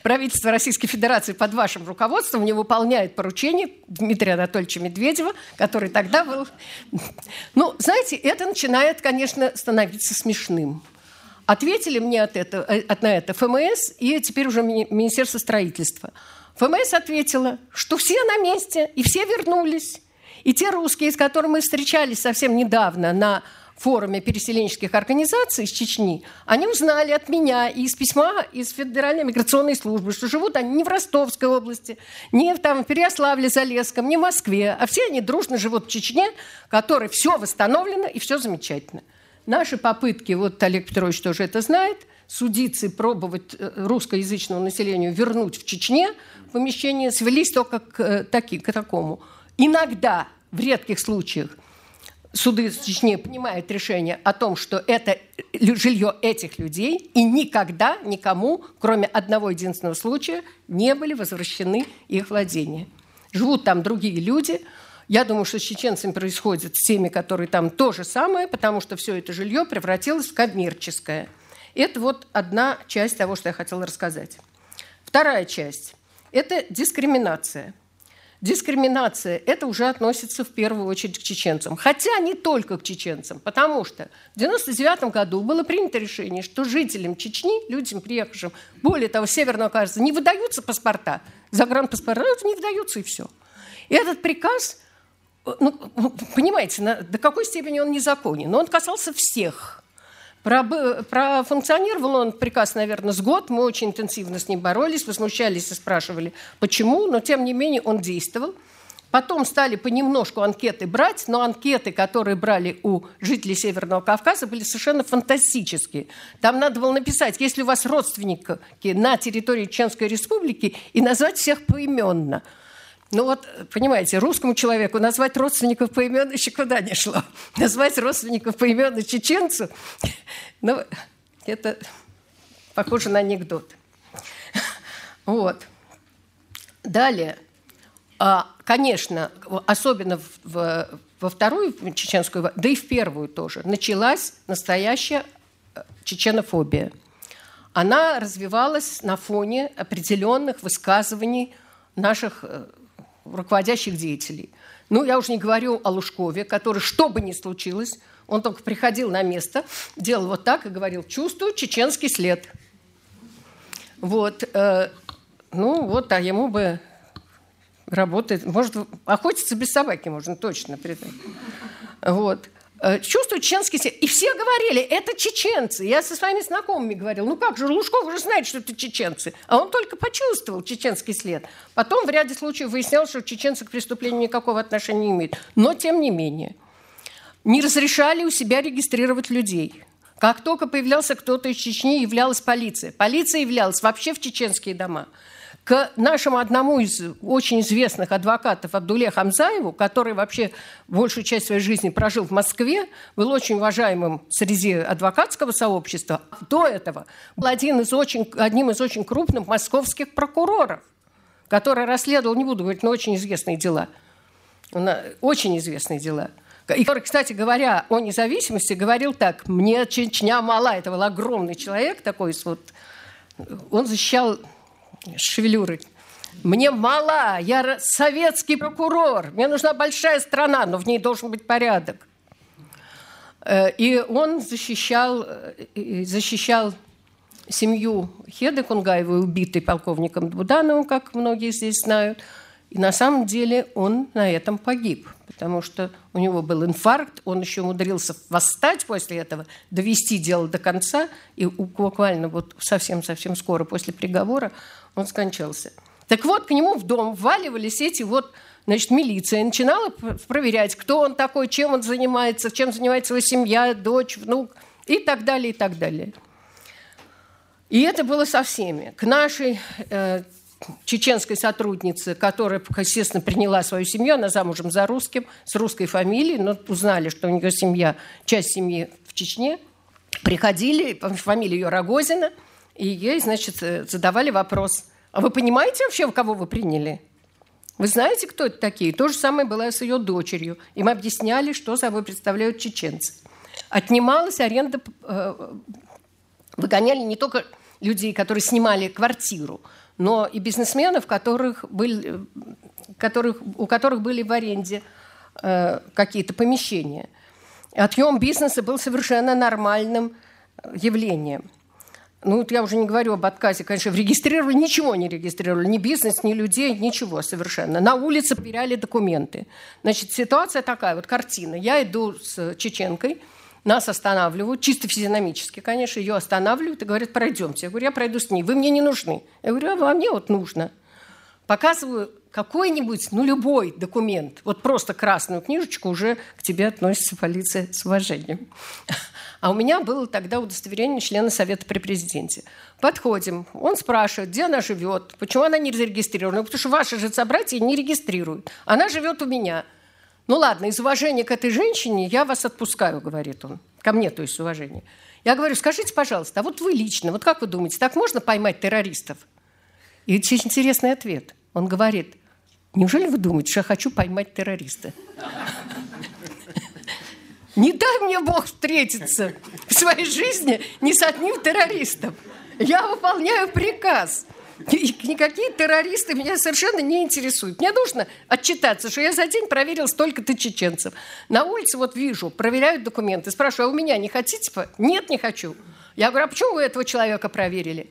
правительства Российской Федерации под вашим руководством не выполняет поручение Дмитрия Анатольевича Медведева, который тогда был... Ну, знаете, это начинает, конечно, становиться смешным. Ответили мне от этого, э, от, на это ФМС и теперь уже Министерство строительства. ФМС ответила, что все на месте и все вернулись. И те русские, с которыми мы встречались совсем недавно на форуме переселенческих организаций из Чечни, они узнали от меня и из письма из Федеральной миграционной службы, что живут они не в Ростовской области, не в, там, в Переославле-Залесском, не в Москве, а все они дружно живут в Чечне, в которой все восстановлено и все замечательно. Наши попытки, вот Олег Петрович тоже это знает, судиться и пробовать э, русскоязычному населению вернуть в Чечне помещение, свелись только к, э, таки, к такому. Иногда, в редких случаях, суды в Чечне принимают решение о том, что это жилье этих людей, и никогда никому, кроме одного единственного случая, не были возвращены их владения. Живут там другие люди – я думаю, что с чеченцами происходит, с теми, которые там то же самое, потому что все это жилье превратилось в коммерческое. Это вот одна часть того, что я хотела рассказать. Вторая часть – это дискриминация. Дискриминация – это уже относится в первую очередь к чеченцам. Хотя не только к чеченцам, потому что в 1999 году было принято решение, что жителям Чечни, людям, приехавшим, более того, Северного Кавказа, не выдаются паспорта, загранпаспорта не выдаются и все. И этот приказ ну, понимаете, на, до какой степени он незаконен. Но он касался всех. Про, профункционировал он приказ, наверное, с год. Мы очень интенсивно с ним боролись, возмущались и спрашивали, почему. Но, тем не менее, он действовал. Потом стали понемножку анкеты брать, но анкеты, которые брали у жителей Северного Кавказа, были совершенно фантастические. Там надо было написать, если у вас родственники на территории Чеченской Республики, и назвать всех поименно – ну вот, понимаете, русскому человеку назвать родственников по имену еще куда не шло. Назвать родственников по имену чеченцу, ну, это похоже на анекдот. Вот. Далее, а, конечно, особенно в, во вторую чеченскую, да и в первую тоже, началась настоящая э, чеченофобия. Она развивалась на фоне определенных высказываний наших э, руководящих деятелей. Ну, я уже не говорю о Лужкове, который, что бы ни случилось, он только приходил на место, делал вот так и говорил, чувствую чеченский след. Вот. Э, ну, вот, а ему бы работает, может, охотиться без собаки можно точно. Вот. Э, чувствуют чеченский след. И все говорили, это чеченцы. Я со своими знакомыми говорил, ну как же, Лужков уже знает, что это чеченцы. А он только почувствовал чеченский след. Потом в ряде случаев выяснялось, что чеченцы к преступлению никакого отношения не имеют. Но тем не менее, не разрешали у себя регистрировать людей. Как только появлялся кто-то из Чечни, являлась полиция. Полиция являлась вообще в чеченские дома к нашему одному из очень известных адвокатов Абдуле Хамзаеву, который вообще большую часть своей жизни прожил в Москве, был очень уважаемым среди адвокатского сообщества. До этого был один из очень, одним из очень крупных московских прокуроров, который расследовал, не буду говорить, но очень известные дела. Очень известные дела. И который, кстати говоря, о независимости говорил так. Мне Чечня мала. Это был огромный человек такой. Вот, он защищал шевелюры. Мне мало, я советский прокурор, мне нужна большая страна, но в ней должен быть порядок. Э, и он защищал, э, защищал семью Хеды Кунгаевой, убитой полковником Будановым, как многие здесь знают. И на самом деле он на этом погиб, потому что у него был инфаркт, он еще умудрился восстать после этого, довести дело до конца, и буквально вот совсем-совсем скоро после приговора он скончался. Так вот, к нему в дом вваливались эти вот значит, милиция начинала проверять, кто он такой, чем он занимается, чем занимается его семья, дочь, внук и так далее, и так далее. И это было со всеми. К нашей э, чеченской сотруднице, которая, естественно, приняла свою семью, она замужем за русским, с русской фамилией, но узнали, что у нее семья, часть семьи в Чечне, приходили, фамилия ее Рогозина, и ей, значит, э, задавали вопрос, а вы понимаете вообще, кого вы приняли? Вы знаете, кто это такие? То же самое было с ее дочерью. Им объясняли, что собой представляют чеченцы. Отнималась аренда, э, выгоняли не только людей, которые снимали квартиру, но и бизнесменов, которых были, которых, у которых были в аренде э, какие-то помещения. Отъем бизнеса был совершенно нормальным явлением. Ну, вот я уже не говорю об отказе, конечно, регистрировали, ничего не регистрировали, ни бизнес, ни людей, ничего совершенно. На улице проверяли документы. Значит, ситуация такая, вот картина. Я иду с чеченкой, нас останавливают, чисто физиономически, конечно, ее останавливают и говорят, пройдемте. Я говорю, я пройду с ней, вы мне не нужны. Я говорю, а вам мне вот нужно. Показываю какой-нибудь, ну, любой документ, вот просто красную книжечку, уже к тебе относится полиция с уважением. А у меня было тогда удостоверение члена Совета при президенте. Подходим, он спрашивает, где она живет, почему она не зарегистрирована, потому что ваши же собратья не регистрируют. Она живет у меня – ну ладно, из уважения к этой женщине я вас отпускаю, говорит он. Ко мне, то есть, уважение. Я говорю, скажите, пожалуйста, а вот вы лично, вот как вы думаете, так можно поймать террористов? И очень интересный ответ. Он говорит, неужели вы думаете, что я хочу поймать террориста? Не дай мне Бог встретиться в своей жизни ни с одним террористом. Я выполняю приказ – никакие террористы меня совершенно не интересуют. Мне нужно отчитаться, что я за день проверил столько-то чеченцев. На улице вот вижу, проверяют документы. Спрашиваю, а у меня не хотите? Нет, не хочу. Я говорю, а почему вы этого человека проверили?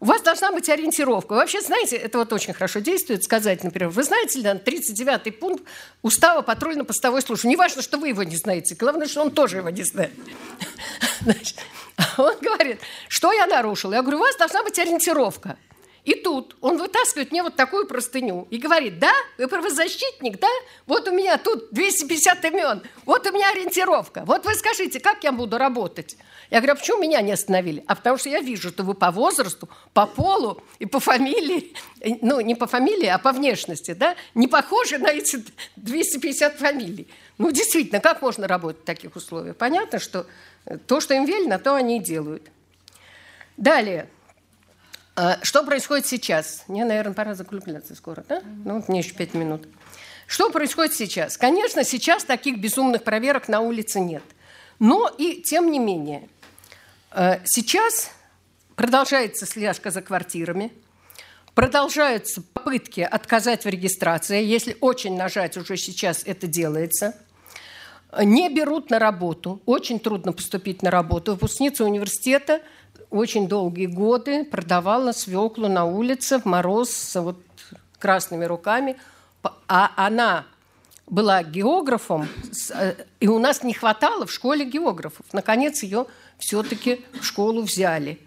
У вас должна быть ориентировка. Вы вообще знаете, это вот очень хорошо действует, сказать, например, вы знаете ли, 39-й пункт устава патрульно-постовой службы. Не важно, что вы его не знаете, главное, что он тоже его не знает. Значит, он говорит, что я нарушил? Я говорю, у вас должна быть ориентировка. И тут он вытаскивает мне вот такую простыню и говорит, да, вы правозащитник, да? Вот у меня тут 250 имен, вот у меня ориентировка. Вот вы скажите, как я буду работать? Я говорю, а почему меня не остановили? А потому что я вижу, что вы по возрасту, по полу и по фамилии, ну, не по фамилии, а по внешности, да, не похожи на эти 250 фамилий. Ну, действительно, как можно работать в таких условиях? Понятно, что то, что им велено, то они и делают. Далее. А, что происходит сейчас? Мне, наверное, пора закругляться скоро, да? Ну, мне еще пять минут. Что происходит сейчас? Конечно, сейчас таких безумных проверок на улице нет. Но и тем не менее, а, сейчас продолжается слежка за квартирами, продолжаются попытки отказать в регистрации. Если очень нажать, уже сейчас это делается. Не берут на работу. Очень трудно поступить на работу. Выпускница университета – очень долгие годы продавала свеклу на улице в мороз с вот красными руками. А она была географом, э, и у нас не хватало в школе географов. Наконец ее все-таки в школу взяли.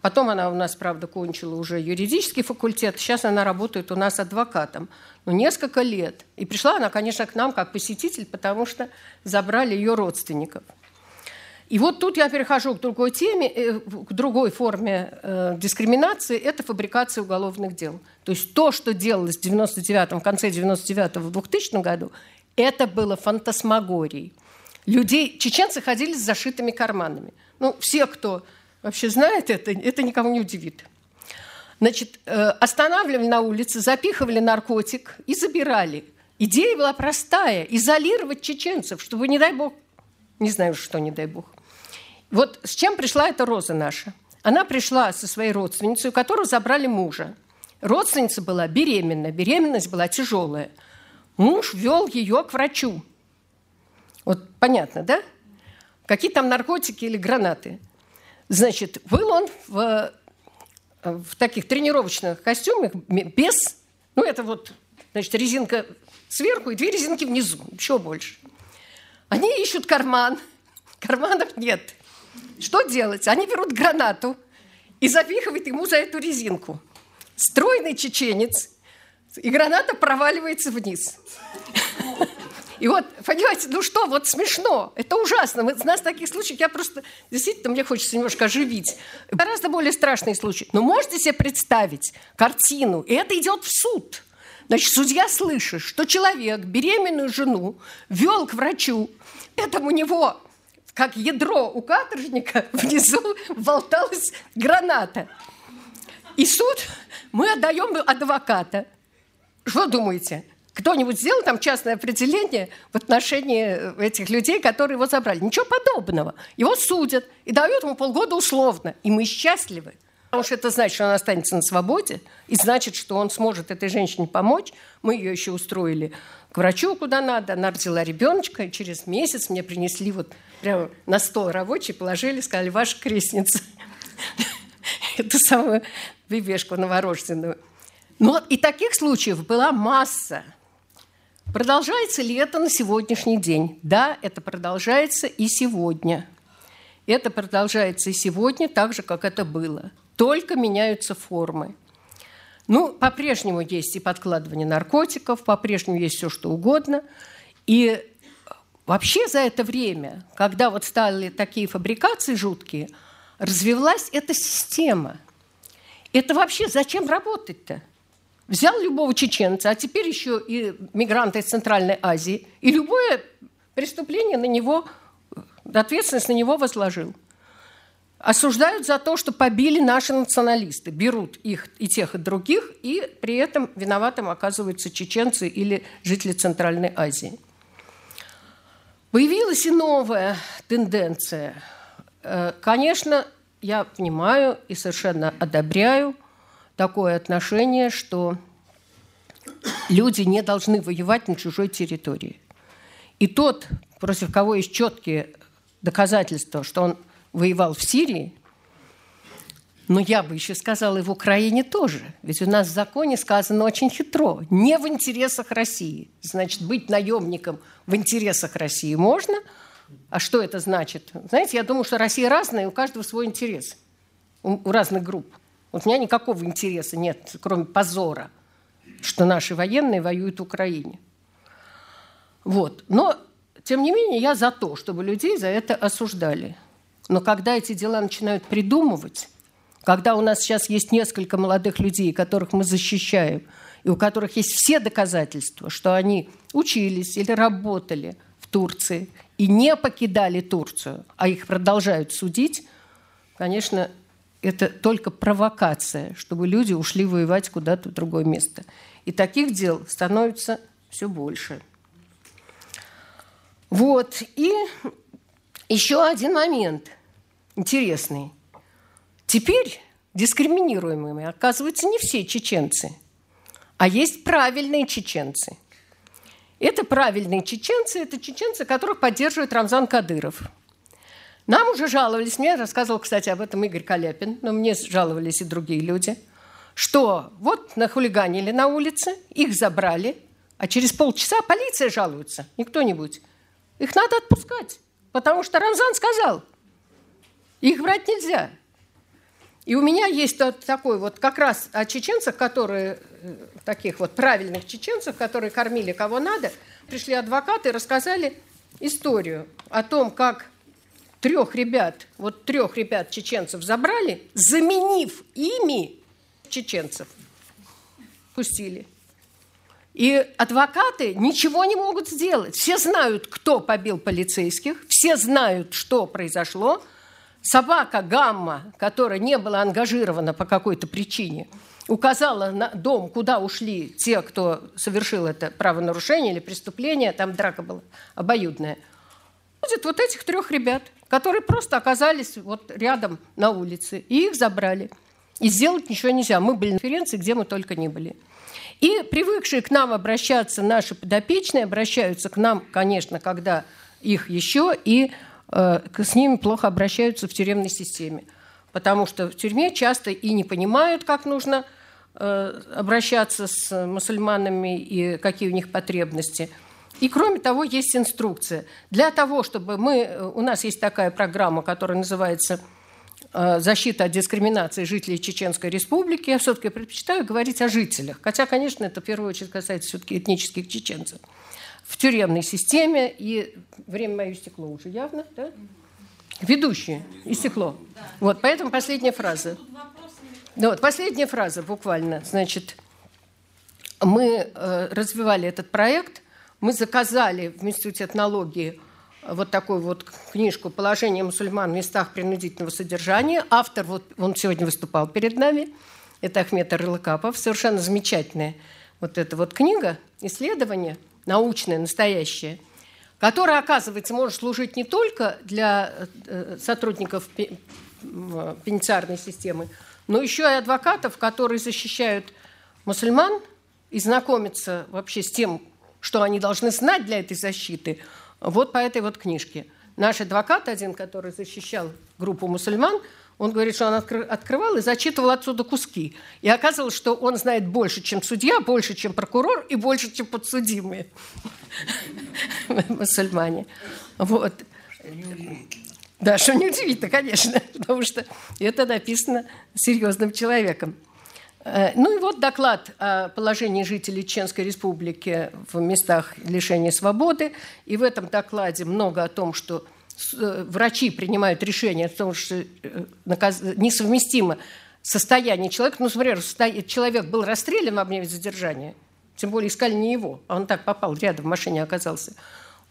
Потом она у нас, правда, кончила уже юридический факультет. Сейчас она работает у нас адвокатом. Ну, несколько лет. И пришла она, конечно, к нам как посетитель, потому что забрали ее родственников – и вот тут я перехожу к другой теме, э, к другой форме э, дискриминации – это фабрикация уголовных дел. То есть то, что делалось в 99 в конце 99-го, в 2000 году, это было фантасмагорией. Людей, чеченцы ходили с зашитыми карманами. Ну, все, кто вообще знает это, это никого не удивит. Значит, э, останавливали на улице, запихивали наркотик и забирали. Идея была простая – изолировать чеченцев, чтобы, не дай бог, не знаю, что, не дай бог, вот с чем пришла эта Роза наша? Она пришла со своей родственницей, у которой забрали мужа. Родственница была беременна, беременность была тяжелая. Муж вел ее к врачу. Вот понятно, да? Какие там наркотики или гранаты? Значит, был он в, в таких тренировочных костюмах без... Ну, это вот, значит, резинка сверху и две резинки внизу, еще больше. Они ищут карман, карманов нет – что делать? Они берут гранату и запихивают ему за эту резинку. Стройный чеченец и граната проваливается вниз. И вот, понимаете, ну что, вот смешно, это ужасно. У нас таких случаев, я просто, действительно, мне хочется немножко оживить. Гораздо более страшные случаи. Но можете себе представить картину, и это идет в суд. Значит, судья слышит, что человек беременную жену вел к врачу, это у него как ядро у каторжника, внизу болталась граната. И суд мы отдаем адвоката. Что думаете? Кто-нибудь сделал там частное определение в отношении этих людей, которые его забрали? Ничего подобного. Его судят и дают ему полгода условно. И мы счастливы. Потому что это значит, что он останется на свободе, и значит, что он сможет этой женщине помочь. Мы ее еще устроили к врачу куда надо. Она родила ребеночка, и через месяц мне принесли вот прямо на стол рабочий, положили, сказали, ваша крестница. Эту самую бебешку новорожденную. Но и таких случаев была масса. Продолжается ли это на сегодняшний день? Да, это продолжается и сегодня. Это продолжается и сегодня так же, как это было. Только меняются формы. Ну, по-прежнему есть и подкладывание наркотиков, по-прежнему есть все, что угодно. И вообще за это время, когда вот стали такие фабрикации жуткие, развивалась эта система. Это вообще зачем работать-то? Взял любого чеченца, а теперь еще и мигранта из Центральной Азии, и любое преступление на него, ответственность на него возложил. Осуждают за то, что побили наши националисты, берут их и тех, и других, и при этом виноватым оказываются чеченцы или жители Центральной Азии. Появилась и новая тенденция. Э, конечно, я понимаю и совершенно одобряю – такое отношение, что люди не должны воевать на чужой территории. И тот, против кого есть четкие доказательства, что он воевал в Сирии, но я бы еще сказала и в Украине тоже. Ведь у нас в законе сказано очень хитро. Не в интересах России. Значит, быть наемником в интересах России можно. А что это значит? Знаете, я думаю, что Россия разная, и у каждого свой интерес. У разных групп. Вот у меня никакого интереса нет, кроме позора, что наши военные воюют в Украине. Вот. Но, тем не менее, я за то, чтобы людей за это осуждали. Но когда эти дела начинают придумывать, когда у нас сейчас есть несколько молодых людей, которых мы защищаем, и у которых есть все доказательства, что они учились или работали в Турции и не покидали Турцию, а их продолжают судить, конечно, это только провокация, чтобы люди ушли воевать куда-то в другое место. И таких дел становится все больше. Вот. И еще один момент интересный. Теперь дискриминируемыми оказываются не все чеченцы, а есть правильные чеченцы. Это правильные чеченцы, это чеченцы, которых поддерживает Рамзан Кадыров – нам уже жаловались, мне рассказывал, кстати, об этом Игорь Каляпин, но мне жаловались и другие люди, что вот нахулиганили на улице, их забрали, а через полчаса полиция жалуется, не кто-нибудь. Их надо отпускать, потому что Рамзан сказал, их брать нельзя. И у меня есть такой вот как раз о чеченцах, которые, э, таких вот правильных чеченцев, которые кормили кого надо, пришли адвокаты и рассказали историю о том, как трех ребят, вот трех ребят чеченцев забрали, заменив ими чеченцев. Пустили. И адвокаты ничего не могут сделать. Все знают, кто побил полицейских, все знают, что произошло. Собака Гамма, которая не была ангажирована по какой-то причине, указала на дом, куда ушли те, кто совершил это правонарушение или преступление, там драка была обоюдная. Будет вот этих трех ребят – которые просто оказались вот рядом на улице, и их забрали. И сделать ничего нельзя. Мы были на конференции, где мы только не были. И привыкшие к нам обращаться наши подопечные обращаются к нам, конечно, когда их еще, и с ними плохо обращаются в тюремной системе. Потому что в тюрьме часто и не понимают, как нужно э, обращаться с мусульманами и какие у них потребности – и кроме того, есть инструкция. Для того, чтобы мы... Э, у нас есть такая программа, которая называется э, защита от дискриминации жителей Чеченской Республики, я все-таки предпочитаю говорить о жителях. Хотя, конечно, это в первую очередь касается все-таки этнических чеченцев. В тюремной системе, и время мое стекло уже явно, да? Ведущие, и стекло. Вот, поэтому последняя фраза. Да, вот, последняя фраза буквально. Значит, мы э, развивали этот проект, мы заказали в Институте этнологии вот такую вот книжку «Положение мусульман в местах принудительного содержания». Автор, вот он сегодня выступал перед нами, это Ахмед Арлыкапов. Совершенно замечательная вот эта вот книга, исследование, научное, настоящее, которое, оказывается, может служить не только для э, сотрудников пенитенциарной системы, но еще и адвокатов, которые защищают мусульман и знакомятся вообще с тем, что они должны знать для этой защиты – вот по этой вот книжке. Наш адвокат один, который защищал группу мусульман, он говорит, что он откры- открывал и зачитывал отсюда куски. И оказывалось, что он знает больше, чем судья, больше, чем прокурор и больше, чем подсудимые мусульмане. Вот. Да, что неудивительно, конечно, потому что это написано серьезным человеком. Э, ну и вот доклад о положении жителей Чеченской Республики в местах лишения свободы. И в этом докладе много о том, что врачи принимают решение о том, что э, несовместимо состояние человека. Ну, например, человек был расстрелян во время задержания, тем более искали не его, а он так попал, рядом в машине оказался.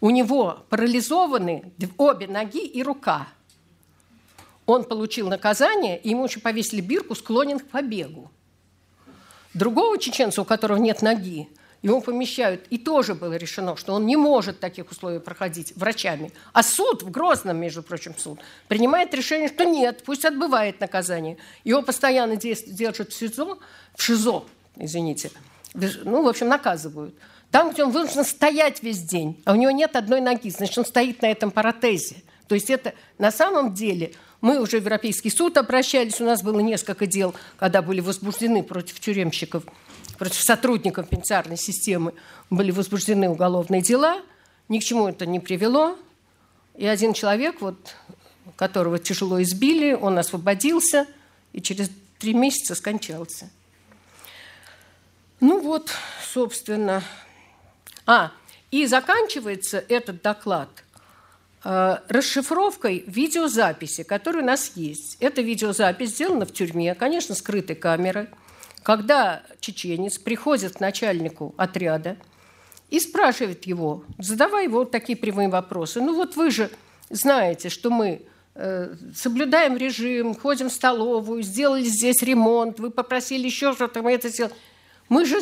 У него парализованы обе ноги и рука. Он получил наказание, и ему еще повесили бирку, склонен к побегу. Другого чеченца, у которого нет ноги, его помещают, и тоже было решено, что он не может таких условиях проходить врачами. А суд, в Грозном, между прочим, суд, принимает решение, что нет, пусть отбывает наказание. Его постоянно держат в СИЗО, в ШИЗО, извините, ну, в общем, наказывают. Там, где он вынужден стоять весь день, а у него нет одной ноги, значит, он стоит на этом паратезе. То есть это на самом деле мы уже в Европейский суд обращались, у нас было несколько дел, когда были возбуждены против тюремщиков, против сотрудников пенитенциарной системы, были возбуждены уголовные дела, ни к чему это не привело. И один человек, вот, которого тяжело избили, он освободился и через три месяца скончался. Ну вот, собственно. А, и заканчивается этот доклад – Э, расшифровкой видеозаписи, которая у нас есть. Эта видеозапись сделана в тюрьме, конечно, скрытой камерой, когда чеченец приходит к начальнику отряда и спрашивает его, задавая его такие прямые вопросы. Ну вот вы же знаете, что мы э, соблюдаем режим, ходим в столовую, сделали здесь ремонт, вы попросили еще что-то, мы это сделали. Мы же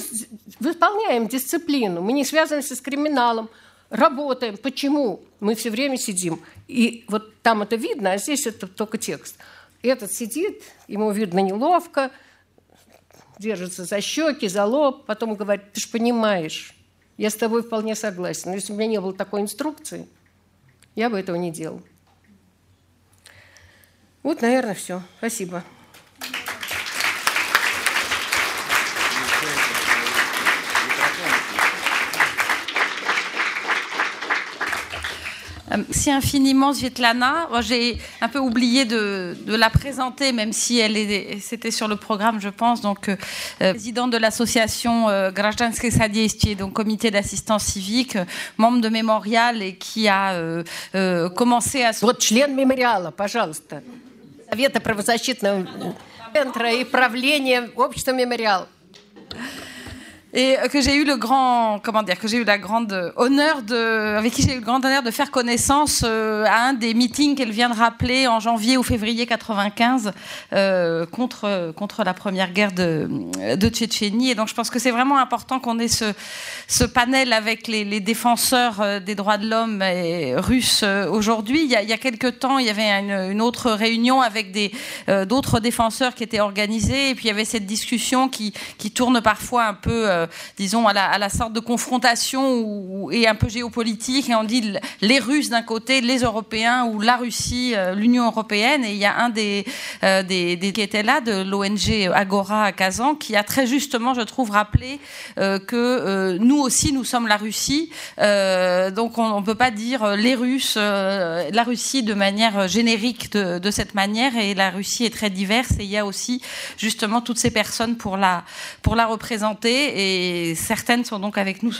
выполняем дисциплину, мы не связываемся с криминалом, работаем. Почему? Мы все время сидим. И вот там это видно, а здесь это только текст. Этот сидит, ему видно неловко, держится за щеки, за лоб, потом говорит, ты же понимаешь, я с тобой вполне согласен. Но если бы у меня не было такой инструкции, я бы этого не делал. Вот, наверное, все. Спасибо. Merci infiniment, Svetlana. J'ai un peu oublié de, la présenter, même si elle c'était sur le programme, je pense. Donc, euh, euh, présidente de l'association euh, Grajdanske Sadiesti, donc comité d'assistance civique, membre de Mémorial et qui a euh, commencé à... Вот член Мемориала, пожалуйста. Совета правозащитного центра и правления общества Мемориал et que j'ai eu le grand, comment dire, que j'ai eu la grande honneur de, avec qui j'ai eu le grand honneur de faire connaissance euh, à un des meetings qu'elle vient de rappeler en janvier ou février 95 euh, contre contre la première guerre de de Tchétchénie. Et donc je pense que c'est vraiment important qu'on ait ce ce panel avec les, défenseurs euh, des droits de l'homme russes euh, aujourd'hui. Il y a il y a quelques temps, il y avait une, une autre réunion avec des d'autres défenseurs qui étaient organisés et puis il y avait cette discussion qui qui tourne parfois un peu disons, à la, sorte de confrontation et un peu géopolitique, et on dit les Russes d'un côté, les Européens, ou la Russie, l'Union européenne, et il y a un des, des, des, qui était là, de l'ONG Agora à Kazan, qui a très justement, je trouve, rappelé que nous aussi, nous sommes la Russie, donc on ne peut pas dire les Russes, la Russie de manière générique de, cette manière, et la Russie est très diverse, et il y a aussi justement toutes ces personnes pour la, pour la représenter. Certaines sont donc avec nous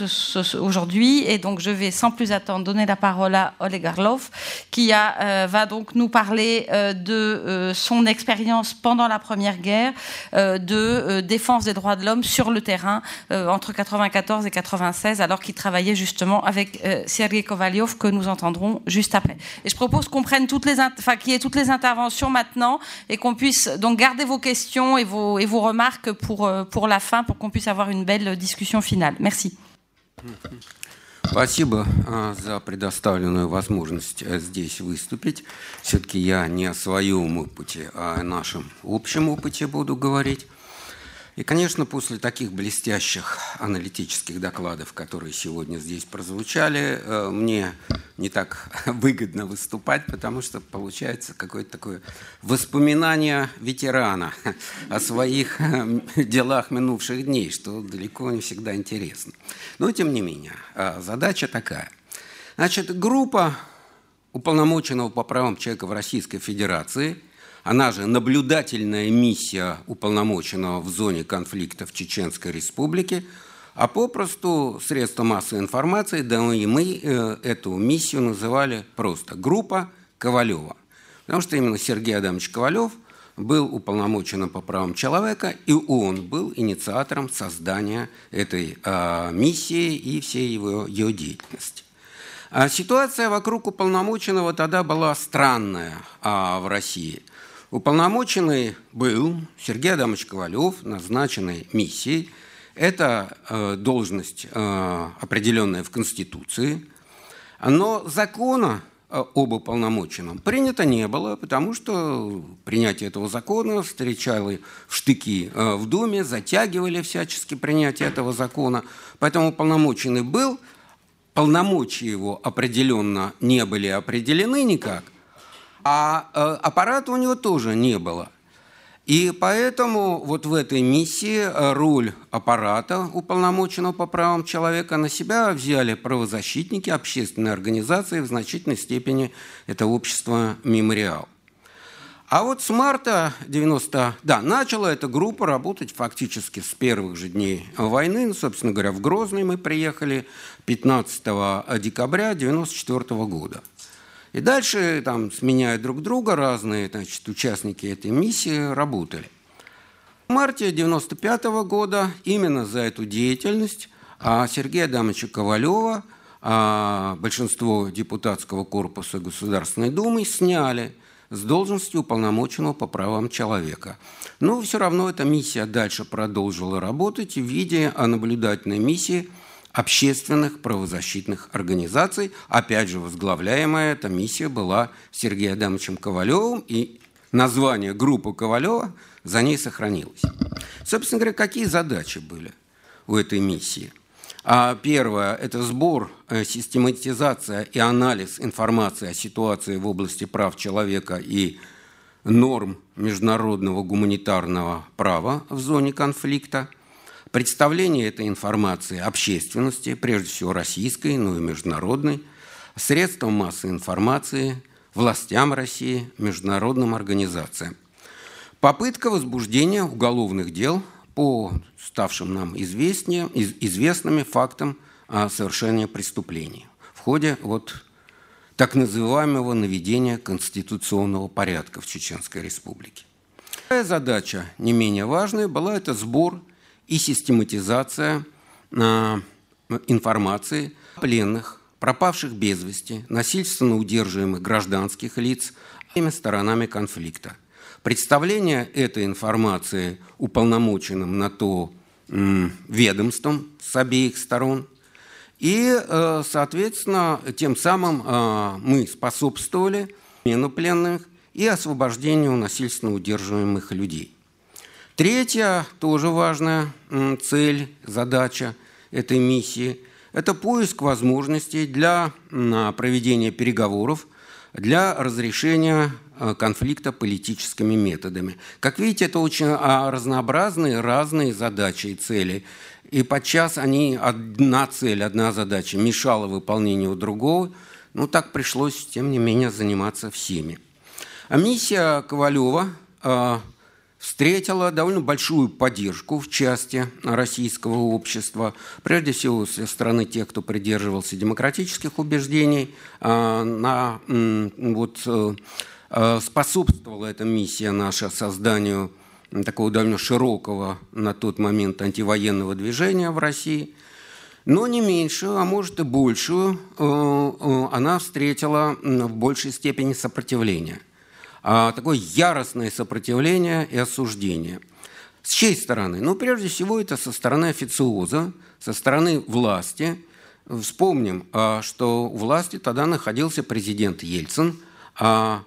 aujourd'hui. Et donc je vais sans plus attendre donner la parole à Oleg Arlov, qui euh, va donc nous parler euh, de euh, son expérience pendant la Première Guerre de défense des droits de l'homme sur le terrain entre 94 et 96, alors qu'il travaillait justement avec Sergei Kovalyov, que nous entendrons juste après. Et je propose qu'on prenne toutes les, qu'il y ait toutes les interventions maintenant et qu'on puisse donc garder vos questions et vos, et remarques pour la fin, pour qu'on puisse avoir une belle discussion finale. Merci. Спасибо за предоставленную возможность э, здесь выступить. Все-таки я не о своем опыте, а о нашем общем опыте буду говорить. И, конечно, после таких блестящих аналитических докладов, которые сегодня здесь прозвучали, э, мне не так выгодно выступать, потому что получается какое-то такое воспоминание ветерана о своих э, делах минувших дней, что далеко не всегда интересно. Но, тем не менее, э, задача такая. Значит, группа уполномоченного по правам человека в Российской Федерации – она же наблюдательная миссия уполномоченного в зоне конфликта в Чеченской Республике, а попросту средства массовой информации, да и мы э, эту миссию называли просто группа Ковалева. Потому что именно Сергей Адамович Ковалев был уполномоченным по правам человека, и он был инициатором создания этой э, миссии и всей его, ее деятельности. А ситуация вокруг уполномоченного тогда была странная а, в России – Уполномоченный был Сергей Адамович Ковалев, назначенный миссией. Это э, должность э, определенная в Конституции. Но закона э, об уполномоченном принято не было, потому что принятие этого закона встречало в штыки в Думе, затягивали всячески принятие этого закона. Поэтому уполномоченный был, полномочия его определенно не были определены никак – а э, аппарата у него тоже не было. И поэтому вот в этой миссии э, роль аппарата, уполномоченного по правам человека, на себя взяли правозащитники, общественные организации, в значительной степени это общество «Мемориал». А вот с марта 90... Да, начала эта группа работать фактически с первых же дней войны. Ну, собственно говоря, в Грозный мы приехали 15 декабря 1994 года. И дальше, там, сменяя друг друга, разные значит, участники этой миссии работали. В марте 1995 года именно за эту деятельность а Сергея Адамовича Ковалева а большинство депутатского корпуса Государственной Думы сняли с должности уполномоченного по правам человека. Но все равно эта миссия дальше продолжила работать в виде наблюдательной миссии – общественных правозащитных организаций. Опять же, возглавляемая эта миссия была Сергеем Адамовичем Ковалевым, и название группы Ковалева за ней сохранилось. Собственно говоря, какие задачи были у этой миссии? А первое – это сбор, э, систематизация и анализ информации о ситуации в области прав человека и норм международного гуманитарного права в зоне конфликта – представление этой информации общественности, прежде всего российской, но и международной, средствам массовой информации, властям России, международным организациям. Попытка возбуждения уголовных дел по ставшим нам известнее, известными фактам о совершении преступлений в ходе вот так называемого наведения конституционного порядка в Чеченской Республике. Вторая задача, не менее важная, была это сбор и систематизация а, информации о пленных, пропавших без вести, насильственно удерживаемых гражданских лиц всеми сторонами конфликта. Представление этой информации уполномоченным на то ведомством с обеих сторон. И, э, соответственно, тем самым э, мы способствовали обмену пленных и освобождению насильственно удерживаемых людей. Третья, тоже важная цель, задача этой миссии – это поиск возможностей для проведения переговоров, для разрешения э, конфликта политическими методами. Как видите, это очень а, разнообразные, разные задачи и цели. И подчас они одна цель, одна задача мешала выполнению другого. Ну, так пришлось, тем не менее, заниматься всеми. А миссия Ковалева э, встретила довольно большую поддержку в части российского общества, прежде всего со стороны тех, кто придерживался демократических убеждений. Э, на, вот, э, способствовала эта миссия наша созданию такого довольно широкого на тот момент антивоенного движения в России. Но не меньшую, а может и большую, она встретила в большей степени сопротивление а, такое яростное сопротивление и осуждение. С чьей стороны? Ну, прежде всего, это со стороны официоза, со стороны власти. Вспомним, а, что у власти тогда находился президент Ельцин, а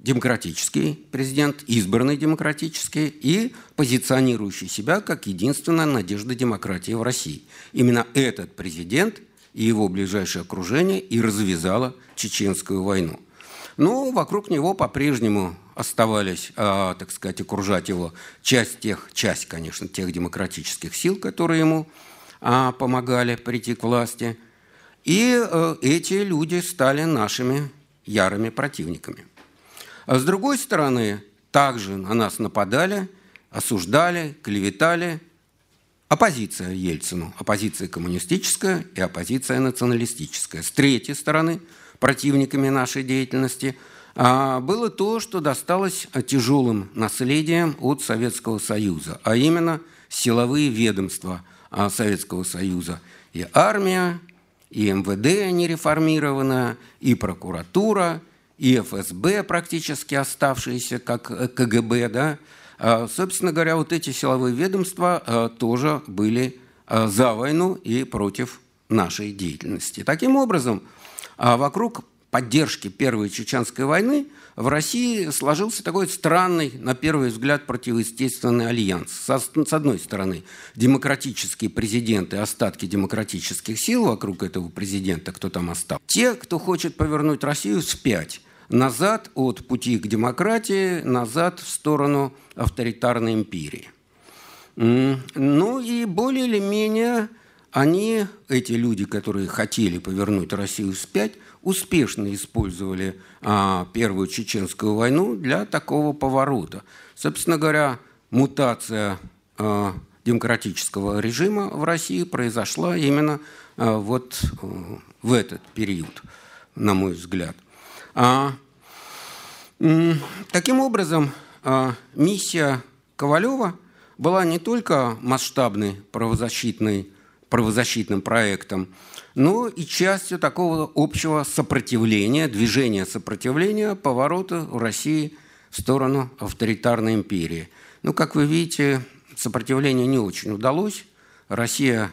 демократический президент, избранный демократический и позиционирующий себя как единственная надежда демократии в России. Именно этот президент и его ближайшее окружение и развязало чеченскую войну. Но вокруг него по-прежнему оставались, э, так сказать, окружать его часть тех, часть, конечно, тех демократических сил, которые ему э, помогали прийти к власти. И э, эти люди стали нашими ярыми противниками. А с другой стороны, также на нас нападали, осуждали, клеветали оппозиция Ельцину, оппозиция коммунистическая и оппозиция националистическая. С третьей стороны – противниками нашей деятельности, а, было то, что досталось тяжелым наследием от Советского Союза, а именно силовые ведомства а, Советского Союза. И армия, и МВД нереформированная, и прокуратура, и ФСБ практически оставшиеся, как КГБ. Да? А, собственно говоря, вот эти силовые ведомства тоже были за войну и против нашей деятельности. Таким образом, вокруг поддержки Первой Чеченской войны в России сложился такой странный, на первый взгляд, противоестественный альянс. С одной стороны, демократические президенты, остатки демократических сил вокруг этого президента, кто там остался. Те, кто хочет повернуть Россию вспять, назад от пути к демократии, назад в сторону авторитарной империи. Ну и более или менее они, эти люди, которые хотели повернуть Россию вспять, успешно использовали а, Первую Чеченскую войну для такого поворота. Собственно говоря, мутация а, демократического режима в России произошла именно а, вот а, в этот период, на мой взгляд. А, таким образом, а, миссия Ковалева была не только масштабной правозащитной правозащитным проектом, но и частью такого общего сопротивления, движения сопротивления, поворота в России в сторону авторитарной империи. Ну, как вы видите, сопротивление не очень удалось. Россия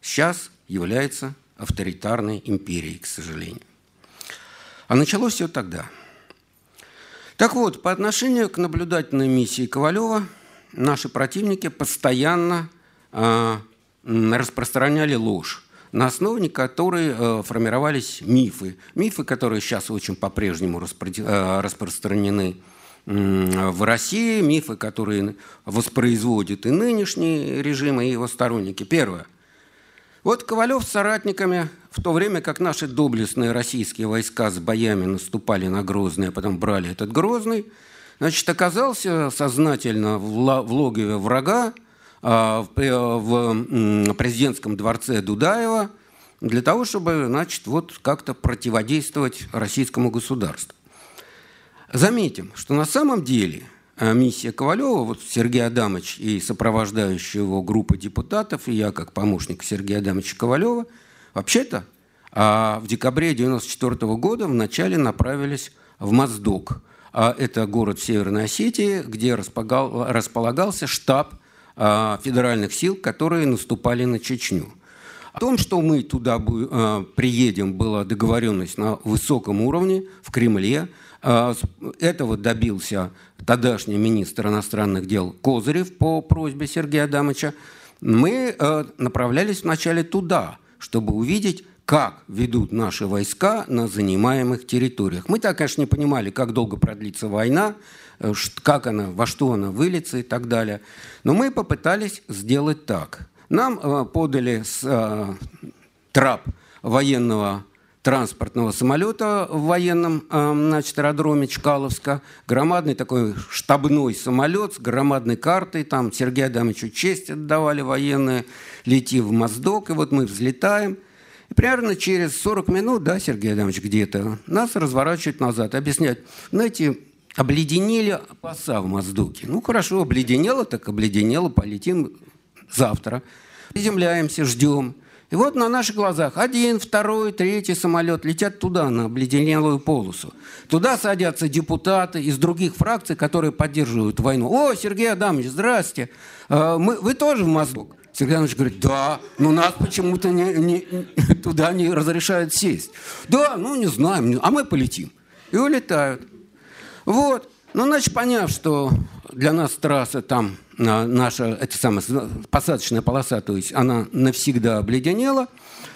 сейчас является авторитарной империей, к сожалению. А началось все тогда. Так вот, по отношению к наблюдательной миссии Ковалева наши противники постоянно а, распространяли ложь, на основе которой э, формировались мифы. Мифы, которые сейчас очень по-прежнему э, распространены в России, мифы, которые воспроизводят и нынешний режим, и его сторонники. Первое. Вот Ковалев с соратниками, в то время как наши доблестные российские войска с боями наступали на Грозный, а потом брали этот Грозный, значит, оказался сознательно в логове врага, в президентском дворце Дудаева для того, чтобы значит, вот как-то противодействовать российскому государству. Заметим, что на самом деле а, миссия Ковалева, вот Сергей Адамович и сопровождающая его группа депутатов, и я как помощник Сергея Адамовича Ковалева, вообще-то а, в декабре 1994 года вначале направились в Моздок. Это город Северной Осетии, где располагался штаб а, федеральных сил, которые наступали на Чечню. О том, что мы туда а, приедем, была договоренность на высоком уровне в Кремле. Этого добился тогдашний министр иностранных дел Козырев по просьбе Сергея Адамовича. Мы направлялись вначале туда, чтобы увидеть, как ведут наши войска на занимаемых территориях. Мы так, конечно, не понимали, как долго продлится война, как она, во что она выльется и так далее. Но мы попытались сделать так. Нам подали с, трап военного транспортного самолета в военном значит, аэродроме Чкаловска. Громадный такой штабной самолет с громадной картой. Там Сергею Адамовичу честь отдавали военные. Лети в Моздок. И вот мы взлетаем. И примерно через 40 минут, да, Сергей Адамович, где-то, нас разворачивают назад, объяснять. Знаете, обледенели полоса в Моздоке. Ну, хорошо, обледенело, так обледенело, полетим завтра. Приземляемся, ждем. И вот на наших глазах один, второй, третий самолет летят туда, на обледенелую полосу. Туда садятся депутаты из других фракций, которые поддерживают войну. О, Сергей Адамович, здрасте. А, мы, вы тоже в Моздок? Сергей Адамович говорит, да, но нас почему-то не, не, туда не разрешают сесть. Да, ну не знаем, а мы полетим. И улетают. Вот. Ну, значит, поняв, что для нас трасса там наша это самая посадочная полоса, то есть она навсегда обледенела.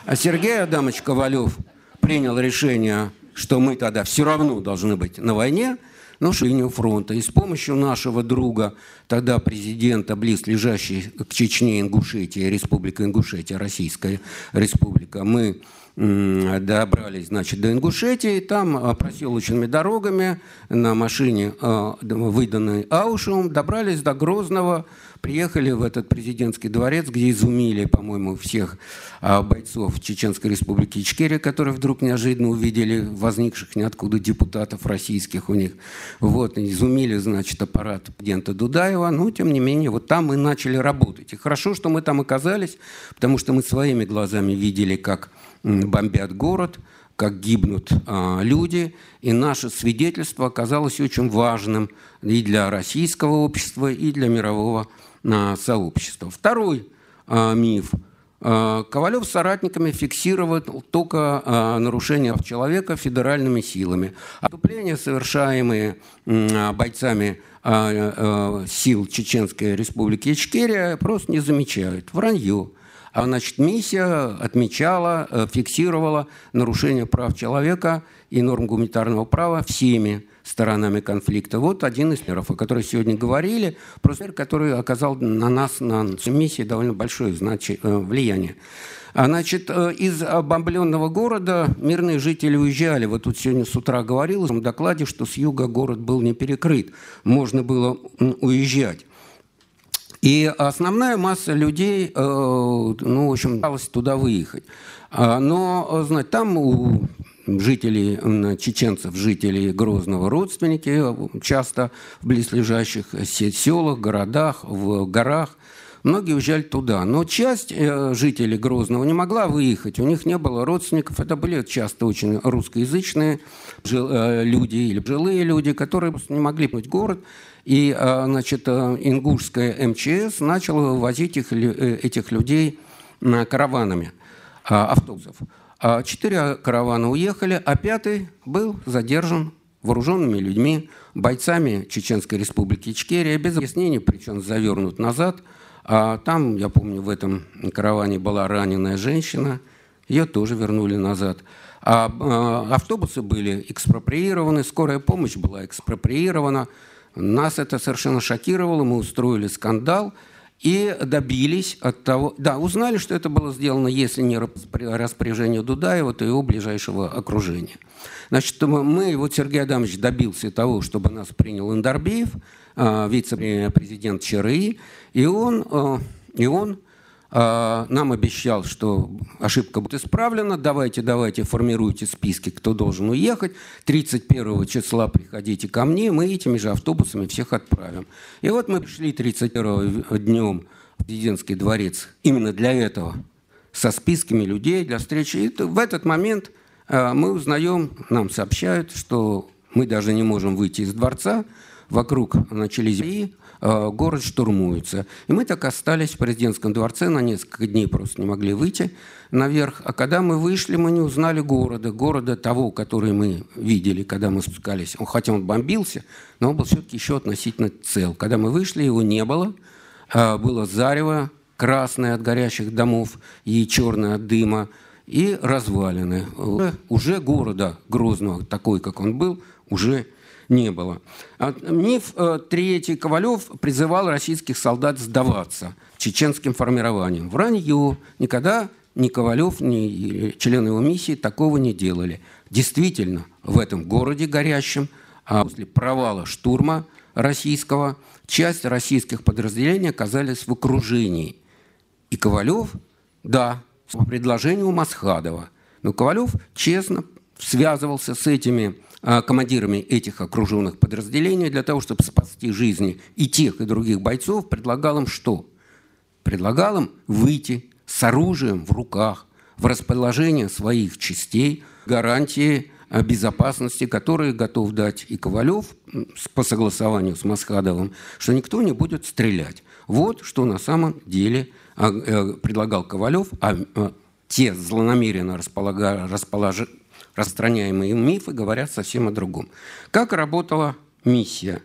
А Сергей Адамович Ковалев принял решение, что мы тогда все равно должны быть на войне, но линию фронта. И с помощью нашего друга, тогда президента, близлежащей к Чечне Ингушетия, Республика Ингушетия, Российская Республика, мы добрались, значит, до Ингушетии, там а, проселочными дорогами на машине, а, выданной Аушевым, добрались до Грозного, приехали в этот президентский дворец, где изумили, по-моему, всех а, бойцов Чеченской республики Ичкерия, которые вдруг неожиданно увидели возникших ниоткуда депутатов российских у них. Вот, изумили, значит, аппарат президента Дудаева, но, тем не менее, вот там мы начали работать. И хорошо, что мы там оказались, потому что мы своими глазами видели, как бомбят город, как гибнут а, люди, и наше свидетельство оказалось очень важным и для российского общества, и для мирового а, сообщества. Второй а, миф. А, Ковалев с соратниками фиксировал только а, нарушения человека федеральными силами. Отступления, совершаемые бойцами сил Чеченской республики Ичкерия, просто не замечают. Вранье. А значит, миссия отмечала, э, фиксировала нарушение прав человека и норм гуманитарного права всеми сторонами конфликта. Вот один из миров, о котором сегодня говорили, просто который оказал на нас, на миссии довольно большое значи, э, влияние. А значит, э, из бомбленного города мирные жители уезжали. Вот тут сегодня с утра говорилось в докладе, что с юга город был не перекрыт. Можно было уезжать. И основная масса людей, э, ну, в общем, пыталась туда выехать. А, но, знаете, там у жителей, чеченцев, жителей Грозного родственники, э, часто в близлежащих селах, городах, в горах. Многие уезжали туда. Но часть э, жителей Грозного не могла выехать. У них не было родственников. Это были часто очень русскоязычные люди или жилые люди, которые не могли в город. И, значит, э, ингушская МЧС начала вывозить их, э, этих людей караванами а, автобусов. А четыре каравана уехали, а пятый был задержан вооруженными людьми, бойцами Чеченской республики Ичкерия, без объяснений, причем завернут назад. А там, я помню, в этом караване была раненая женщина, ее тоже вернули назад. А автобусы были экспроприированы, скорая помощь была экспроприирована, нас это совершенно шокировало, мы устроили скандал и добились от того... Да, узнали, что это было сделано, если не распоряжение Дудаева, то его ближайшего окружения. Значит, мы, вот Сергей Адамович добился того, чтобы нас принял Индарбеев, а, вице-президент ЧРИ, и он, а, и он нам обещал, что ошибка будет исправлена, давайте, давайте, формируйте списки, кто должен уехать, 31 числа приходите ко мне, мы этими же автобусами всех отправим. И вот мы пришли 31 днем в президентский дворец именно для этого, со списками людей для встречи. И в этот момент а, мы узнаем, нам сообщают, что мы даже не можем выйти из дворца, вокруг начались бои, город штурмуется. И мы так остались в президентском дворце, на несколько дней просто не могли выйти наверх. А когда мы вышли, мы не узнали города, города того, который мы видели, когда мы спускались. Он, хотя он бомбился, но он был все-таки еще относительно цел. Когда мы вышли, его не было. Э, было зарево красное от горящих домов и черное от дыма и развалины. Уже города Грозного, такой, как он был, уже не было. А миф э, третий Ковалев призывал российских солдат сдаваться чеченским формированием. Вранье. Никогда ни Ковалев, ни члены его миссии такого не делали. Действительно, в этом городе горящем, а после провала штурма российского, часть российских подразделений оказались в окружении. И Ковалев, да, по предложению Масхадова. Но Ковалев честно связывался с этими а, командирами этих окруженных подразделений для того, чтобы спасти жизни и тех, и других бойцов, предлагал им что? Предлагал им выйти с оружием в руках, в расположение своих частей, гарантии безопасности, которые готов дать и Ковалев по согласованию с Масхадовым, что никто не будет стрелять. Вот что на самом деле а, э, предлагал Ковалев, а, а те злонамеренно располож... распространяемые мифы говорят совсем о другом. Как работала миссия?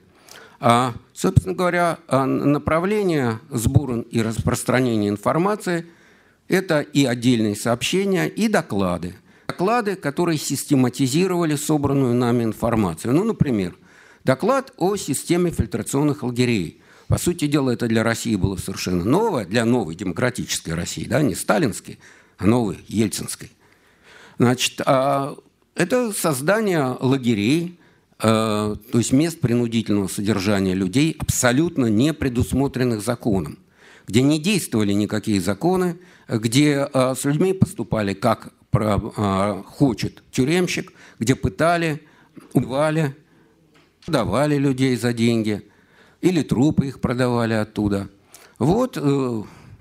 А, собственно говоря, а, направление сбора и распространения информации – это и отдельные сообщения, и доклады. Доклады, которые систематизировали собранную нами информацию. Ну, например, доклад о системе фильтрационных лагерей – по сути дела, это для России было совершенно новое, для новой демократической России, да, не сталинской, а новой, ельцинской. Значит, а это создание лагерей, э, то есть мест принудительного содержания людей, абсолютно не предусмотренных законом, где не действовали никакие законы, где э, с людьми поступали как э, хочет тюремщик, где пытали, убивали, продавали людей за деньги – или трупы их продавали оттуда. Вот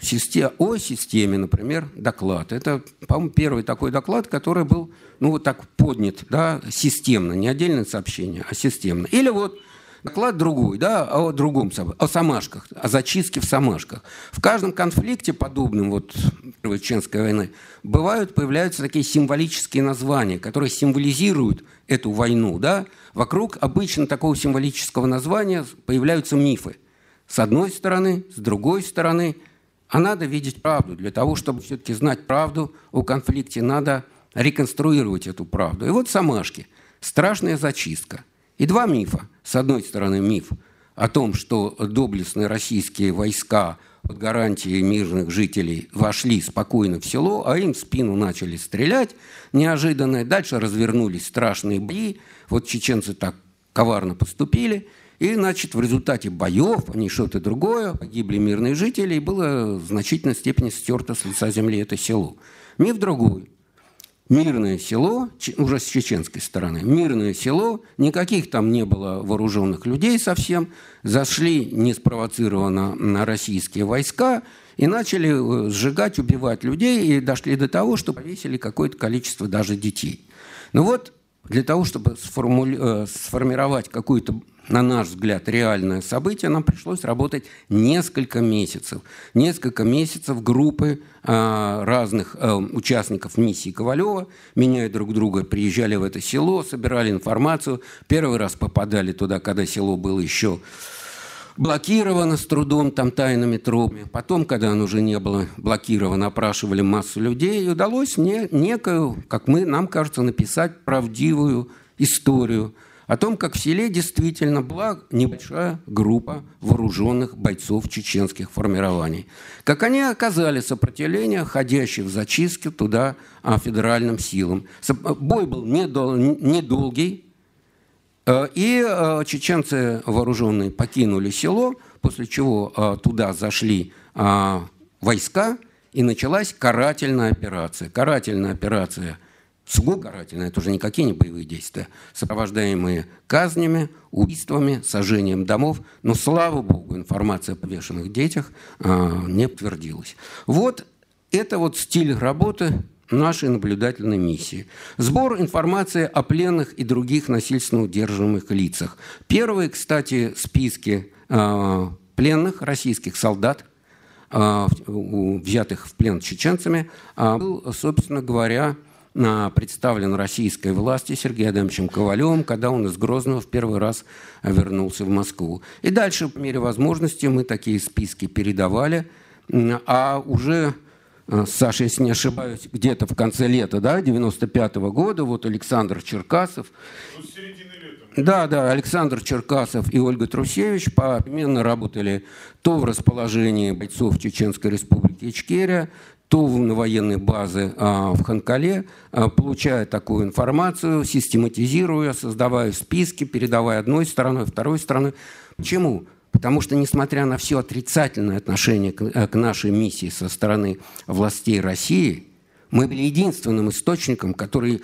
система, о системе, например, доклад. Это, по-моему, первый такой доклад, который был, ну, вот так поднят, да, системно, не отдельное сообщение, а системно. Или вот доклад другой, да, о другом, о Самашках, о зачистке в Самашках. В каждом конфликте, подобном вот Первой Чеченской войны, бывают, появляются такие символические названия, которые символизируют эту войну, да, Вокруг обычно такого символического названия появляются мифы. С одной стороны, с другой стороны. А надо видеть правду. Для того, чтобы все-таки знать правду о конфликте, надо реконструировать эту правду. И вот Самашки. Страшная зачистка. И два мифа. С одной стороны, миф о том, что доблестные российские войска под гарантией мирных жителей вошли спокойно в село, а им в спину начали стрелять неожиданно. Дальше развернулись страшные бои. Вот чеченцы так коварно поступили. И, значит, в результате боев, не что-то другое, погибли мирные жители, и было в значительной степени стерто с лица земли это село. Миф другой. Мирное село, уже с чеченской стороны, мирное село, никаких там не было вооруженных людей совсем, зашли неспровоцированно на российские войска и начали э, сжигать, убивать людей, и дошли до того, что повесили какое-то количество даже детей. Ну вот для того, чтобы сформули... Э, сформировать какую-то, на наш взгляд, реальное событие, нам пришлось работать несколько месяцев. Несколько месяцев группы э, разных э, участников миссии Ковалева, меняя друг друга, приезжали в это село, собирали информацию. Первый раз попадали туда, когда село было еще блокировано с трудом там тайными тропами. Потом, когда оно уже не было блокировано, опрашивали массу людей, и удалось мне некую, как мы, нам кажется, написать правдивую историю о том, как в селе действительно была небольшая группа вооруженных бойцов чеченских формирований. Как они оказали сопротивление ходящих в зачистке туда а, федеральным силам. Бой был недолгий, Э, и э, чеченцы вооруженные покинули село, после чего э, туда зашли войска, и началась карательная операция. Карательная операция, сугубо карательная, это уже никакие не боевые действия, сопровождаемые казнями, убийствами, сожжением домов. Но, слава богу, информация о повешенных детях не подтвердилась. Вот это вот стиль работы нашей наблюдательной миссии. Сбор информации о пленных и других насильственно удерживаемых лицах. Первые, кстати, списки э, пленных российских солдат, э, взятых в плен чеченцами, э, был, собственно говоря, представлен российской власти Сергеем Адамовичем Ковалевым, когда он из Грозного в первый раз вернулся в Москву. И дальше, по мере возможности, мы такие списки передавали, а уже Э, Саша, если не ошибаюсь, где-то в конце лета, да, 95 -го года, вот Александр Черкасов. Ну, да, да, Александр Черкасов и Ольга Трусевич поименно работали то в расположении бойцов Чеченской республики Ичкерия, на военной базы а, в Ханкале, а, получая такую информацию, систематизируя, создавая списки, передавая одной стороной, второй стороной. Почему? Потому что, несмотря на все отрицательное отношение к, э, к нашей миссии со стороны властей России, мы были единственным источником, который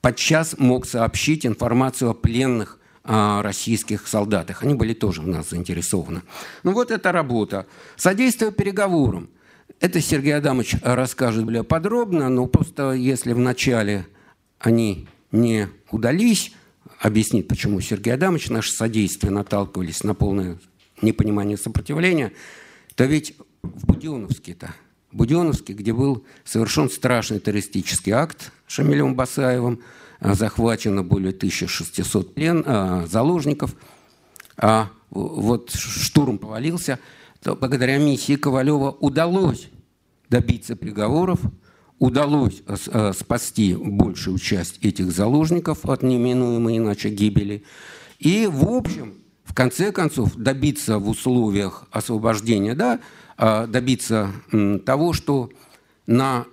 подчас мог сообщить информацию о пленных о российских солдатах. Они были тоже в нас заинтересованы. Ну вот эта работа. Содействие переговорам. Это Сергей Адамович расскажет более подробно, но просто если вначале они не удались, объяснить, почему Сергей Адамович наше содействие наталкивались на полное непонимание сопротивления, то ведь в Буденовске-то, Буденовске, где был совершен страшный террористический акт Шамилем Басаевым, а, захвачено более 1600 плен, а, заложников, а вот штурм повалился, то благодаря миссии Ковалева удалось добиться приговоров, удалось а, спасти большую часть этих заложников от неминуемой иначе гибели. И, в общем, в конце концов добиться в условиях освобождения, да, а, добиться того, что на,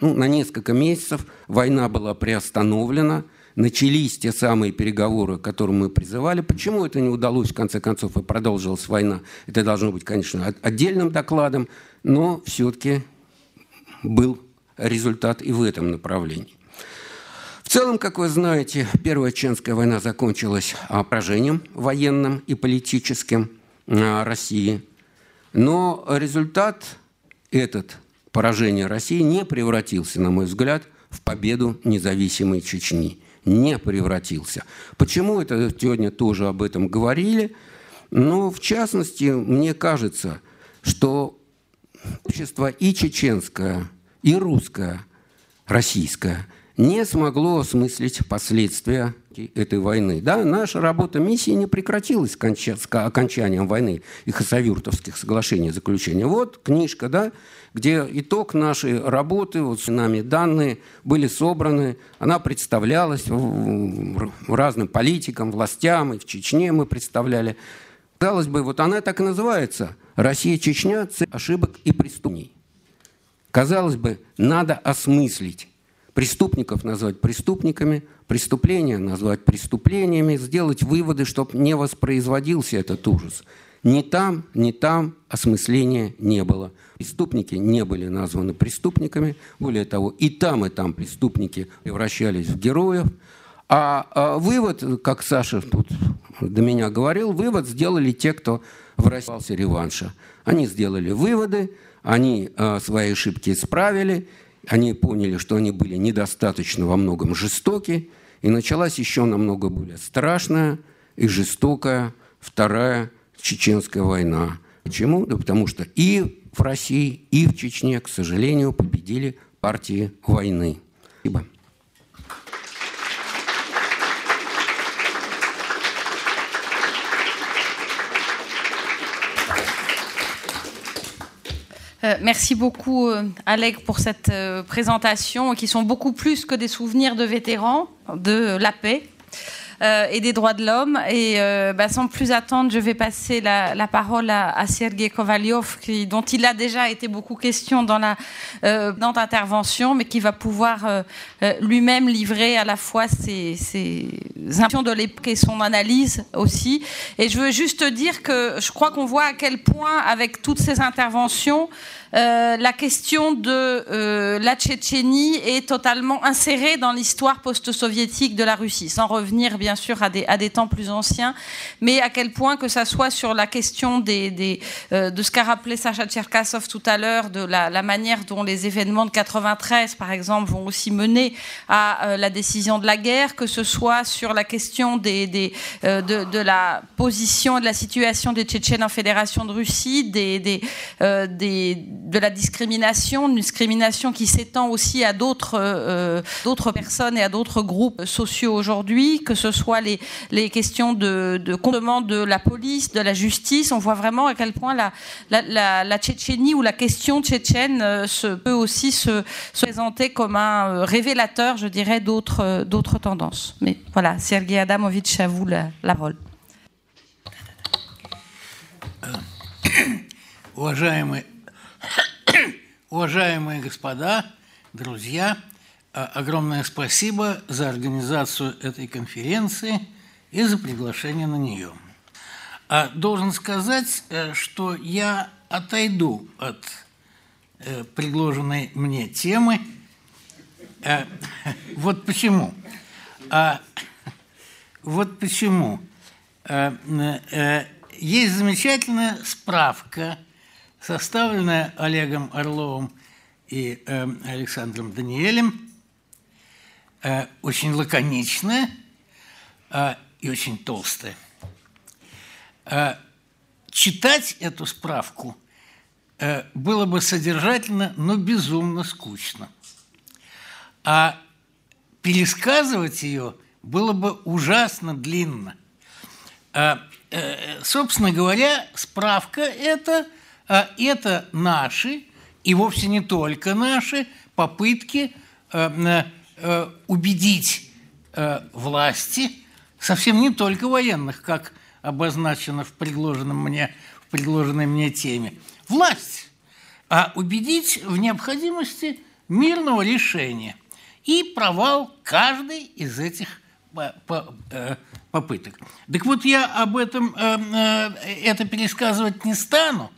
ну, на несколько месяцев война была приостановлена, начались те самые переговоры, к которым мы призывали. Почему это не удалось, в конце концов, и продолжилась война? Это должно быть, конечно, отдельным докладом, но все-таки был результат и в этом направлении. В целом, как вы знаете, Первая Чеченская война закончилась поражением военным и политическим а, России. Но результат этот поражения России не превратился, на мой взгляд, в победу независимой Чечни. Не превратился. Почему это сегодня тоже об этом говорили? Ну, в частности, мне кажется, что общество и чеченское, и русское, российское – не смогло осмыслить последствия этой войны. Да, наша работа миссии не прекратилась с окончанием войны и хасавюртовских соглашений заключения. Вот книжка, да, где итог нашей работы, вот с нами данные были собраны, она представлялась разным политикам, властям, и в Чечне мы представляли. Казалось бы, вот она так и называется «Россия-Чечня. Ошибок и преступлений». Казалось бы, надо осмыслить преступников назвать преступниками, преступления назвать преступлениями, сделать выводы, чтобы не воспроизводился этот ужас. Ни там, ни там осмысления не было. Преступники не были названы преступниками. Более того, и там, и там преступники превращались в героев. А, а вывод, как Саша тут до меня говорил, вывод сделали те, кто вращался реванша. Они сделали выводы, они а, свои ошибки исправили, они поняли, что они были недостаточно во многом жестоки, и началась еще намного более страшная и жестокая Вторая Чеченская война. Почему? Да потому что и в России, и в Чечне, к сожалению, победили партии войны. Спасибо. Euh, merci beaucoup, euh, Alec, pour cette euh, présentation, qui sont beaucoup plus que des souvenirs de vétérans de la paix. et des droits de l'homme. Et bah, sans plus attendre, je vais passer la, parole à, à Sergei Kovalyov, qui, dont il a déjà été beaucoup question dans la dans l'intervention, mais qui va pouvoir lui-même livrer à la fois ses, ses impressions de l'époque et son analyse aussi. Et je veux juste dire que je crois qu'on voit à quel point, avec toutes ces interventions, euh, la question de euh, la Tchétchénie est totalement insérée dans l'histoire post-soviétique de la Russie, sans revenir bien sûr à des, à des temps plus anciens, mais à quel point que ça soit sur la question des, des euh, de ce qu'a rappelé Sacha Tcherkassov tout à l'heure, de la, la, manière dont les événements de 93, par exemple, vont aussi mener à euh, la décision de la guerre, que ce soit sur la question des, des euh, de, de, la position et de la situation des Tchétchènes en Fédération de Russie, des, des, des de la discrimination, une discrimination qui s'étend aussi à d'autres euh, d'autres personnes et à d'autres groupes sociaux aujourd'hui, que ce soit les, les questions de, de complement de la police, de la justice. On voit vraiment à quel point la, la, la, la Tchétchénie ou la question tchétchène euh, se, peut aussi se, se, présenter comme un euh, révélateur, je dirais, d'autres d'autres tendances. Mais voilà, Sergei Adamovitch, à vous la, la parole. Уважаемый Уважаемые господа, друзья, огромное спасибо за организацию этой конференции и за приглашение на нее. Должен сказать, что я отойду от предложенной мне темы. Вот почему. Вот почему. Есть замечательная справка – составленная Олегом Орловым и э, Александром Даниэлем, э, очень лаконичная э, и очень толстая. Э, читать эту справку э, было бы содержательно, но безумно скучно. А пересказывать ее было бы ужасно длинно. Э, э, собственно говоря, справка это – это наши, и вовсе не только наши, попытки э, э, убедить э, власти, совсем не только военных, как обозначено в предложенном мне, в предложенной мне теме, власть, а убедить в необходимости мирного решения и провал каждой из этих попыток. Так вот, я об этом это пересказывать не стану,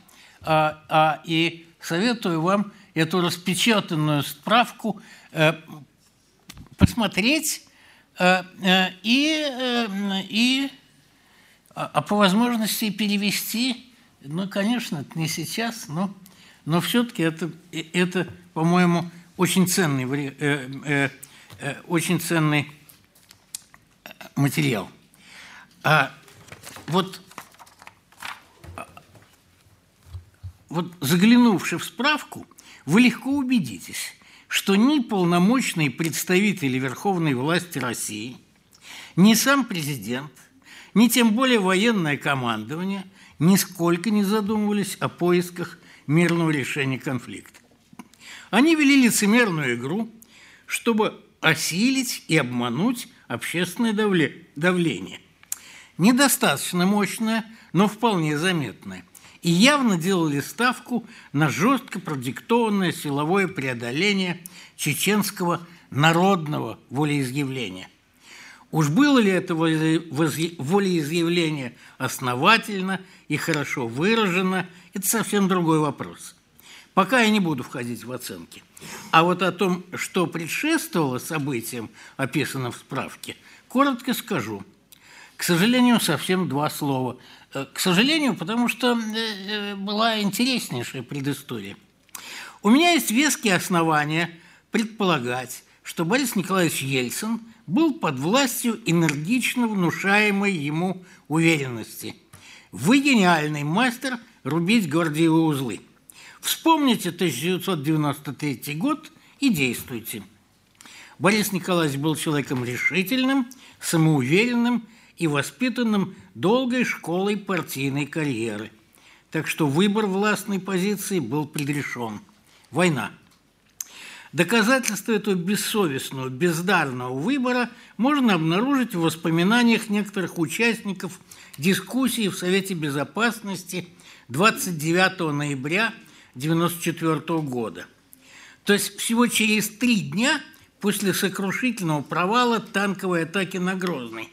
а, а, и советую вам эту распечатанную справку э, посмотреть э, э, и, э, и а, а по возможности перевести. Ну, конечно, это не сейчас, но, но все-таки это, это по-моему, очень ценный, э, э, э, очень ценный материал. А вот вот заглянувши в справку, вы легко убедитесь, что ни полномочные представители верховной власти России, ни сам президент, ни тем более военное командование нисколько не задумывались о поисках мирного решения конфликта. Они вели лицемерную игру, чтобы осилить и обмануть общественное давление. Недостаточно мощное, но вполне заметное – и явно делали ставку на жестко продиктованное силовое преодоление чеченского народного волеизъявления. Уж было ли это волеизъявление основательно и хорошо выражено, это совсем другой вопрос. Пока я не буду входить в оценки. А вот о том, что предшествовало событиям, описанным в справке, коротко скажу. К сожалению, совсем два слова – к сожалению, потому что э, э, была интереснейшая предыстория. У меня есть веские основания предполагать, что Борис Николаевич Ельцин был под властью энергично внушаемой ему уверенности. Вы гениальный мастер рубить гордиевые узлы. Вспомните 1993 год и действуйте. Борис Николаевич был человеком решительным, самоуверенным и воспитанным долгой школой партийной карьеры. Так что выбор властной позиции был предрешен. Война. Доказательство этого бессовестного, бездарного выбора можно обнаружить в воспоминаниях некоторых участников дискуссии в Совете Безопасности 29 ноября 1994 года. То есть всего через три дня после сокрушительного провала танковой атаки на Грозный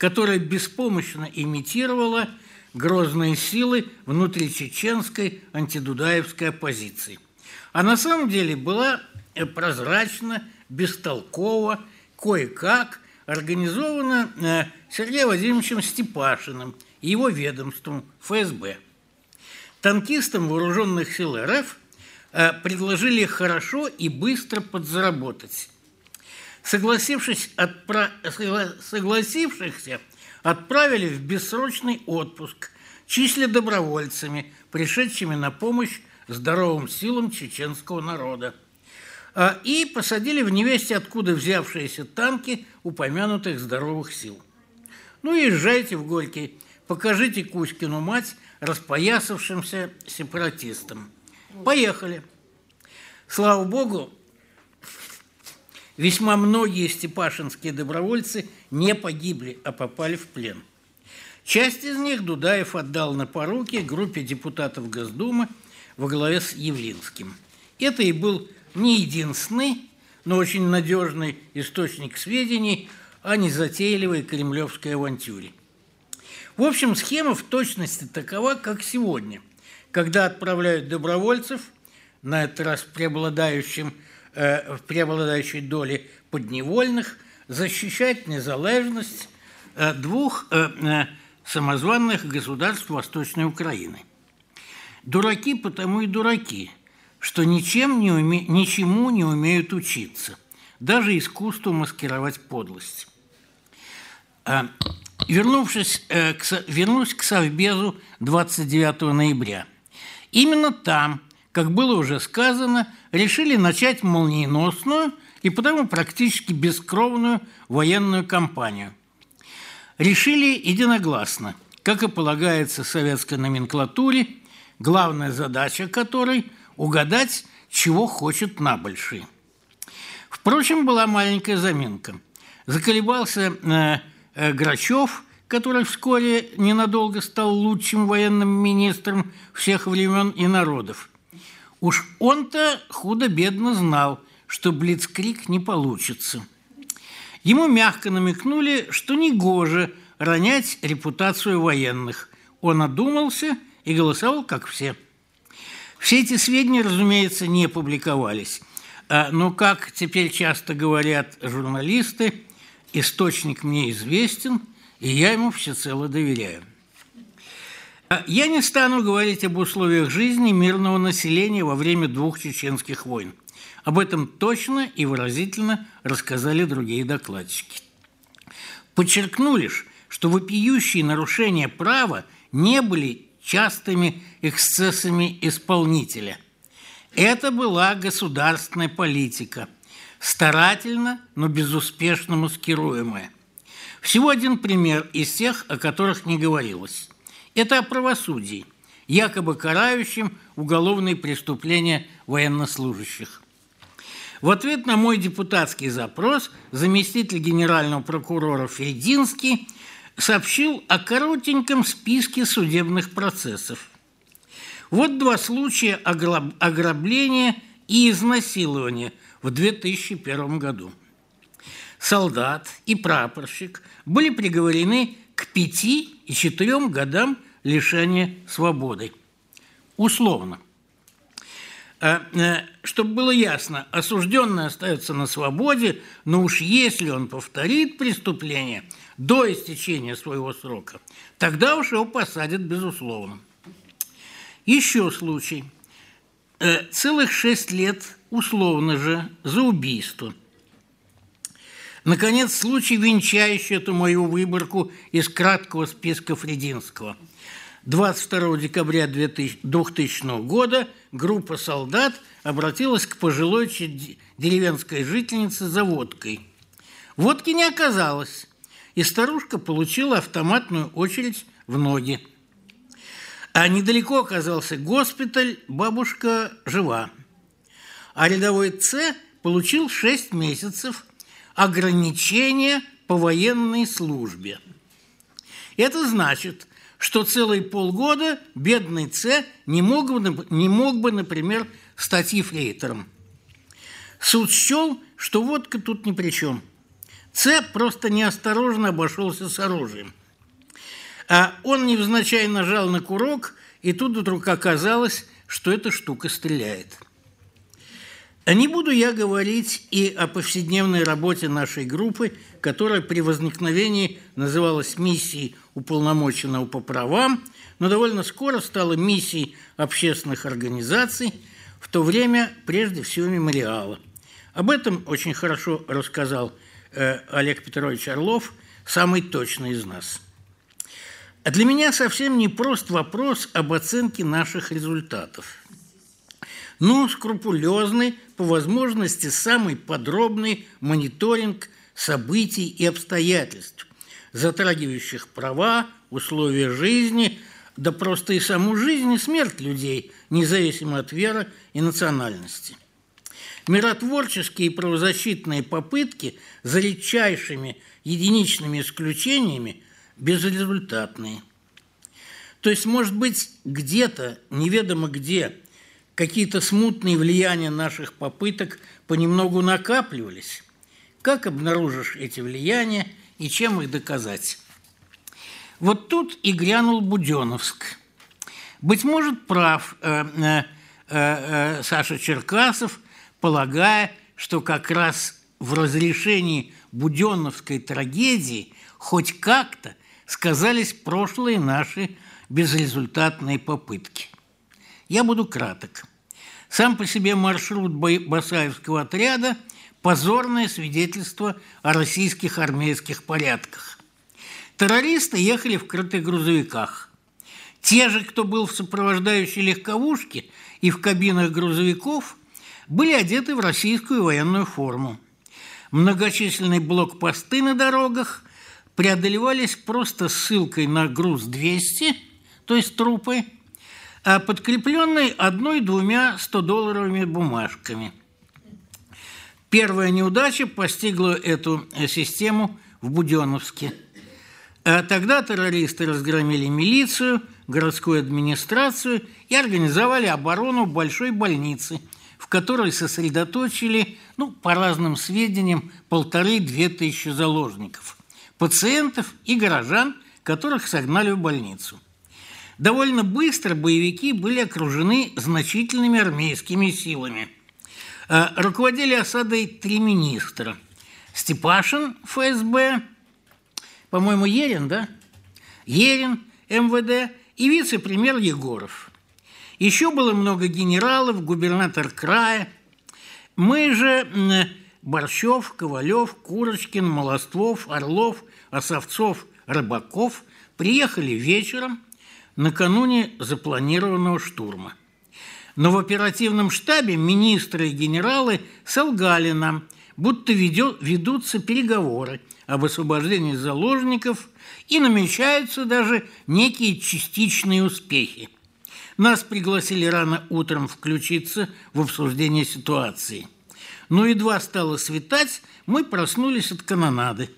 которая беспомощно имитировала грозные силы внутричеченской антидудаевской оппозиции. А на самом деле была прозрачно, бестолково, кое-как организована э, Сергеем Владимировичем Степашиным и его ведомством ФСБ. Танкистам вооруженных сил РФ э, предложили хорошо и быстро подзаработать. Согласившись отпра... Согласившихся отправили в бессрочный отпуск, числя добровольцами, пришедшими на помощь здоровым силам чеченского народа. А, и посадили в невесте, откуда взявшиеся танки упомянутых здоровых сил. Ну, езжайте в Горький, покажите Кузькину мать распоясавшимся сепаратистам. Поехали. Слава Богу, весьма многие степашинские добровольцы не погибли, а попали в плен. Часть из них Дудаев отдал на поруки группе депутатов Госдумы во главе с Явлинским. Это и был не единственный, но очень надежный источник сведений о незатейливой кремлевской авантюре. В общем, схема в точности такова, как сегодня, когда отправляют добровольцев, на этот раз преобладающим, в преобладающей доле подневольных, защищать незалежность э, двух э, э, самозванных государств Восточной Украины. Дураки потому и дураки – что ничем не уме... ничему не умеют учиться, даже искусству маскировать подлость. Вернувшись э, к, вернусь к Совбезу 29 ноября. Именно там, как было уже сказано, решили начать молниеносную и потому практически бескровную военную кампанию. Решили единогласно, как и полагается советской номенклатуре, главная задача которой – угадать, чего хочет набольший. Впрочем, была маленькая заминка. Заколебался э, э, Грачев, который вскоре ненадолго стал лучшим военным министром всех времен и народов. Уж он-то худо-бедно знал, что блицкрик не получится. Ему мягко намекнули, что негоже ронять репутацию военных. Он одумался и голосовал, как все – все эти сведения, разумеется, не публиковались. А, но, как теперь часто говорят журналисты, источник мне известен, и я ему всецело доверяю. А, я не стану говорить об условиях жизни мирного населения во время двух чеченских войн. Об этом точно и выразительно рассказали другие докладчики. Подчеркну лишь, что вопиющие нарушения права не были частыми эксцессами исполнителя. Это была государственная политика, старательно, но безуспешно маскируемая. Всего один пример из тех, о которых не говорилось. Это о правосудии, якобы карающем уголовные преступления военнослужащих. В ответ на мой депутатский запрос заместитель генерального прокурора Фельдинский – сообщил о коротеньком списке судебных процессов. Вот два случая ограбления и изнасилования в 2001 году. Солдат и прапорщик были приговорены к пяти и четырем годам лишения свободы. Условно. А, э, Чтобы было ясно, осужденный остается на свободе, но уж если он повторит преступление – до истечения своего срока, тогда уж его посадят безусловно. Еще случай. Э, целых шесть лет условно же за убийство. Наконец, случай, венчающий эту мою выборку из краткого списка Фрединского. 22 декабря 2000 года группа солдат обратилась к пожилой деревенской жительнице за водкой. Водки не оказалось и старушка получила автоматную очередь в ноги. А недалеко оказался госпиталь, бабушка жива. А рядовой С получил 6 месяцев ограничения по военной службе. Это значит, что целые полгода бедный С не мог бы, не мог бы например, стать ефрейтором. Суд счел, что водка тут ни при чем – Ц просто неосторожно обошелся с оружием. А он невзначай нажал на курок, и тут вдруг оказалось, что эта штука стреляет. А не буду я говорить и о повседневной работе нашей группы, которая при возникновении называлась миссией уполномоченного по правам, но довольно скоро стала миссией общественных организаций, в то время прежде всего мемориала. Об этом очень хорошо рассказал э, Олег Петрович Орлов, самый точный из нас. А для меня совсем не прост вопрос об оценке наших результатов – но скрупулезный, по возможности самый подробный мониторинг событий и обстоятельств, затрагивающих права, условия жизни, да просто и саму жизнь и смерть людей, независимо от веры и национальности. Миротворческие и правозащитные попытки за редчайшими единичными исключениями безрезультатные. То есть, может быть, где-то, неведомо где – какие-то смутные влияния наших попыток понемногу накапливались. Как обнаружишь эти влияния и чем их доказать? Вот тут и грянул Буденовск. Быть может, прав э, э, э, Саша Черкасов, полагая, что как раз в разрешении Буденовской трагедии хоть как-то сказались прошлые наши безрезультатные попытки. Я буду краток. Сам по себе маршрут Басаевского отряда – позорное свидетельство о российских армейских порядках. Террористы ехали в крытых грузовиках. Те же, кто был в сопровождающей легковушке и в кабинах грузовиков, были одеты в российскую военную форму. Многочисленные блокпосты на дорогах преодолевались просто ссылкой на груз 200, то есть трупы – подкрепленный одной-двумя 100-долларовыми бумажками. Первая неудача постигла эту систему в Буденовске. А тогда террористы разгромили милицию, городскую администрацию и организовали оборону большой больницы, в которой сосредоточили, ну, по разным сведениям, полторы-две тысячи заложников, пациентов и горожан, которых согнали в больницу – Довольно быстро боевики были окружены значительными армейскими силами. Э, руководили осадой три министра. Степашин, ФСБ, по-моему, Ерин, да? Ерин, МВД и вице-премьер Егоров. Еще было много генералов, губернатор края. Мы же Борщев, Ковалев, Курочкин, Молоствов, Орлов, Осовцов, Рыбаков приехали вечером – накануне запланированного штурма. Но в оперативном штабе министры и генералы солгали нам, будто ведутся переговоры об освобождении заложников и намечаются даже некие частичные успехи. Нас пригласили рано утром включиться в обсуждение ситуации. Но едва стало светать, мы проснулись от канонады.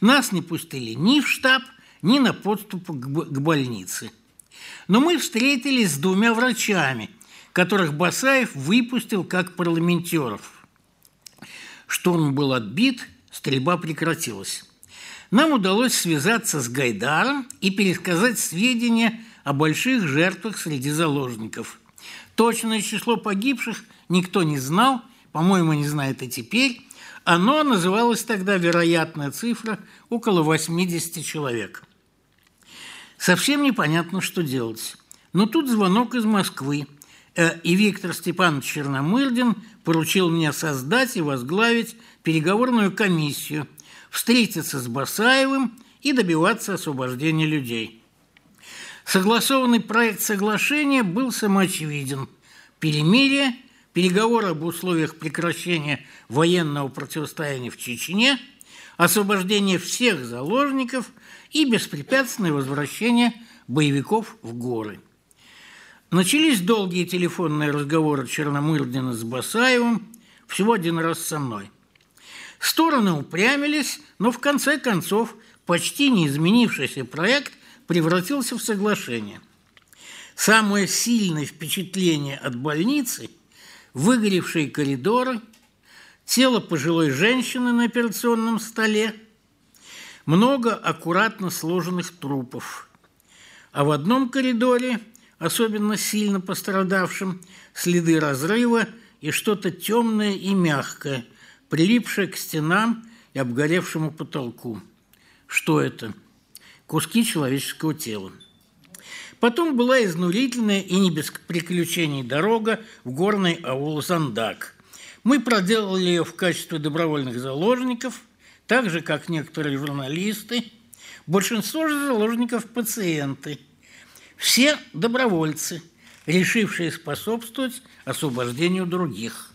Нас не пустили ни в штаб, ни на подступ к больнице. Но мы встретились с двумя врачами, которых Басаев выпустил как парламентеров. Штурм был отбит, стрельба прекратилась. Нам удалось связаться с Гайдаром и пересказать сведения о больших жертвах среди заложников. Точное число погибших никто не знал, по-моему, не знает и теперь. Оно называлось тогда, вероятная цифра, около 80 человек – Совсем непонятно, что делать. Но тут звонок из Москвы, э, и Виктор Степанович Черномырдин поручил мне создать и возглавить переговорную комиссию, встретиться с Басаевым и добиваться освобождения людей. Согласованный проект соглашения был самоочевиден. Перемирие, переговоры об условиях прекращения военного противостояния в Чечне, освобождение всех заложников – и беспрепятственное возвращение боевиков в горы. Начались долгие телефонные разговоры Черномырдина с Басаевым, всего один раз со мной. Стороны упрямились, но в конце концов почти не изменившийся проект превратился в соглашение. Самое сильное впечатление от больницы – выгоревшие коридоры, тело пожилой женщины на операционном столе – много аккуратно сложенных трупов. а в одном коридоре, особенно сильно пострадавшем, следы разрыва и что-то темное и мягкое, прилипшее к стенам и обгоревшему потолку. Что это? Куски человеческого тела. Потом была изнурительная и не без приключений дорога в горный аул Зандак. Мы проделали ее в качестве добровольных заложников, так же, как некоторые журналисты. Большинство же заложников – пациенты. Все добровольцы, решившие способствовать освобождению других.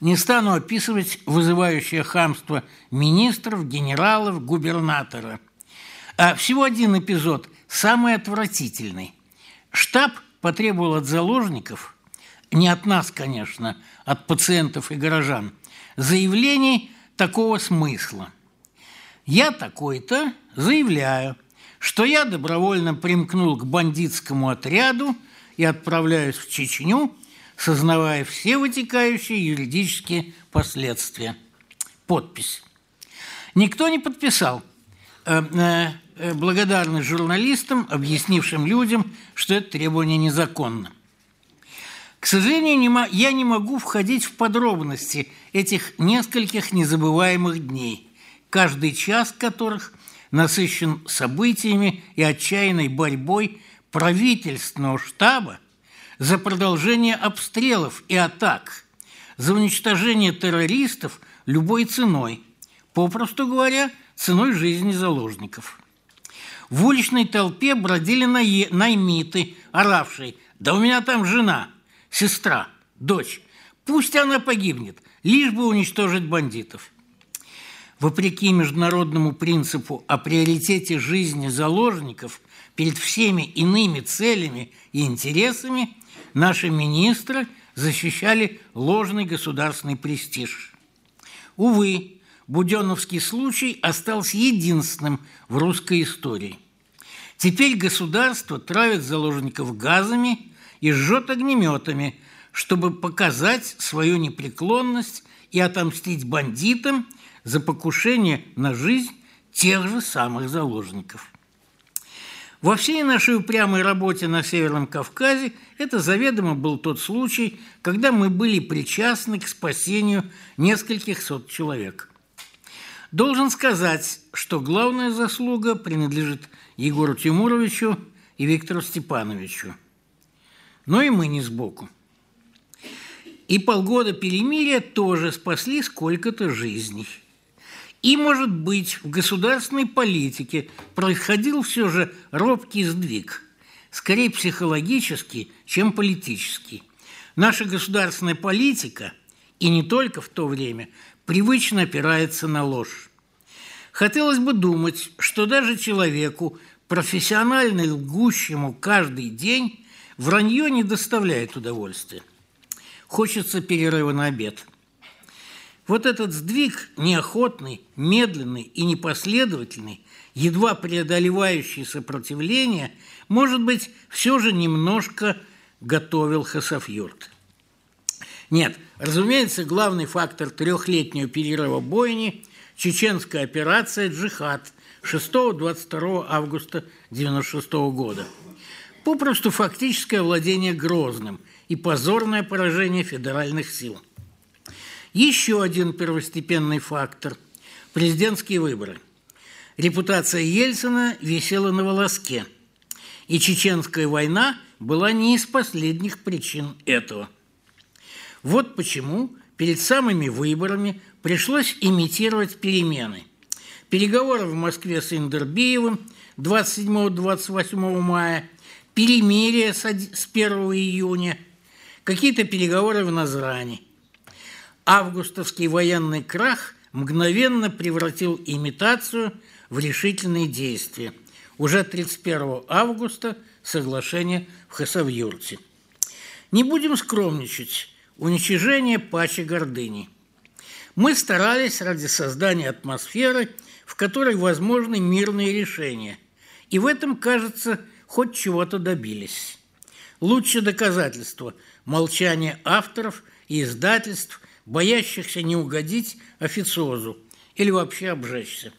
Не стану описывать вызывающее хамство министров, генералов, губернатора. А всего один эпизод – Самый отвратительный. Штаб потребовал от заложников, не от нас, конечно, от пациентов и горожан, заявлений такого смысла. Я такой-то заявляю, что я добровольно примкнул к бандитскому отряду и отправляюсь в Чечню, сознавая все вытекающие юридические последствия. Подпись. Никто не подписал. Э, э, Э, благодарны журналистам, объяснившим людям, что это требование незаконно. К сожалению, я не могу входить в подробности этих нескольких незабываемых дней, каждый час которых насыщен событиями и отчаянной борьбой правительственного штаба за продолжение обстрелов и атак, за уничтожение террористов любой ценой, попросту говоря, ценой жизни заложников. В уличной толпе бродили наймиты, оравшие. Да у меня там жена, сестра, дочь. Пусть она погибнет, лишь бы уничтожить бандитов. Вопреки международному принципу о приоритете жизни заложников перед всеми иными целями и интересами, наши министры защищали ложный государственный престиж. Увы, Буденовский случай остался единственным в русской истории. Теперь государство травит заложников газами и жжет огнеметами, чтобы показать свою непреклонность и отомстить бандитам за покушение на жизнь тех же самых заложников. Во всей нашей упрямой работе на Северном Кавказе это заведомо был тот случай, когда мы были причастны к спасению нескольких сот человек. Должен сказать, что главная заслуга принадлежит Егору Тимуровичу и Виктору Степановичу. Но и мы не сбоку. И полгода перемирия тоже спасли сколько-то жизней. И, может быть, в государственной политике происходил все же робкий сдвиг, скорее психологический, чем политический. Наша государственная политика, и не только в то время, привычно опирается на ложь. Хотелось бы думать, что даже человеку, профессионально лгущему каждый день, вранье не доставляет удовольствия. Хочется перерыва на обед. Вот этот сдвиг неохотный, медленный и непоследовательный, едва преодолевающий сопротивление, может быть, все же немножко готовил Хасафюрт. Нет, разумеется, главный фактор трехлетнего перерыва бойни – чеченская операция «Джихад» 6-22 августа 1996 года. Попросту фактическое владение Грозным и позорное поражение федеральных сил. Еще один первостепенный фактор – президентские выборы. Репутация Ельцина висела на волоске, и чеченская война была не из последних причин этого – вот почему перед самыми выборами пришлось имитировать перемены. Переговоры в Москве с Индербиевым 27-28 мая, перемирие с 1 июня, какие-то переговоры в Назране. Августовский военный крах мгновенно превратил имитацию в решительные действия. Уже 31 августа соглашение в Хасавюрте. Не будем скромничать уничижение пачи гордыни. Мы старались ради создания атмосферы, в которой возможны мирные решения, и в этом, кажется, хоть чего-то добились. Лучшее доказательство – молчание авторов и издательств, боящихся не угодить официозу или вообще обжечься.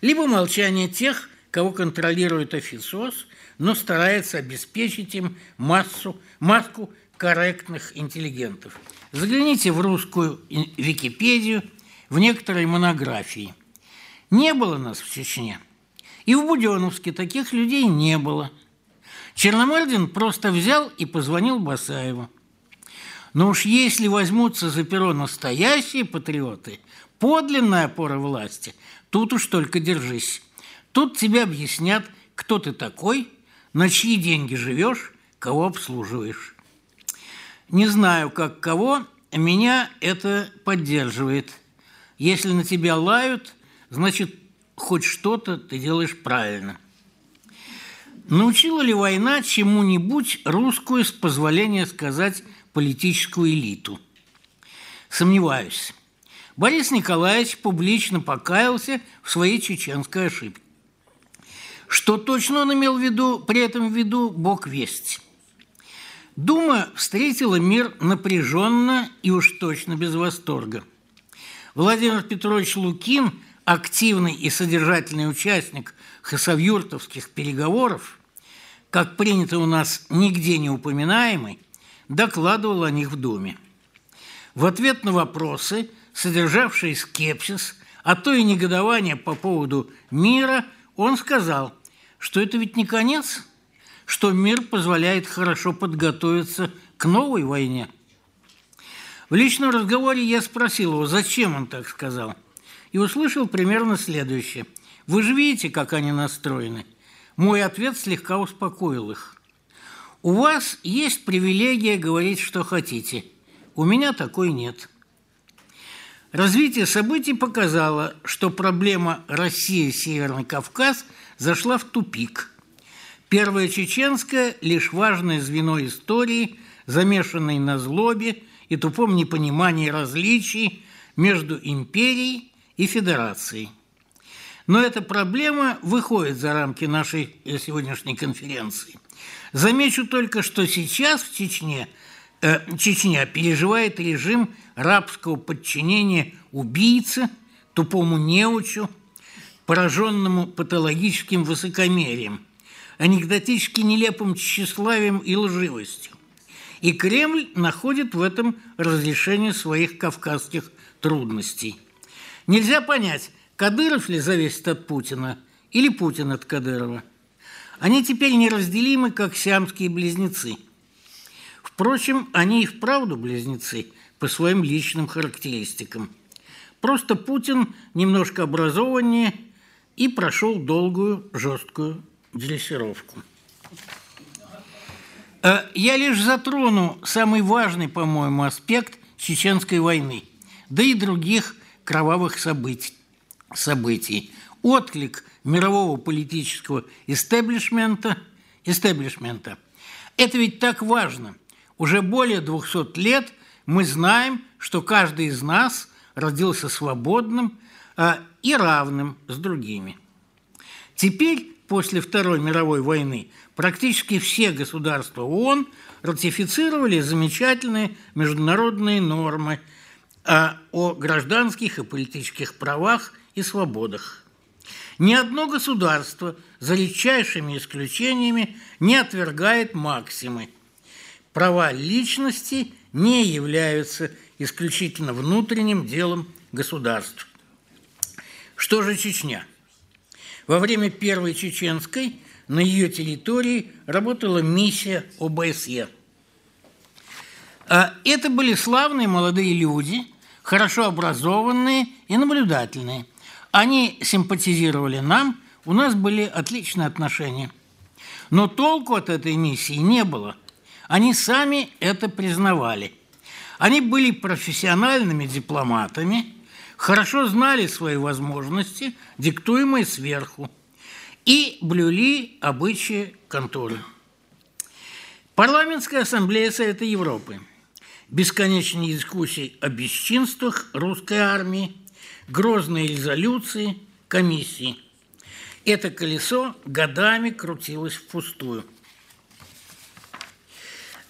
Либо молчание тех, кого контролирует официоз, но старается обеспечить им массу, маску корректных интеллигентов. Загляните в русскую Википедию, в некоторые монографии. Не было нас в Чечне. И в Буденовске таких людей не было. Черномырдин просто взял и позвонил Басаеву. Но уж если возьмутся за перо настоящие патриоты, подлинная опора власти, тут уж только держись. Тут тебе объяснят, кто ты такой, на чьи деньги живешь, кого обслуживаешь. Не знаю, как кого, меня это поддерживает. Если на тебя лают, значит, хоть что-то ты делаешь правильно. Научила ли война чему-нибудь русскую, с позволения сказать, политическую элиту? Сомневаюсь. Борис Николаевич публично покаялся в своей чеченской ошибке. Что точно он имел в виду, при этом в виду, Бог весть. Дума встретила мир напряженно и уж точно без восторга. Владимир Петрович Лукин, активный и содержательный участник хасавюртовских переговоров, как принято у нас нигде не упоминаемый, докладывал о них в Думе. В ответ на вопросы, содержавшие скепсис, а то и негодование по поводу мира, он сказал, что это ведь не конец – что мир позволяет хорошо подготовиться к новой войне. В личном разговоре я спросил его, зачем он так сказал, и услышал примерно следующее. «Вы же видите, как они настроены?» Мой ответ слегка успокоил их. «У вас есть привилегия говорить, что хотите. У меня такой нет». Развитие событий показало, что проблема Россия-Северный Кавказ зашла в тупик – Первая чеченская – лишь важное звено истории, замешанной на злобе и тупом непонимании различий между империей и федерацией. Но эта проблема выходит за рамки нашей сегодняшней конференции. Замечу только, что сейчас в Чечне э, Чечня переживает режим рабского подчинения убийце, тупому неучу, пораженному патологическим высокомерием – анекдотически нелепым тщеславием и лживостью. И Кремль находит в этом разрешение своих кавказских трудностей. Нельзя понять, Кадыров ли зависит от Путина или Путин от Кадырова. Они теперь неразделимы, как сиамские близнецы. Впрочем, они и вправду близнецы по своим личным характеристикам. Просто Путин немножко образованнее и прошел долгую, жесткую дрессировку. Э, я лишь затрону самый важный, по-моему, аспект чеченской войны, да и других кровавых событий. событий. Отклик мирового политического истеблишмента, истеблишмента. Это ведь так важно. Уже более 200 лет мы знаем, что каждый из нас родился свободным а, и равным с другими. Теперь после Второй мировой войны практически все государства ООН ратифицировали замечательные международные нормы о гражданских и политических правах и свободах. Ни одно государство, за редчайшими исключениями, не отвергает максимы. Права личности не являются исключительно внутренним делом государств. Что же Чечня? Во время Первой Чеченской на ее территории работала миссия ОБСЕ. А это были славные молодые люди, хорошо образованные и наблюдательные. Они симпатизировали нам, у нас были отличные отношения. Но толку от этой миссии не было. Они сами это признавали. Они были профессиональными дипломатами – хорошо знали свои возможности, диктуемые сверху, и блюли обычаи конторы. Парламентская ассамблея Совета Европы. Бесконечные дискуссии о бесчинствах русской армии, грозные резолюции, комиссии. Это колесо годами крутилось впустую.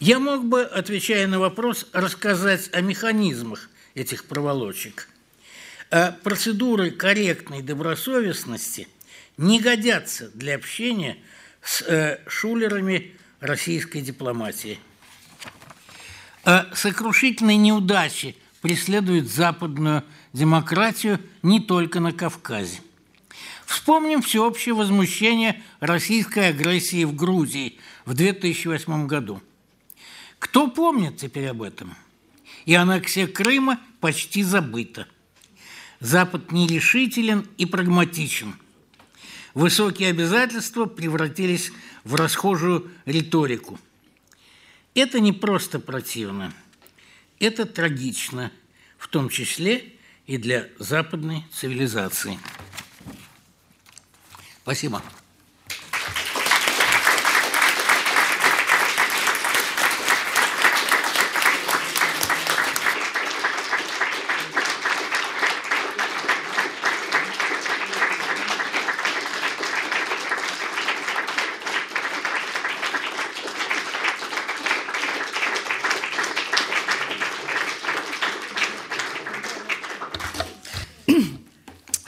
Я мог бы, отвечая на вопрос, рассказать о механизмах этих проволочек – а процедуры корректной добросовестности не годятся для общения с э, шулерами российской дипломатии. Э, сокрушительные неудачи преследуют западную демократию не только на Кавказе. Вспомним всеобщее возмущение российской агрессии в Грузии в 2008 году. Кто помнит теперь об этом? И аннексия Крыма почти забыта. Запад нерешителен и прагматичен. Высокие обязательства превратились в расхожую риторику. Это не просто противно, это трагично, в том числе и для западной цивилизации. Спасибо.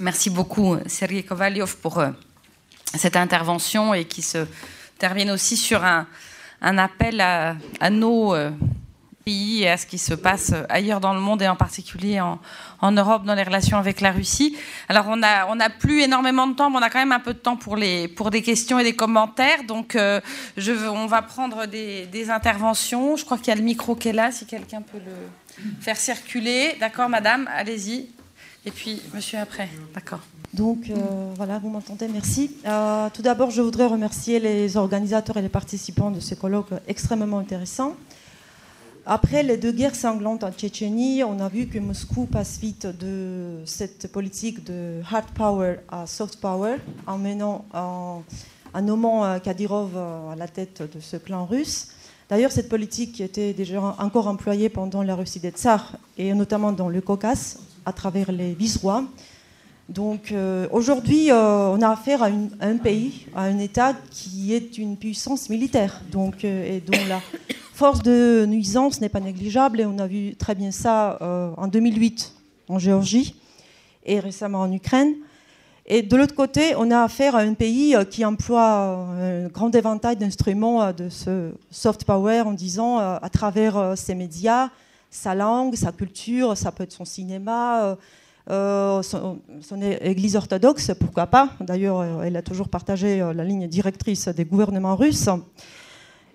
Merci beaucoup, Sergei Kovaliov, pour euh, cette intervention et qui se termine aussi sur un, appel à, nos euh, pays et à ce qui se passe ailleurs dans le monde et en particulier en, Europe dans les relations avec la Russie. Alors on a, on a plus énormément de temps, mais on a quand même un peu de temps pour, des questions et des commentaires. Donc euh, on va prendre des, des interventions. Je crois qu'il y a le micro qui est là, si quelqu'un peut le faire circuler. D'accord, madame, allez-y. Et puis, monsieur après. D'accord. Donc, euh, voilà, vous m'entendez, merci. Euh, tout d'abord, je voudrais remercier les organisateurs et les participants de ce colloque extrêmement intéressant. Après les deux guerres sanglantes en Tchétchénie, on a vu que Moscou passe vite de cette politique de hard power à soft power en, menant, en, nommant euh, Kadyrov à la tête de ce clan russe. D'ailleurs, cette politique était déjà encore employée pendant la Russie des Tsars et notamment dans le Caucase, à travers les vice-rois. Donc euh, aujourd'hui, euh, on a affaire à, un pays, à un État qui est une puissance militaire, donc, euh, et dont la force de nuisance n'est pas négligeable. Et on a vu très bien ça en 2008 en Géorgie et récemment en Ukraine. Et de l'autre côté, on a affaire à un pays qui emploie un grand éventail d'instruments de ce soft power en disant à travers ses médias, sa langue, sa culture, ça peut être son cinéma, euh, son, son, église orthodoxe, pourquoi pas. D'ailleurs, elle a toujours partagé la ligne directrice des gouvernements russes.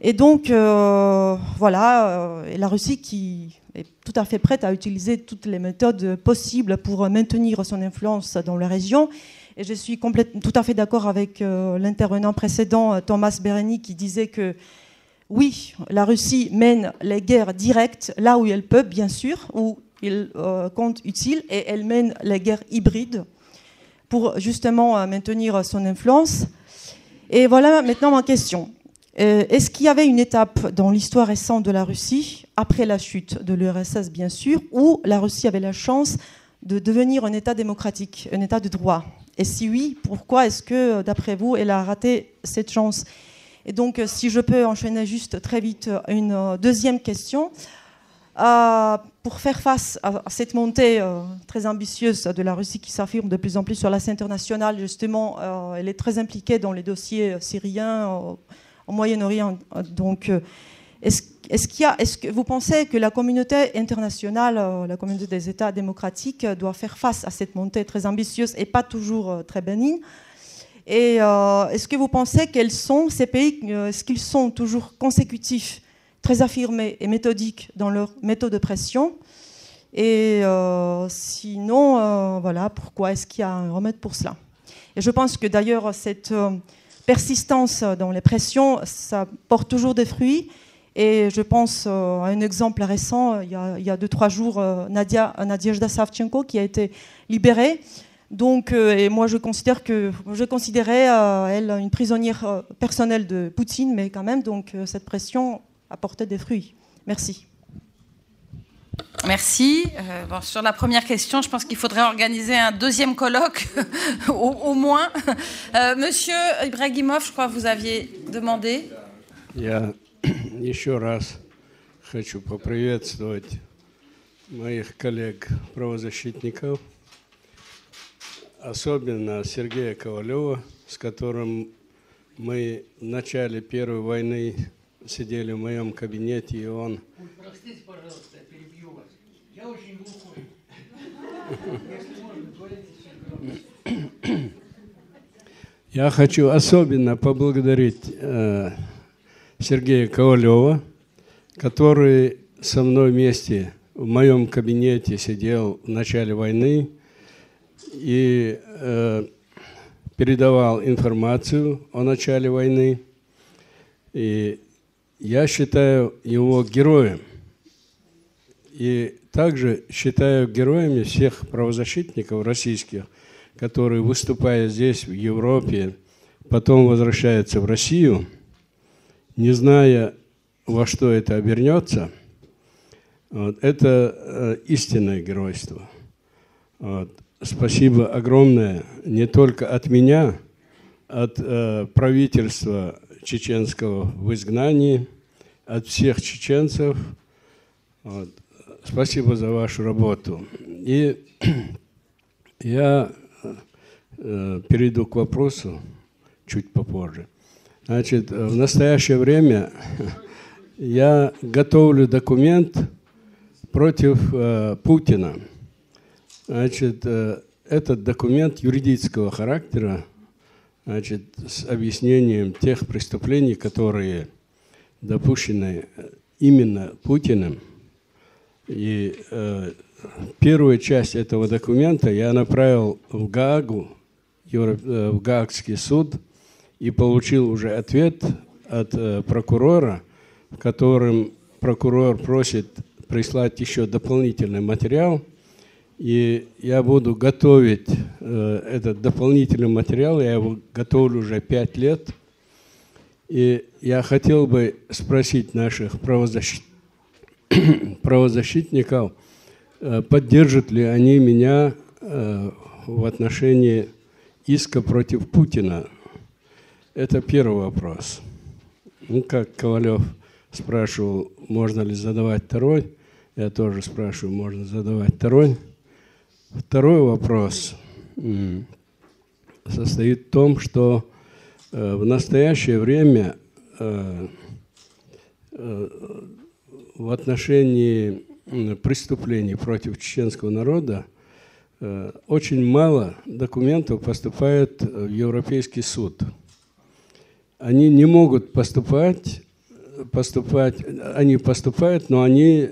Et donc, euh, voilà, euh, la Russie qui est tout à fait prête à utiliser toutes les méthodes possibles pour maintenir son influence dans la région. Et je suis tout à fait d'accord avec euh, l'intervenant précédent, Thomas Bereni, qui disait que oui, la Russie mène les guerres directes là où elle peut, bien sûr, où il euh, compte utile, et elle mène les guerres hybrides pour justement euh, maintenir son influence. Et voilà maintenant ma question. Euh, Est-ce qu'il y avait une étape dans l'histoire récente de la Russie, après la chute de l'URSS bien sûr, où la Russie avait la chance de devenir un État démocratique, un État de droit? Et si oui, pourquoi est-ce que, d'après vous, elle a raté cette chance? Et donc, si je peux enchaîner juste très vite une deuxième question. Euh, pour faire face à cette montée euh, très ambitieuse de la Russie qui s'affirme de plus en plus sur la scène internationale, justement, euh, elle est très impliquée dans les dossiers syriens au Moyen-Orient. Donc, est-ce est-ce que vous pensez que la communauté internationale, la communauté des États démocratiques, doit faire face à cette montée très ambitieuse et pas toujours très bénigne? Et euh, est-ce que vous pensez quels sont ces pays, euh, est-ce qu'ils sont toujours consécutifs, très affirmés et méthodiques dans leur méthode de pression? Et euh, sinon, euh, voilà, pourquoi est-ce qu'il y a un remède pour cela? Et je pense que d'ailleurs, cette euh, persistance dans les pressions, ça porte toujours des fruits. Et je pense à un exemple récent, il y a, il y a deux, trois jours, Nadia, Nadiezhda Savchenko qui a été libérée. Donc, euh, et moi, je considère que je considérais euh, elle une prisonnière euh, personnelle de Poutine, mais quand même, donc cette pression a porté des fruits. Merci. Merci. Euh, bon, sur la première question, je pense qu'il faudrait organiser un deuxième colloque, au, au, moins. Euh, Monsieur Ibrahimov, je crois que vous aviez demandé. Я еще раз хочу поприветствовать моих коллег-правозащитников. особенно Сергея Ковалева, с которым мы в начале Первой войны сидели в моем кабинете, и он... Простите, пожалуйста, я перебью вас. Я очень глухой. Я хочу особенно поблагодарить э, Сергея Ковалева, который со мной вместе в моем кабинете сидел в начале войны и э, передавал информацию о начале войны. И я считаю его героем. И также считаю героями всех правозащитников российских, которые, выступая здесь, в Европе, потом возвращаются в Россию, не зная, во что это обернется – вот, это э, истинное геройство. Вот. Спасибо огромное не только от меня, от э, правительства чеченского в изгнании, от всех чеченцев. Вот. Спасибо за вашу работу. И я э, перейду к вопросу чуть попозже. Значит, в настоящее время я готовлю документ, против э, Путина. Значит, э, этот документ юридического характера, значит, с объяснением тех преступлений, которые допущены именно Путиным. И э, первую часть этого документа я направил в Гаагу, э, в Гаагский суд, и получил уже ответ от э, прокурора, в котором прокурор просит прислать еще дополнительный материал. И я буду готовить э, этот дополнительный материал, я его готовлю уже пять лет. И я хотел бы спросить наших правозащит... правозащитников, э, поддержат ли они меня э, в отношении иска против Путина. Это первый вопрос. Ну, как Ковалев спрашивал, можно ли задавать второй. Я тоже спрашиваю, можно задавать второй. Второй вопрос состоит в том, что э, в настоящее время э, э, в отношении преступлений против чеченского народа очень мало документов поступает в Европейский суд. Они не могут поступать, поступать, они поступают, но они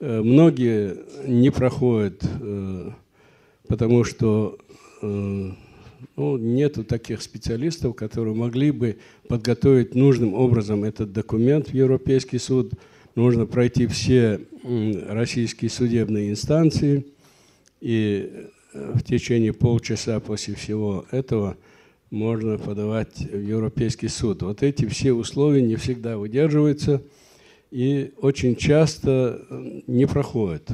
многие не проходят, э, потому что э, ну, нету таких специалистов, которые могли бы подготовить нужным образом этот документ в Европейский суд. Нужно пройти все российские судебные инстанции, и в течение полчаса после всего этого можно подавать в Европейский суд. Вот эти все условия не всегда выдерживаются – и очень часто э, не проходит.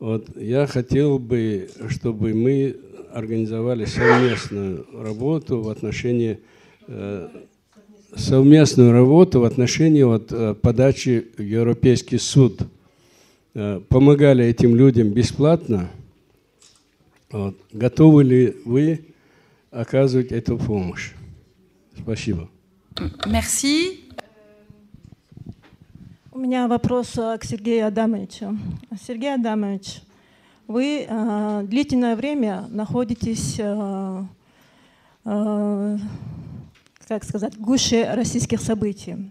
Вот я хотел бы, чтобы мы организовали совместную работу в отношении э, совместную работу в отношении вот, э, подачи в Европейский суд. Помогали этим людям бесплатно. Вот. Готовы ли вы оказывать эту помощь? Спасибо. Merci. У меня вопрос э, к Сергею Адамовичу. Сергей Адамович, вы э, длительное время находитесь, э, э, как сказать, в гуще российских событий.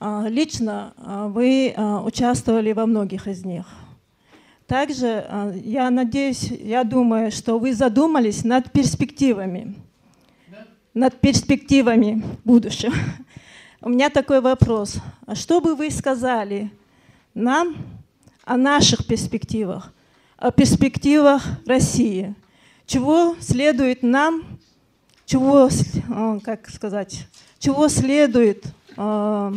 Э, лично вы э, участвовали во многих из них. Также э, я надеюсь, я думаю, что вы задумались над перспективами, над перспективами будущего. У меня такой вопрос. А что бы вы сказали нам о наших перспективах, о перспективах России? Чего следует нам, чего, э, как сказать, чего следует э,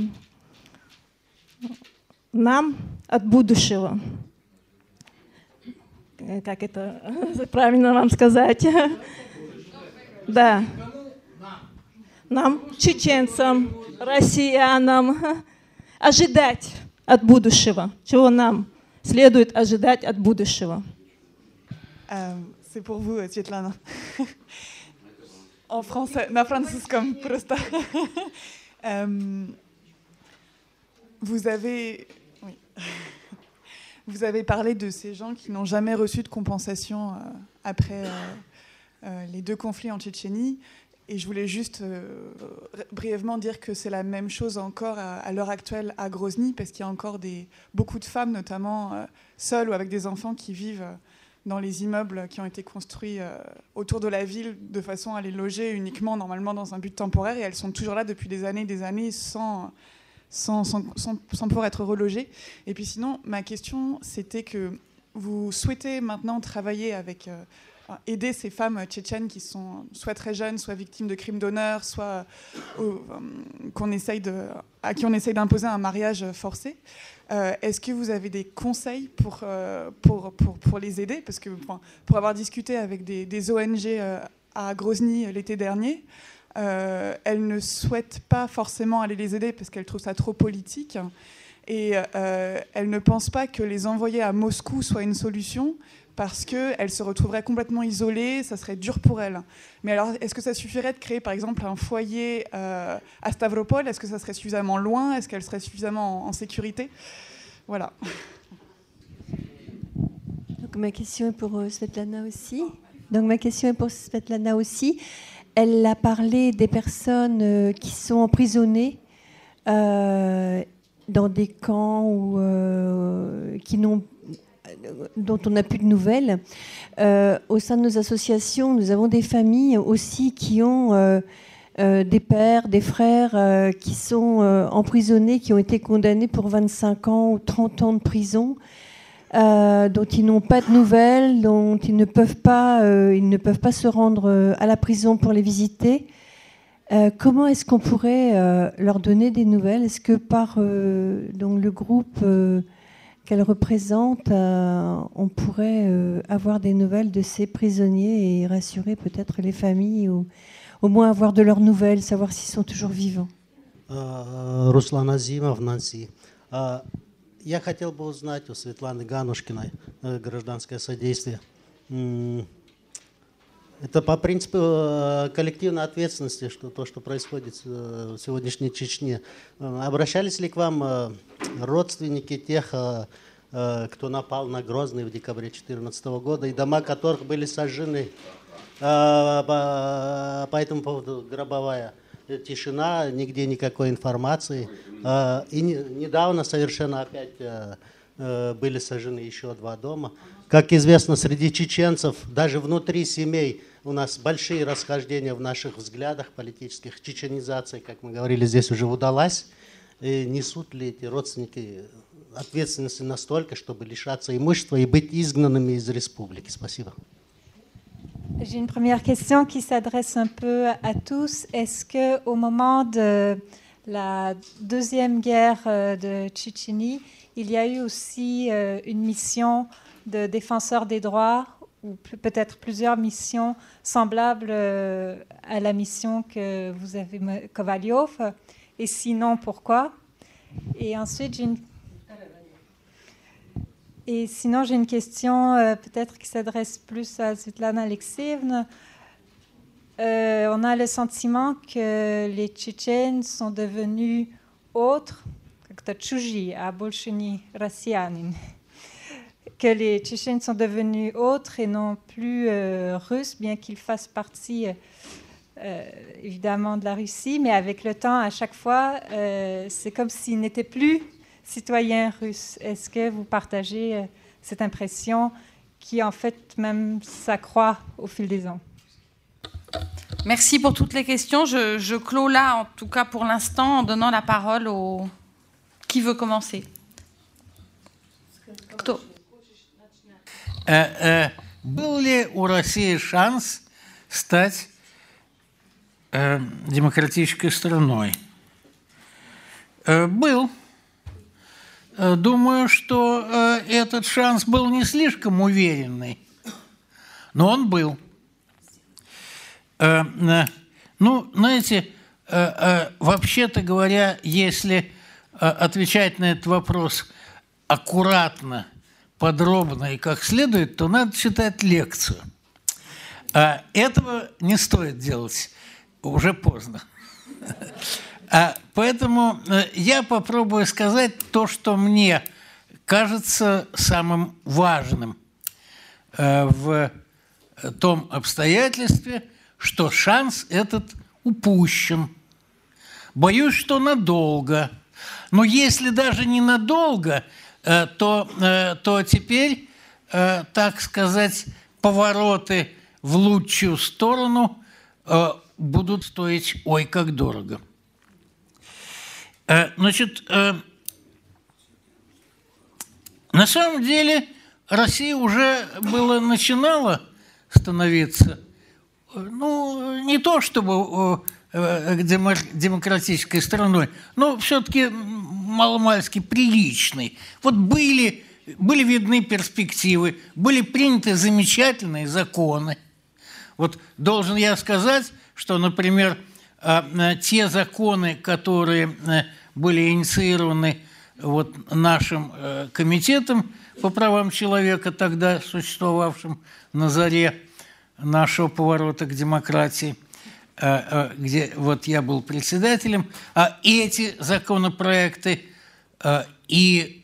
нам от будущего? Как это правильно вам сказать? Да нам, чеченцам, россиянам, ожидать от будущего? Чего нам следует ожидать от будущего? c'est pour vous, Svetlana. en français, na comme просто. vous avez, oui. vous avez parlé de ces gens qui n'ont jamais reçu de compensation euh, après euh, euh, les deux conflits en Tchétchénie. Et je voulais juste brièvement dire que c'est la même chose encore à, l'heure actuelle à Grozny, parce qu'il y a encore des, beaucoup de femmes, notamment seules ou avec des enfants, qui vivent dans les immeubles qui ont été construits autour de la ville de façon à les loger uniquement normalement dans un but temporaire. Et elles sont toujours là depuis des années et des années sans sans, pouvoir être relogé. Et puis sinon, ma question, c'était que vous souhaitez maintenant travailler avec... Euh, aider ces femmes tchétchènes qui sont soit très jeunes, soit victimes de crimes d'honneur, soit euh, euh, essaye à qui on essaye d'imposer un mariage forcé. Est-ce que vous avez des conseils pour, pour, pour, les aider? Parce que pour avoir discuté avec des, des ONG à Grozny l'été dernier, euh, elle ne souhaite pas forcément aller les aider parce qu'elle trouve ça trop politique. Et euh, elle ne pense pas que les envoyer à Moscou soit une solution parce qu'elle se retrouverait complètement isolée, ça serait dur pour elle. Mais alors, est-ce que ça suffirait de créer, par exemple, un foyer euh, à Stavropol? Est-ce que ça serait suffisamment loin? Est-ce qu'elle serait suffisamment en, sécurité? Voilà. Donc, ma question est pour Svetlana aussi. Donc, ma question est pour Svetlana aussi. Elle a parlé des personnes euh, qui sont emprisonnées euh, dans des camps ou, euh, qui n'ont dont on n'a plus de nouvelles. au sein de nos associations, nous avons des familles aussi qui ont des pères, des frères qui sont emprisonnés, qui ont été condamnés pour 25 ans ou 30 ans de prison euh, dont ils n'ont pas de nouvelles, dont ils ne peuvent pas, euh, ils ne peuvent pas se rendre euh, à la prison pour les visiter. comment est-ce qu'on pourrait leur donner des nouvelles? Est-ce que par donc le groupe qu'elle représente, on pourrait avoir des nouvelles de ces prisonniers et rassurer peut-être les familles ou au moins avoir de leurs nouvelles, savoir s'ils sont toujours vivants Ruslan Azimov, Nancy. Я хотел бы узнать у Светланы Ганушкиной э, гражданское содействие. Это по принципу э, коллективной ответственности, что то, что происходит э, в сегодняшней Чечне. Обращались ли к вам родственники тех, кто напал на Грозный в декабре 2014 года, и дома которых были сожжены по этому поводу гробовая? тишина, нигде никакой информации. И недавно совершенно опять э, э, были сожжены еще два дома. Как известно, среди чеченцев, даже внутри семей, у нас большие расхождения в наших взглядах политических. Чеченизация, как мы говорили, здесь уже удалась. И несут ли эти родственники ответственности настолько, чтобы лишаться имущества и быть изгнанными из республики? Спасибо. J'ai une première question qui s'adresse un peu à tous. Est-ce que au moment de la deuxième guerre euh, de Tchétchénie, il y a eu aussi euh, une mission de défenseur des droits ou peut-être plusieurs missions semblables euh, à la mission que vous avez Kovalyov Et sinon, pourquoi? Et ensuite, j'ai une et sinon, j'ai une question euh, peut-être qui s'adresse plus à Svetlana Alexeevna. Euh, on a le sentiment que les Tchétchènes sont devenus autres, que les Tchétchènes sont devenus autres et non plus euh, russes, bien qu'ils fassent partie évidemment de la Russie, mais avec le temps, à chaque fois, c'est comme s'ils n'étaient plus citoyen russe. Est-ce que vous partagez euh, cette impression qui en fait même s'accroît au fil des ans Merci pour toutes les questions. Je, je clôt là, en tout cas pour l'instant, en donnant la parole au... Qui veut commencer Кто? Э, э, был ли у России шанс стать э, демократической страной? Был. Э, думаю, что э, этот шанс был не слишком уверенный, но он был. Э, ну, знаете, вообще-то говоря, если отвечать на этот вопрос аккуратно, подробно и как следует, то надо читать лекцию. А этого не стоит делать, уже поздно. А поэтому э, я попробую сказать то, что мне кажется самым важным э, в том обстоятельстве, что шанс этот упущен. Боюсь, что надолго. Но если даже не надолго, то, то теперь, так сказать, повороты в лучшую сторону будут стоить ой как дорого. Э, значит, э, на самом деле Россия уже было начинала становиться, ну, не то чтобы э, демократической страной, но все-таки маломальски приличной. Вот были, были видны перспективы, были приняты замечательные законы. Вот должен я сказать, что, например, а, те законы, которые э, были инициированы вот нашим комитетом по правам человека, тогда существовавшим на заре нашего поворота к демократии, где вот я был председателем, а эти законопроекты и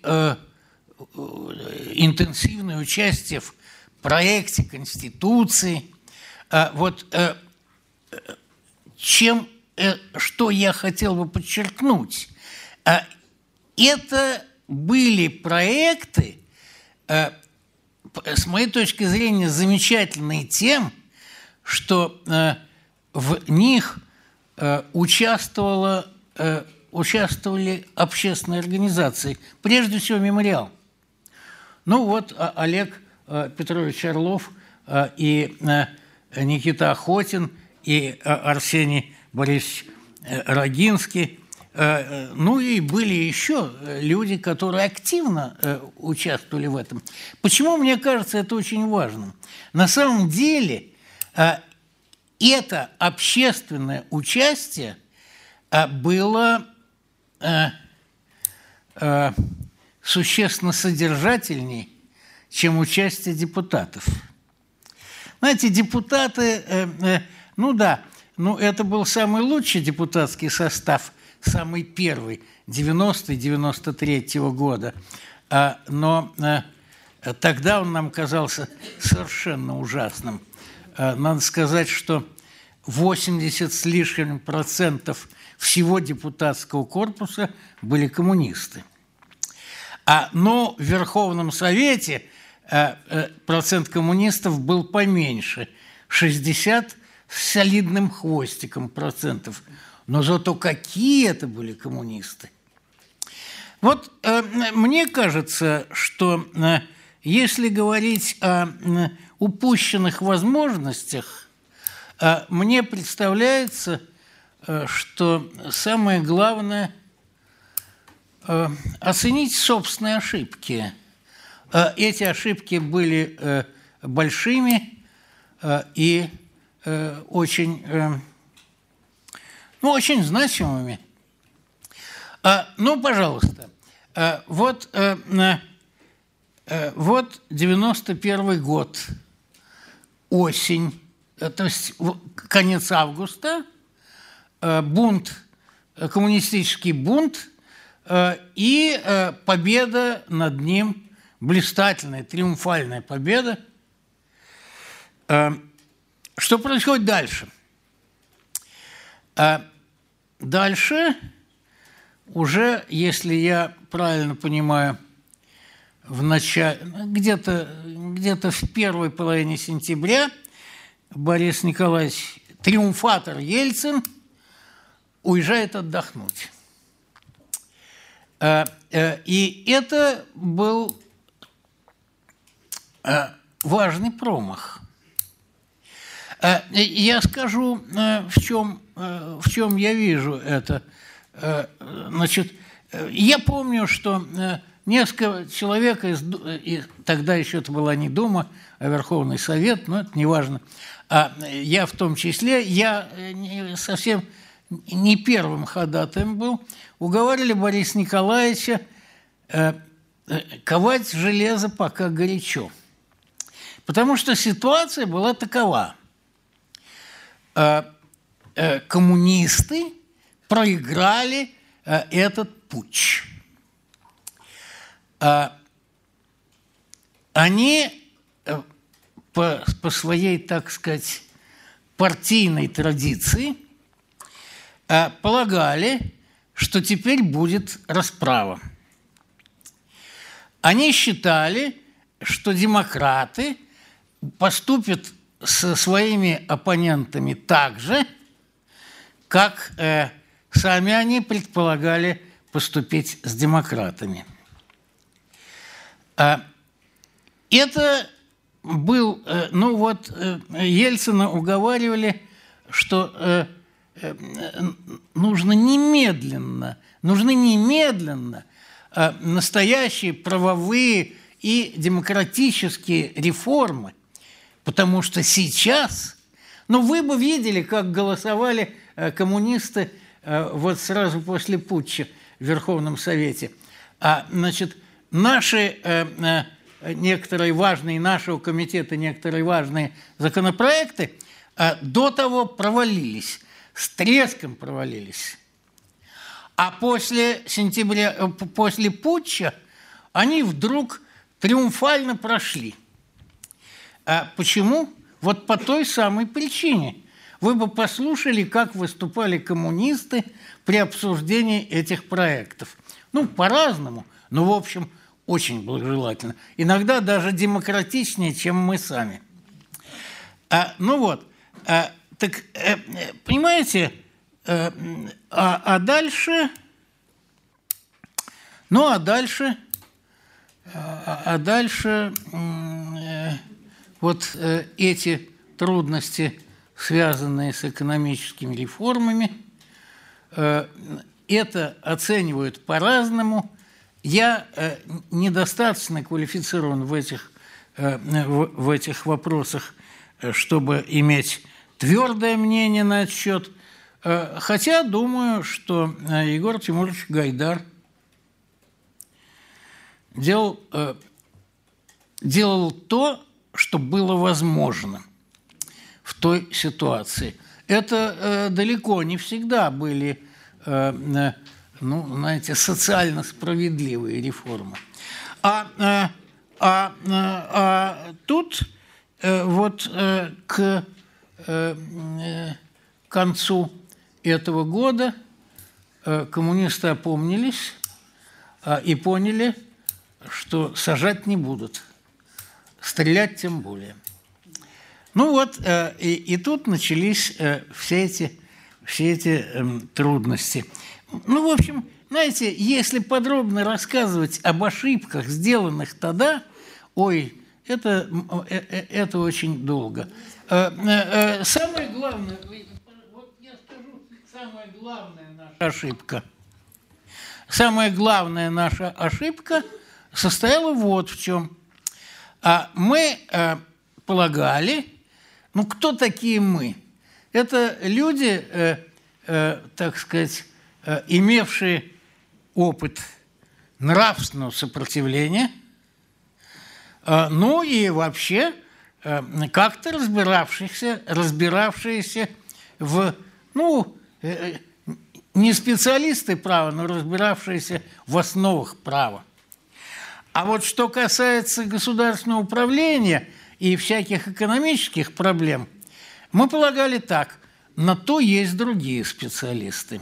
интенсивное участие в проекте Конституции, вот чем, э, что я хотел бы подчеркнуть, это были проекты, э, с моей точки зрения, замечательные тем, что э, в них участвовала, участвовали общественные организации, прежде всего «Мемориал». Ну вот а, Олег Петрович Орлов и Никита Охотин – и э, Арсений Борисович э, Рогинский. Э, ну и были еще люди, которые активно участвовали в этом. Почему, мне кажется, это очень важно? На самом деле это общественное участие было существенно содержательнее, чем участие депутатов. Знаете, депутаты ну да, ну это был самый лучший депутатский состав, самый первый, 90-93 -го года. А, но тогда он нам казался совершенно ужасным. А, надо сказать, что 80 с лишним процентов всего депутатского корпуса были коммунисты. А, но в Верховном Совете а, а, процент коммунистов был поменьше – 60 с солидным хвостиком процентов. Но зато какие это были коммунисты. Вот э, мне кажется, что э, если говорить о э, упущенных возможностях, э, мне представляется, э, что самое главное э, оценить собственные ошибки. Эти ошибки были большими и очень, ну, очень значимыми. А, ну, пожалуйста, а, вот, вот 91 год, осень, э, то есть конец августа, э, бунт, э, коммунистический бунт и победа над ним, блистательная, триумфальная победа что происходит дальше? Дальше уже, если я правильно понимаю, в начале, где-то где в первой половине сентября Борис Николаевич, триумфатор Ельцин, уезжает отдохнуть. А, э, и это был э, важный промах. Э, я скажу, э, в чем, э, в чем я вижу это. Значит, я помню, что несколько человек, из, и тогда еще это была не Дума, а Верховный Совет, но это не важно, а я в том числе, я совсем не первым ходатаем был, уговаривали Бориса Николаевича ковать железо пока горячо. Потому что ситуация была такова. Коммунисты проиграли этот путь. Они по, по своей, так сказать, партийной традиции полагали, что теперь будет расправа. Они считали, что демократы поступят со своими оппонентами так же, как э, сами они предполагали поступить с демократами. А, это был, э, ну вот, э, Ельцина уговаривали, что э, нужно немедленно, нужны немедленно настоящие правовые и демократические реформы, потому что сейчас, ну вы бы видели, как голосовали коммунисты вот сразу после путча в Верховном Совете. А, значит, наши некоторые важные нашего комитета, некоторые важные законопроекты до того провалились, с треском провалились. А после сентября, после путча они вдруг триумфально прошли. А почему? Вот по той самой причине. Вы бы послушали, как выступали коммунисты при обсуждении этих проектов. Ну, по-разному, но, в общем, очень благожелательно. Иногда даже демократичнее, чем мы сами. А, ну вот, а, так, э, понимаете, э, а, а дальше, ну а дальше – а, а дальше э, вот э, эти трудности, связанные с экономическими реформами, э, это оценивают по-разному. Я недостаточно квалифицирован в этих, в этих вопросах, чтобы иметь твердое мнение на этот счет. Хотя думаю, что Егор Тимурович Гайдар – делал, э, делал то, что было возможно в той ситуации. Это э, далеко не всегда были, э, э, ну, знаете, социально справедливые реформы. А, э, а, э, а тут э, вот к концу этого года коммунисты опомнились э, и поняли, что сажать не будут, стрелять тем более. Ну вот, и, и тут начались все эти, все эти эм, трудности. Ну, в общем, знаете, если подробно рассказывать об ошибках, сделанных тогда, ой, это, э, это очень долго. Самое главное, вот я скажу, самая главная наша ошибка. Самая главная наша ошибка – состояла вот в чем. А мы э, полагали, ну кто такие мы? Это люди, э, э, так сказать, э, имевшие опыт нравственного сопротивления, э, ну и вообще э, как-то разбиравшихся, разбиравшиеся в, ну, э, э, не специалисты права, но разбиравшиеся в основах права. А вот что касается государственного управления и всяких экономических проблем, мы полагали так, на то есть другие специалисты.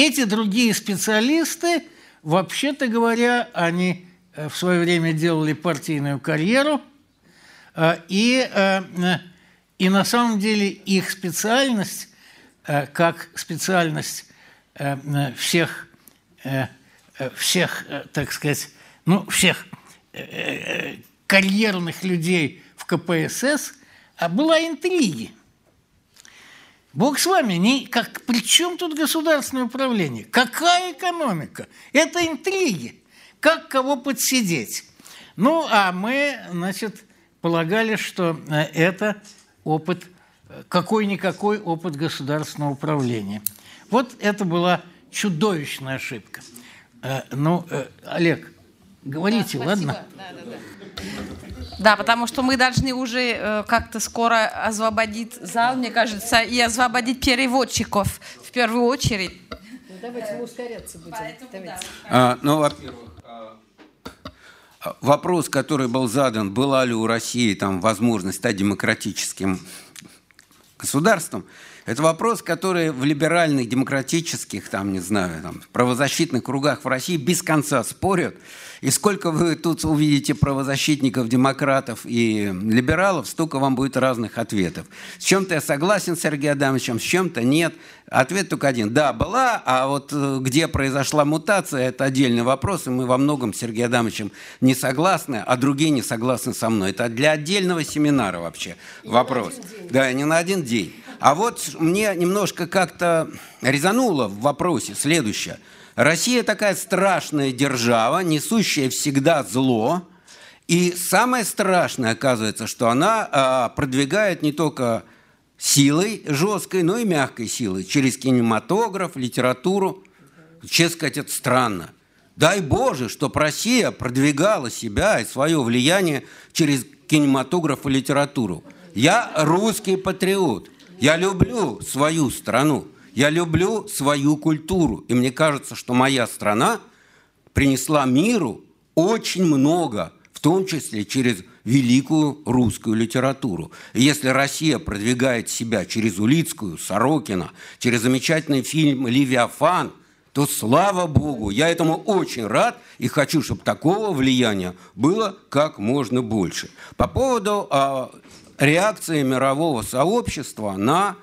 Эти другие специалисты, вообще-то говоря, они э, в свое время делали партийную карьеру, э, и, э, и на самом деле их специальность, как специальность всех, всех так сказать, ну, всех карьерных людей в КПСС, а была интриги. Бог с вами, не, как, при чем тут государственное управление? Какая экономика? Это интриги. Как кого подсидеть? Ну, а мы, значит, полагали, что э, это опыт, какой-никакой опыт государственного управления. Вот это была чудовищная ошибка. Ну, Олег, Говорите, да, ладно? Да, да, да. Да, потому что мы должны уже э, как-то скоро освободить зал, мне кажется, и освободить переводчиков в первую очередь. Ну, давайте мы ускоряться будем. Давайте. А, ну, во-первых, вопрос, который был задан, была ли у России там возможность стать демократическим государством, это вопрос, который в либеральных, демократических, там, не знаю, там, правозащитных кругах в России без конца спорят. И сколько вы тут увидите правозащитников, демократов и либералов, столько вам будет разных ответов. С чем-то я согласен с Сергеем Адамовичем, с чем-то нет. Ответ только один. Да, была, а вот э, где произошла мутация, это отдельный вопрос, и мы во многом с Сергеем Адамовичем не согласны, а другие не согласны со мной. Это для отдельного семинара вообще и вопрос. Да, не на один день. А вот мне немножко как-то резануло в вопросе следующее. Россия такая страшная держава, несущая всегда зло. И самое страшное, оказывается, что она а, продвигает не только силой жесткой, но и мягкой силой, через кинематограф, литературу. Честно сказать, это странно. Дай Боже, чтобы Россия продвигала себя и свое влияние через кинематограф и литературу. Я русский патриот – я люблю свою страну, я люблю свою культуру. И мне кажется, что моя страна принесла миру очень много, в том числе через великую русскую литературу. И если Россия продвигает себя через Улицкую, Сорокина, через замечательный фильм «Левиафан», то слава Богу, я этому очень рад и хочу, чтобы такого влияния было как можно больше. По поводу а, реакция мирового сообщества на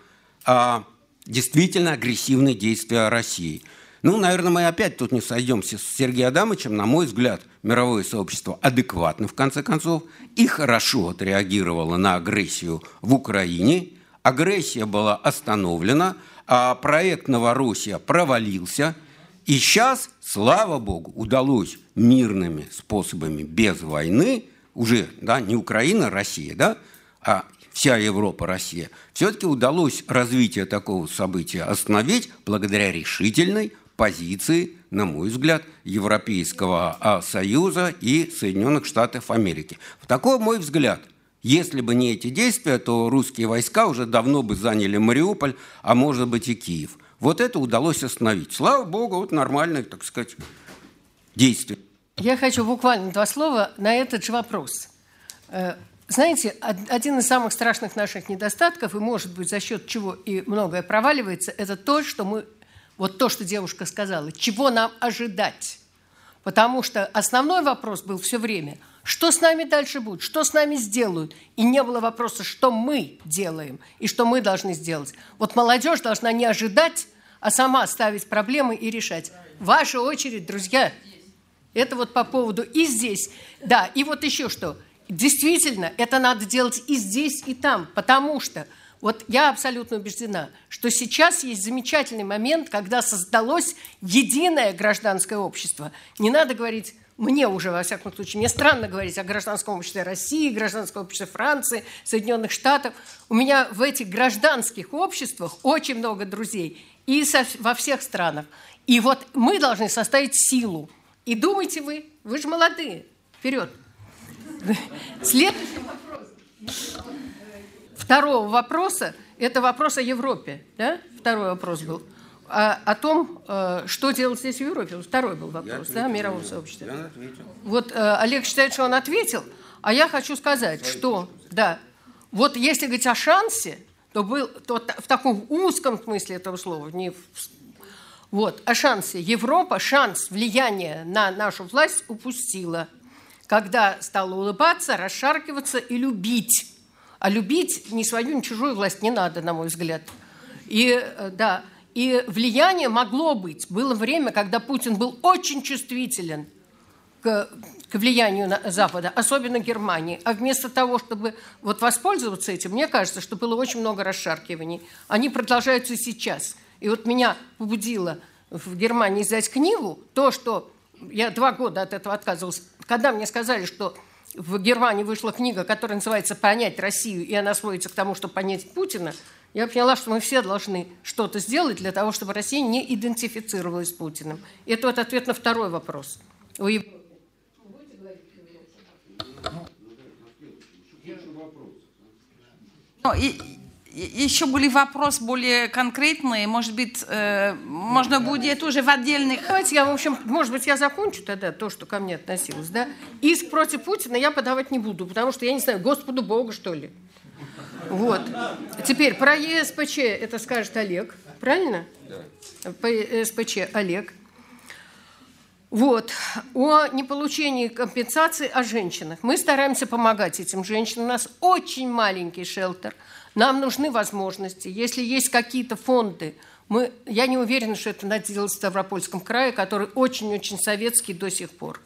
а, действительно агрессивные действия России. Ну, наверное, мы опять тут не сойдемся с Сергеем Адамовичем. На мой взгляд, мировое сообщество адекватно, в конце концов, и хорошо отреагировало на агрессию в Украине. Агрессия была остановлена, а проект «Новороссия» провалился. И сейчас, слава богу, удалось мирными способами, без войны, уже да, не Украина, а Россия, да, а вся Европа, Россия, все-таки удалось развитие такого события остановить благодаря решительной позиции, на мой взгляд, Европейского а, Союза и Соединенных Штатов Америки. В такой мой взгляд. Если бы не эти действия, то русские войска уже давно бы заняли Мариуполь, а может быть и Киев. Вот это удалось остановить. Слава богу, вот нормальное, так сказать, действие. Я хочу буквально два слова на этот же вопрос. Знаете, один из самых страшных наших недостатков, и, может быть, за счет чего и многое проваливается, это то, что мы, вот то, что девушка сказала, чего нам ожидать. Потому что основной вопрос был все время, что с нами дальше будет, что с нами сделают. И не было вопроса, что мы делаем и что мы должны сделать. Вот молодежь должна не ожидать, а сама ставить проблемы и решать. Ваша очередь, друзья. Это вот по поводу и здесь. Да, и вот еще что – Действительно, это надо делать и здесь, и там, потому что вот я абсолютно убеждена, что сейчас есть замечательный момент, когда создалось единое гражданское общество. Не надо говорить мне уже, во всяком случае, мне странно говорить о гражданском обществе России, гражданском обществе Франции, Соединенных Штатов. У меня в этих гражданских обществах очень много друзей и со, во всех странах. И вот мы должны составить силу. И думайте вы, вы же молодые, вперед. Следующий вопрос. Второго вопроса, это вопрос о Европе, да? Второй вопрос был. А, о том, э, что делать здесь в Европе. Второй был вопрос, да, мирового сообщества. Вот э, Олег считает, что он ответил, а я хочу сказать, что, да, вот если говорить о шансе, то был то в таком узком смысле этого слова, не в, вот, о шансе. Европа шанс влияния на нашу власть упустила – когда стала улыбаться, расшаркиваться и любить. А любить ни свою, ни чужую власть не надо, на мой взгляд. И, э, да, и влияние могло быть. Было время, когда Путин был очень чувствителен к, к влиянию на Запада, особенно Германии. А вместо того, чтобы вот воспользоваться этим, мне кажется, что было очень много расшаркиваний. Они продолжаются сейчас. И вот меня побудило в Германии издать книгу, то, что я два года от этого отказывалась когда мне сказали, что в Германии вышла книга, которая называется «Понять Россию», и она сводится к тому, чтобы понять Путина, я поняла, что мы все должны что-то сделать для того, чтобы Россия не идентифицировалась с Путиным. И это вот ответ на второй вопрос. У Ев... Ну, и, еще были вопросы более конкретные, может быть, э, можно будет уже в отдельных... Давайте я, в общем, может быть, я закончу тогда то, что ко мне относилось, да? Иск против Путина я подавать не буду, потому что я не знаю, Господу Богу, что ли. Вот. Теперь про ЕСПЧ это скажет Олег, правильно? Да. По ЕСПЧ Олег. Вот. О неполучении компенсации о женщинах. Мы стараемся помогать этим женщинам. У нас очень маленький шелтер – нам нужны возможности. Если есть какие-то фонды, мы, я не уверена, что это надо делать в Ставропольском крае, который очень-очень советский до сих пор.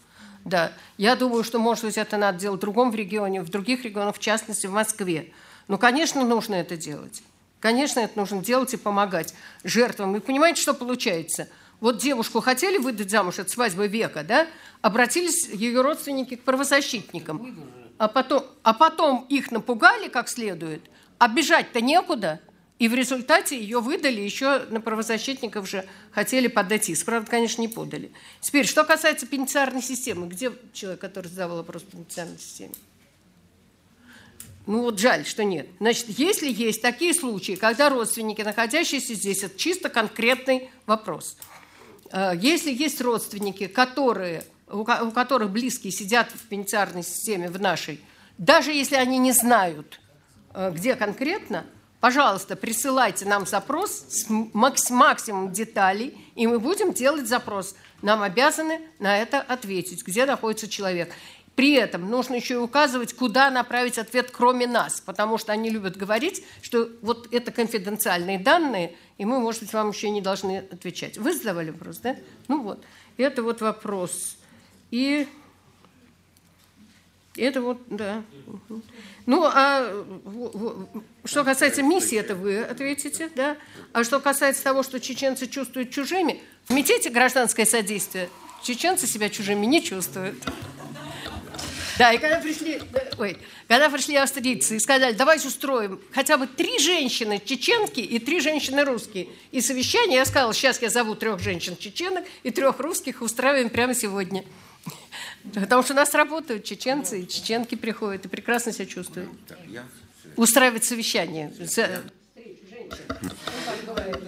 Да, я думаю, что, может быть, это надо делать в другом регионе, в других регионах, в частности, в Москве. Но, конечно, нужно это делать. Конечно, это нужно делать и помогать жертвам. И понимаете, что получается? Вот девушку хотели выдать замуж от свадьбы века, да? Обратились ее родственники к правозащитникам. А потом, а потом их напугали как следует – а бежать-то некуда. И в результате ее выдали, еще на правозащитников же хотели подать иск. Правда, конечно, не подали. Теперь, что касается пенитенциарной системы. Где человек, который задавал вопрос о пенитенциарной системе? Ну вот жаль, что нет. Значит, если есть такие случаи, когда родственники, находящиеся здесь, это чисто конкретный вопрос. Э, если есть родственники, которые, у которых близкие сидят в пенитенциарной системе, в нашей, даже если они не знают, где конкретно, пожалуйста, присылайте нам запрос с максимум деталей, и мы будем делать запрос. Нам обязаны на это ответить, где находится человек. При этом нужно еще и указывать, куда направить ответ, кроме нас, потому что они любят говорить, что вот это конфиденциальные данные, и мы, может быть, вам еще не должны отвечать. Вы задавали вопрос, да? Ну вот, это вот вопрос. И это вот, да. Ну, а что касается миссии, это вы ответите, да? А что касается того, что чеченцы чувствуют чужими, в комитете гражданское содействие чеченцы себя чужими не чувствуют. Да, и когда пришли, ой, когда пришли австрийцы и сказали, давайте устроим хотя бы три женщины чеченки и три женщины русские. И совещание, я сказала, сейчас я зову трех женщин чеченок и трех русских устраиваем прямо сегодня. Потому что у нас работают чеченцы, и чеченки приходят и прекрасно себя чувствуют. Устраивать совещание.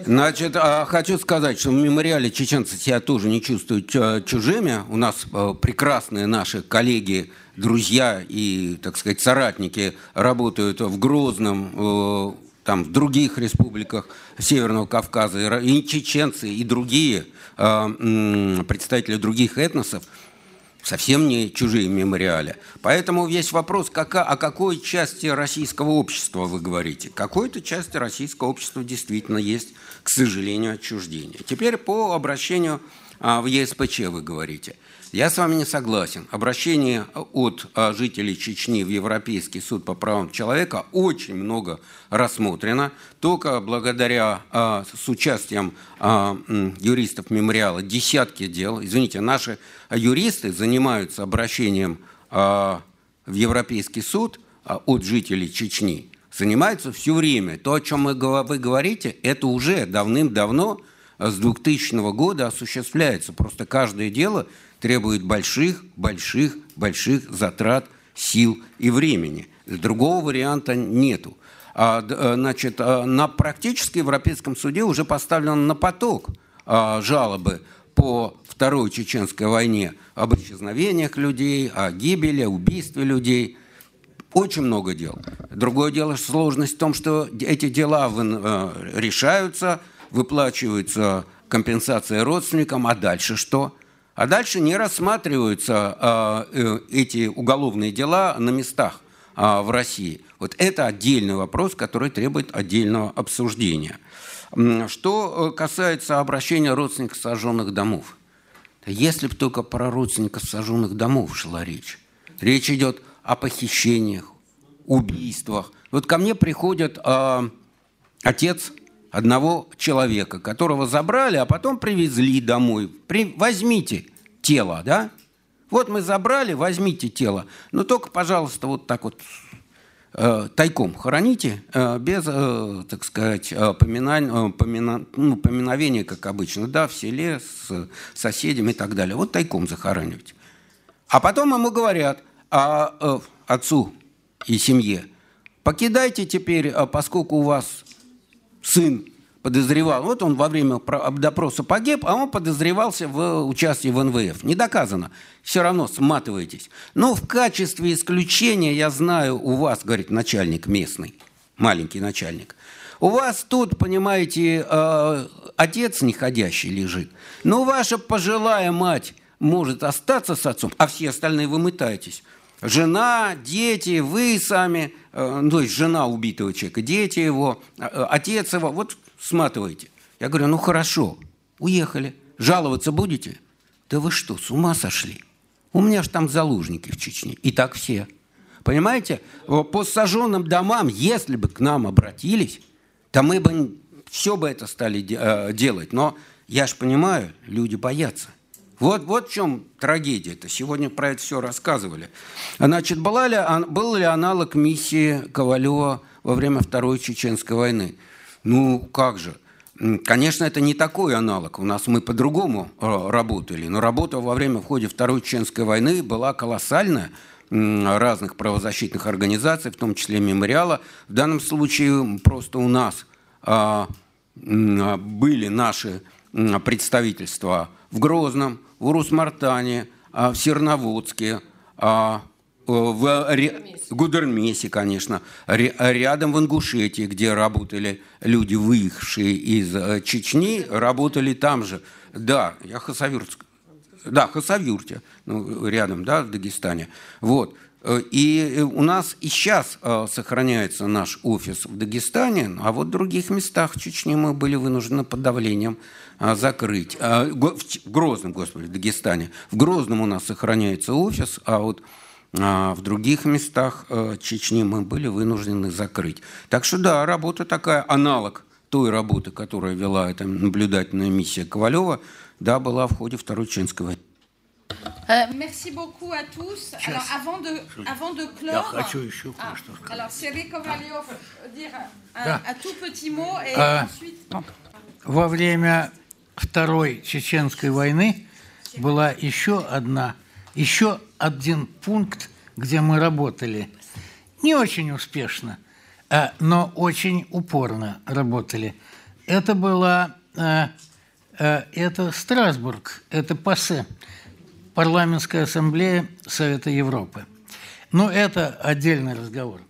Значит, а, хочу сказать, что в мемориале чеченцы себя тоже не чувствуют чужими. У нас а, прекрасные наши коллеги, друзья и, так сказать, соратники работают в Грозном, там, в других республиках Северного Кавказа, и чеченцы, и другие представители других этносов – совсем не чужие мемориали. Поэтому есть вопрос, как, о какой части российского общества вы говорите. Какой-то части российского общества действительно есть, к сожалению, отчуждение. Теперь по обращению а, в ЕСПЧ вы говорите – я с вами не согласен. Обращение от а, жителей Чечни в Европейский суд по правам человека очень много рассмотрено. Только благодаря а, с участием юристов мемориала десятки дел. Извините, наши юристы занимаются обращением в Европейский суд от жителей Чечни. Занимаются все время. То, о чем вы говорите, это уже давным-давно с 2000 года осуществляется. Просто каждое дело требует больших, больших, больших затрат сил и времени. Другого варианта нету. А, э, значит, э, на практически Европейском суде уже поставлено на поток а, жалобы по Второй Чеченской войне об исчезновениях людей, о гибели, убийстве людей. Очень много дел. Другое дело, сложность в том, что эти дела э, решаются, выплачиваются компенсация родственникам, а дальше что? А дальше не рассматриваются а, э, эти уголовные дела на местах а, в России. Вот это отдельный вопрос, который требует отдельного обсуждения. Что э, касается обращения родственников сожженных домов. Если бы только про родственников сожженных домов шла речь. Речь идет о похищениях, убийствах. Вот ко мне приходит э, отец одного человека, которого забрали, а потом привезли домой. При... Возьмите тело, да? Вот мы забрали, возьмите тело. Но только, пожалуйста, вот так вот э, тайком хороните, э, без, э, так сказать, э, поминания, э, помина, ну, поминовения, как обычно, да, в селе с соседями и так далее. Вот тайком захоранивать. А потом ему говорят, а э, отцу и семье – покидайте теперь, поскольку у вас сын подозревал, вот он во время допроса погиб, а он подозревался в участии в НВФ. Не доказано. Все равно сматываетесь. Но в качестве исключения, я знаю, у вас, говорит начальник местный, маленький начальник, у вас тут, понимаете, э, отец неходящий лежит, но ваша пожилая мать может остаться с отцом, а все остальные вымытаетесь. Жена, дети, вы сами, э, ну, то есть жена убитого человека, дети его, э, отец его, вот сматываете. Я говорю, ну хорошо, уехали. Жаловаться будете? Да вы что, с ума сошли? У меня же там заложники в Чечне. И так все. Понимаете? По сожженным домам, если бы к нам обратились, то мы бы все бы это стали э, делать. Но я же понимаю, люди боятся. Вот, вот в чем трагедия-то. Сегодня про это все рассказывали. Значит, была ли, был ли аналог миссии Ковалева во время Второй Чеченской войны? Ну, как же. Конечно, это не такой аналог. У нас мы по-другому э, работали. Но работа во время в ходе Второй Чеченской войны была колоссальная разных правозащитных организаций, в том числе мемориала. В данном случае просто у нас а, были наши представительства в Грозном, в Урус-Мартане, а, в Серноводске, а, в Гудермесе, конечно, рядом в Ингушетии, где работали люди, выехавшие из э, Чечни, работали там же. Да, я Хасавюртск. Да, Хасавюрте, ну, рядом, да, в Дагестане. Вот. Э, и у нас и сейчас э, сохраняется наш офис в Дагестане, а вот в других местах в Чечне мы были вынуждены под давлением закрыть. В Грозном, господи, в Дагестане. В Грозном у нас сохраняется офис, а вот а в других местах э, Чечни мы были вынуждены закрыть. Так что да, работа такая, аналог той работы, которую вела эта наблюдательная миссия Ковалева, да, была в ходе Второй Чеченской войны. Euh, merci beaucoup à tous. Alors, avant de, avant de clore, ah, alors Sergei Kovalyov dire un, да. un tout petit mot et а, ensuite. Во время Второй Чеченской войны была еще одна еще один пункт, где мы работали. Не очень успешно, а, но очень упорно работали. Это была а, а, это Страсбург, это ПАСЕ, Парламентская ассамблея Совета Европы. Но это отдельный разговор.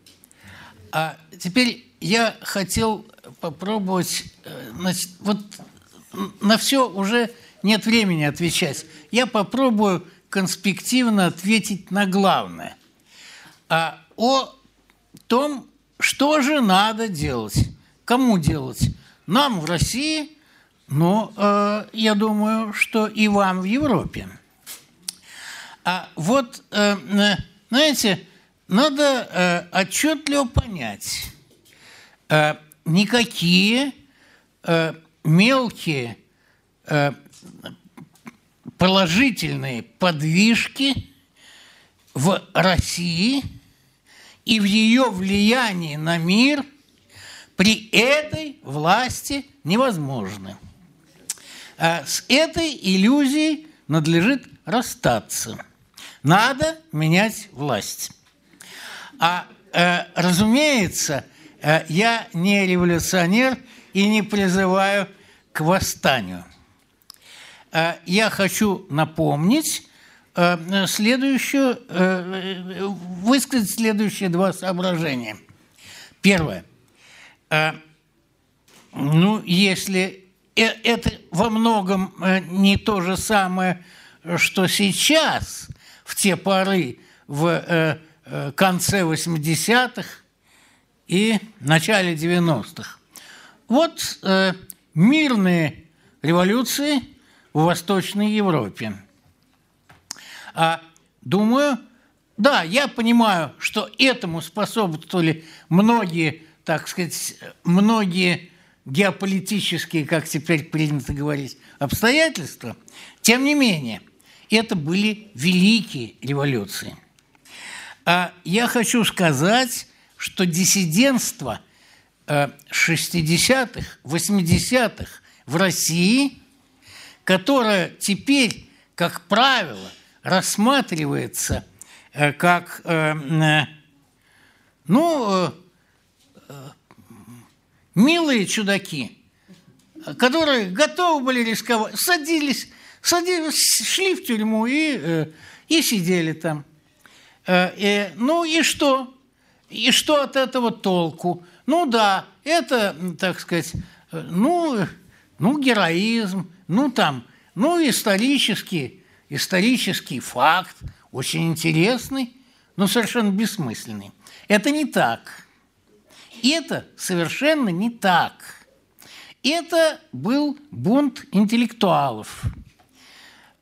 А теперь я хотел попробовать, э, значит, вот на все уже нет времени отвечать. Я попробую конспективно ответить на главное. А о том, что же надо делать, кому делать. Нам в России, но э, я думаю, что и вам в Европе. А вот, э, э знаете, надо э, отчетливо понять, э, никакие э, мелкие э, положительные подвижки в России и в ее влиянии на мир при этой власти невозможны. А с этой иллюзией надлежит расстаться. Надо менять власть. А, э, разумеется, э, я не революционер и не призываю к восстанию. Э, я хочу напомнить э, следующую, э, высказать следующие два соображения. Первое. Ну, если это во многом не то же самое, что сейчас, в те поры, в конце 80-х и начале 90-х. Вот мирные революции – в Восточной Европе. А думаю, да, я понимаю, что этому способствовали многие, так сказать, многие геополитические, как теперь принято говорить, обстоятельства. Тем не менее, это были великие революции. А я хочу сказать, что диссидентство 60-х, э, 80-х в России – которая теперь, как правило, рассматривается э, как, э, ну, милые чудаки, которые готовы были рисковать, садились, садились шли в тюрьму и, и сидели там. И, ну и что? И что от этого толку? Ну да, это, так сказать, э, ну, ну героизм, ну там, ну исторический, исторический факт, очень интересный, но совершенно бессмысленный. Это не так. Это совершенно не так. Это был бунт интеллектуалов.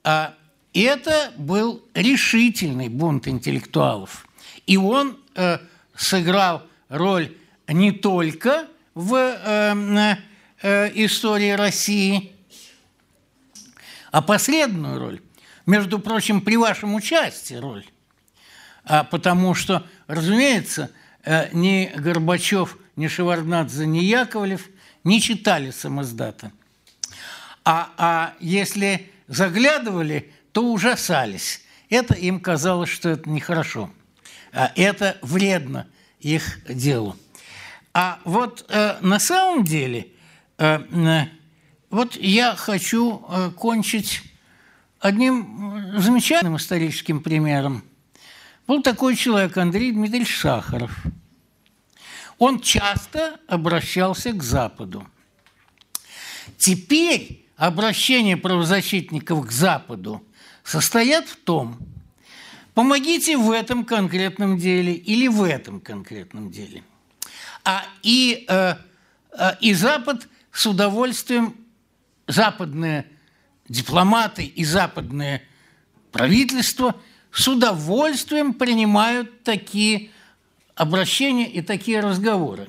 А это был решительный бунт интеллектуалов. И он э, сыграл роль не только в э, э, истории России, а последнюю роль. Между прочим, при вашем участии роль. А потому что, разумеется, э, ни Горбачев, ни Шеварднадзе, ни Яковлев не читали самоздата. А, а если заглядывали, то ужасались. Это им казалось, что это нехорошо. А это вредно их делу. А вот э, на самом деле, э, э, вот я хочу э, кончить одним замечательным историческим примером. Был такой человек Андрей Дмитриевич Сахаров. Он часто обращался к Западу. Теперь обращение правозащитников к Западу состоят в том, помогите в этом конкретном деле или в этом конкретном деле. А и, э, э, и Запад с удовольствием, западные дипломаты и западные правительства с удовольствием принимают такие обращения и такие разговоры.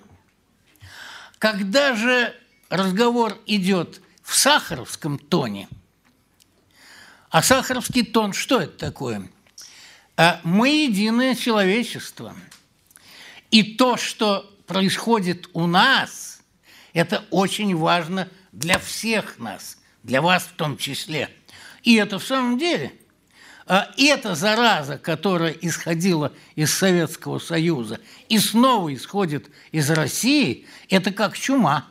Когда же разговор идет в сахаровском тоне, а сахаровский тон что это такое? А мы единое человечество. И то, что происходит у нас, это очень важно для всех нас, для вас в том числе. И это в самом деле, а эта зараза, которая исходила из Советского Союза и снова исходит из России, это как чума.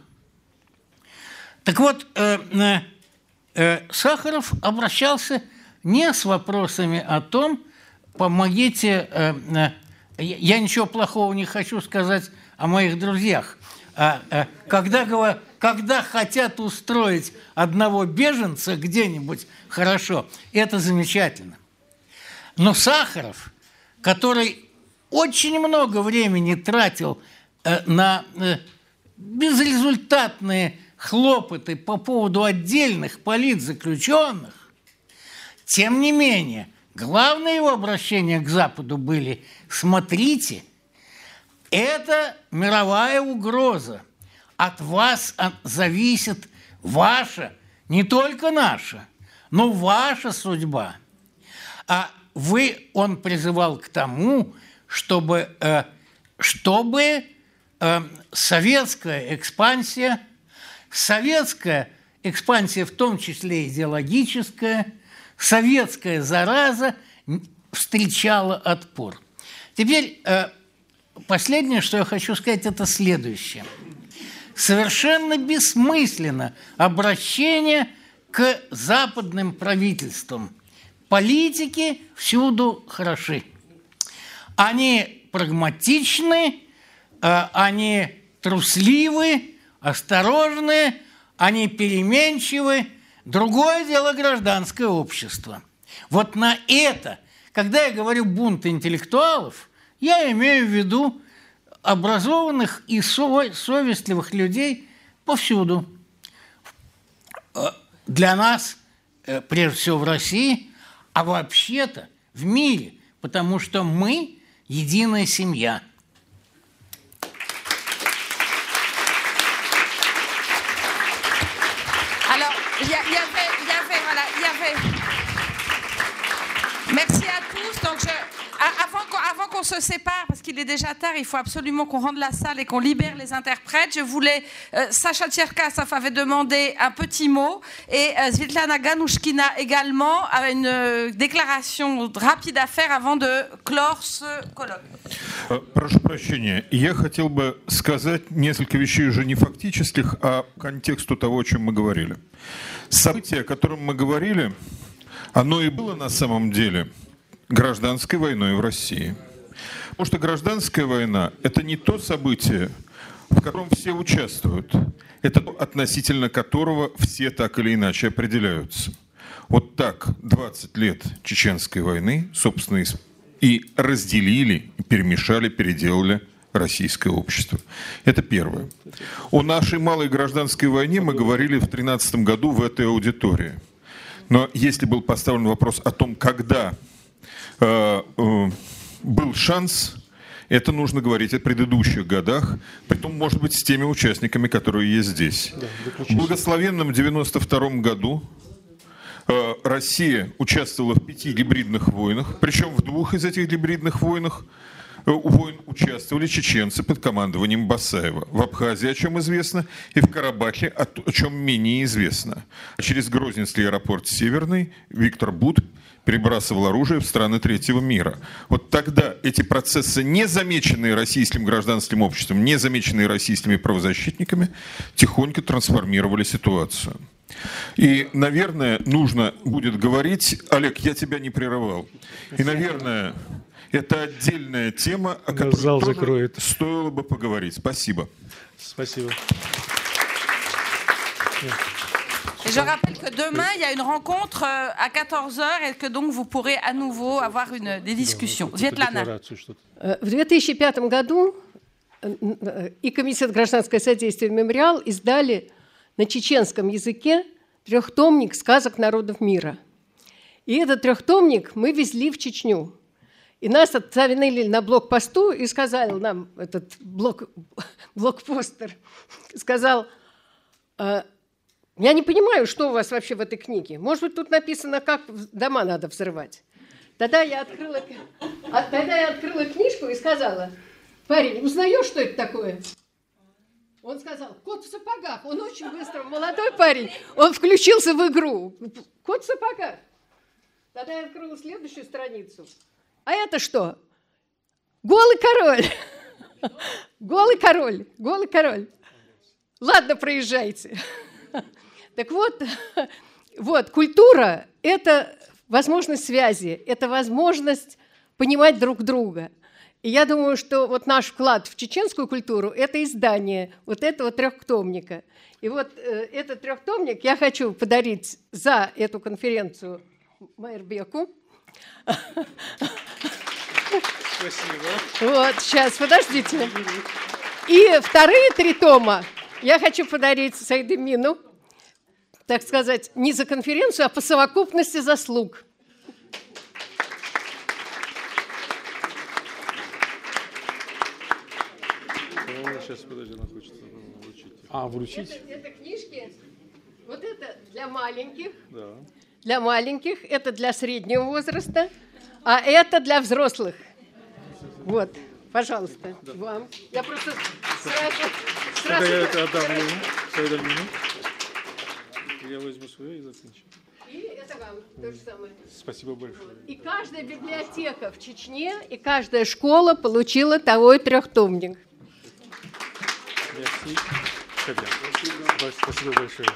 Так вот, э, э, э, Сахаров обращался не с вопросами о том, помогите, я ничего плохого не хочу сказать о моих друзьях. А, а, когда, когда хотят устроить одного беженца где-нибудь хорошо, это замечательно. Но Сахаров, который очень много времени тратил э, на э, безрезультатные хлопоты по поводу отдельных политзаключенных, тем не менее, главное его обращение к Западу были «смотрите, это мировая угроза. От вас зависит ваша, не только наша, но ваша судьба. А вы, он призывал к тому, чтобы, э, чтобы э, советская экспансия, советская экспансия, в том числе идеологическая, советская зараза встречала отпор. Теперь э, последнее, что я хочу сказать, это следующее. Совершенно бессмысленно обращение к западным правительствам. Политики всюду хороши. Они прагматичны, э, они трусливы, осторожны, они переменчивы. Другое дело гражданское общество. Вот на это, когда я говорю бунт интеллектуалов – я имею в виду образованных и совестливых людей повсюду. Э, для нас, э, прежде всего в России, а вообще-то в мире, потому что мы единая семья. qu'on se sépare, parce qu'il est déjà tard, il faut absolument qu'on rende la salle et qu'on libère les interprètes. Je voulais, euh, Sacha Tcherkassov avait demandé un petit mot et euh, Svetlana Ganushkina également a une euh, déclaration rapide à faire avant de clore ce colloque. Прошу прощения, я хотел бы сказать несколько вещей уже не фактических, а контексту того, о чем мы говорили. Событие, о котором мы говорили, оно и было на самом деле – гражданской войной в России. Потому что гражданская война – это не то событие, в котором все участвуют. Это относительно которого все так или иначе определяются. Вот так 20 лет Чеченской войны, собственно, и разделили, перемешали, переделали российское общество. Это первое. О нашей малой гражданской войне мы говорили в 2013 году в этой аудитории. Но если был поставлен вопрос о том, когда Э, э, был шанс, это нужно говорить о предыдущих годах, притом, может быть, с теми участниками, которые есть здесь. Да, в благословенном 92 году э, Россия участвовала в пяти гибридных войнах, причем в двух из этих гибридных войнах войн участвовали чеченцы под командованием Басаева. В Абхазии, о чем известно, и в Карабахе, о чем менее известно. Через Грозненский аэропорт Северный Виктор Бут перебрасывал оружие в страны третьего мира. Вот тогда эти процессы, не замеченные российским гражданским обществом, не замеченные российскими правозащитниками, тихонько трансформировали ситуацию. И, наверное, нужно будет говорить, Олег, я тебя не прерывал, и, наверное, это отдельная тема, о которой Зал тоже закроет. стоило бы поговорить. Спасибо. Спасибо. Je rappelle que demain, il y a une rencontre à 14h et que donc vous pourrez à nouveau avoir une, des discussions. Svetlana. В 2005 году и Комитет гражданское содействие «Мемориал» издали на чеченском языке трехтомник сказок народов мира. И этот трехтомник мы везли в Чечню. И нас отправили на блокпосту и сказал нам этот блок, блокпостер, сказал, я не понимаю, что у вас вообще в этой книге. Может быть, тут написано, как дома надо взрывать. Тогда я открыла, а тогда я открыла книжку и сказала, парень, узнаешь, что это такое? Он сказал, кот в сапогах. Он очень быстро, молодой парень, он включился в игру. Кот в сапогах. Тогда я открыла следующую страницу. А это что? Голый король. Голый король. Голый король. Ладно, проезжайте. Так вот, вот, культура – это возможность связи, это возможность понимать друг друга. И я думаю, что вот наш вклад в чеченскую культуру – это издание вот этого трехтомника. И вот э, этот трехтомник я хочу подарить за эту конференцию Майербеку. Спасибо. Вот, сейчас, подождите. И вторые три тома я хочу подарить Сайдемину так сказать, не за конференцию, а по совокупности заслуг. Сейчас, подожди, она хочет вручить. А, вручить? Это, это книжки. Вот это для маленьких. Да. Для маленьких, это для среднего возраста, а это для взрослых. Вот, пожалуйста, да. вам. Я просто сразу... сразу я это отдам ему, я возьму свое и закончу. И это вам то же самое. Спасибо большое. И каждая библиотека в Чечне, и каждая школа получила того и трехтомник. Спасибо большое.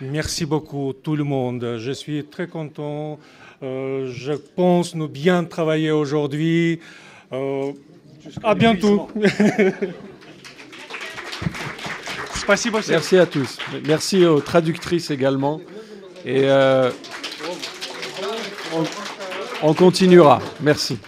Merci beaucoup tout le monde. Je suis très content. Euh, je pense nous bien travailler aujourd'hui. Euh, à bientôt. Merci à tous. Merci aux traductrices également. Et euh, on, on continuera. Merci.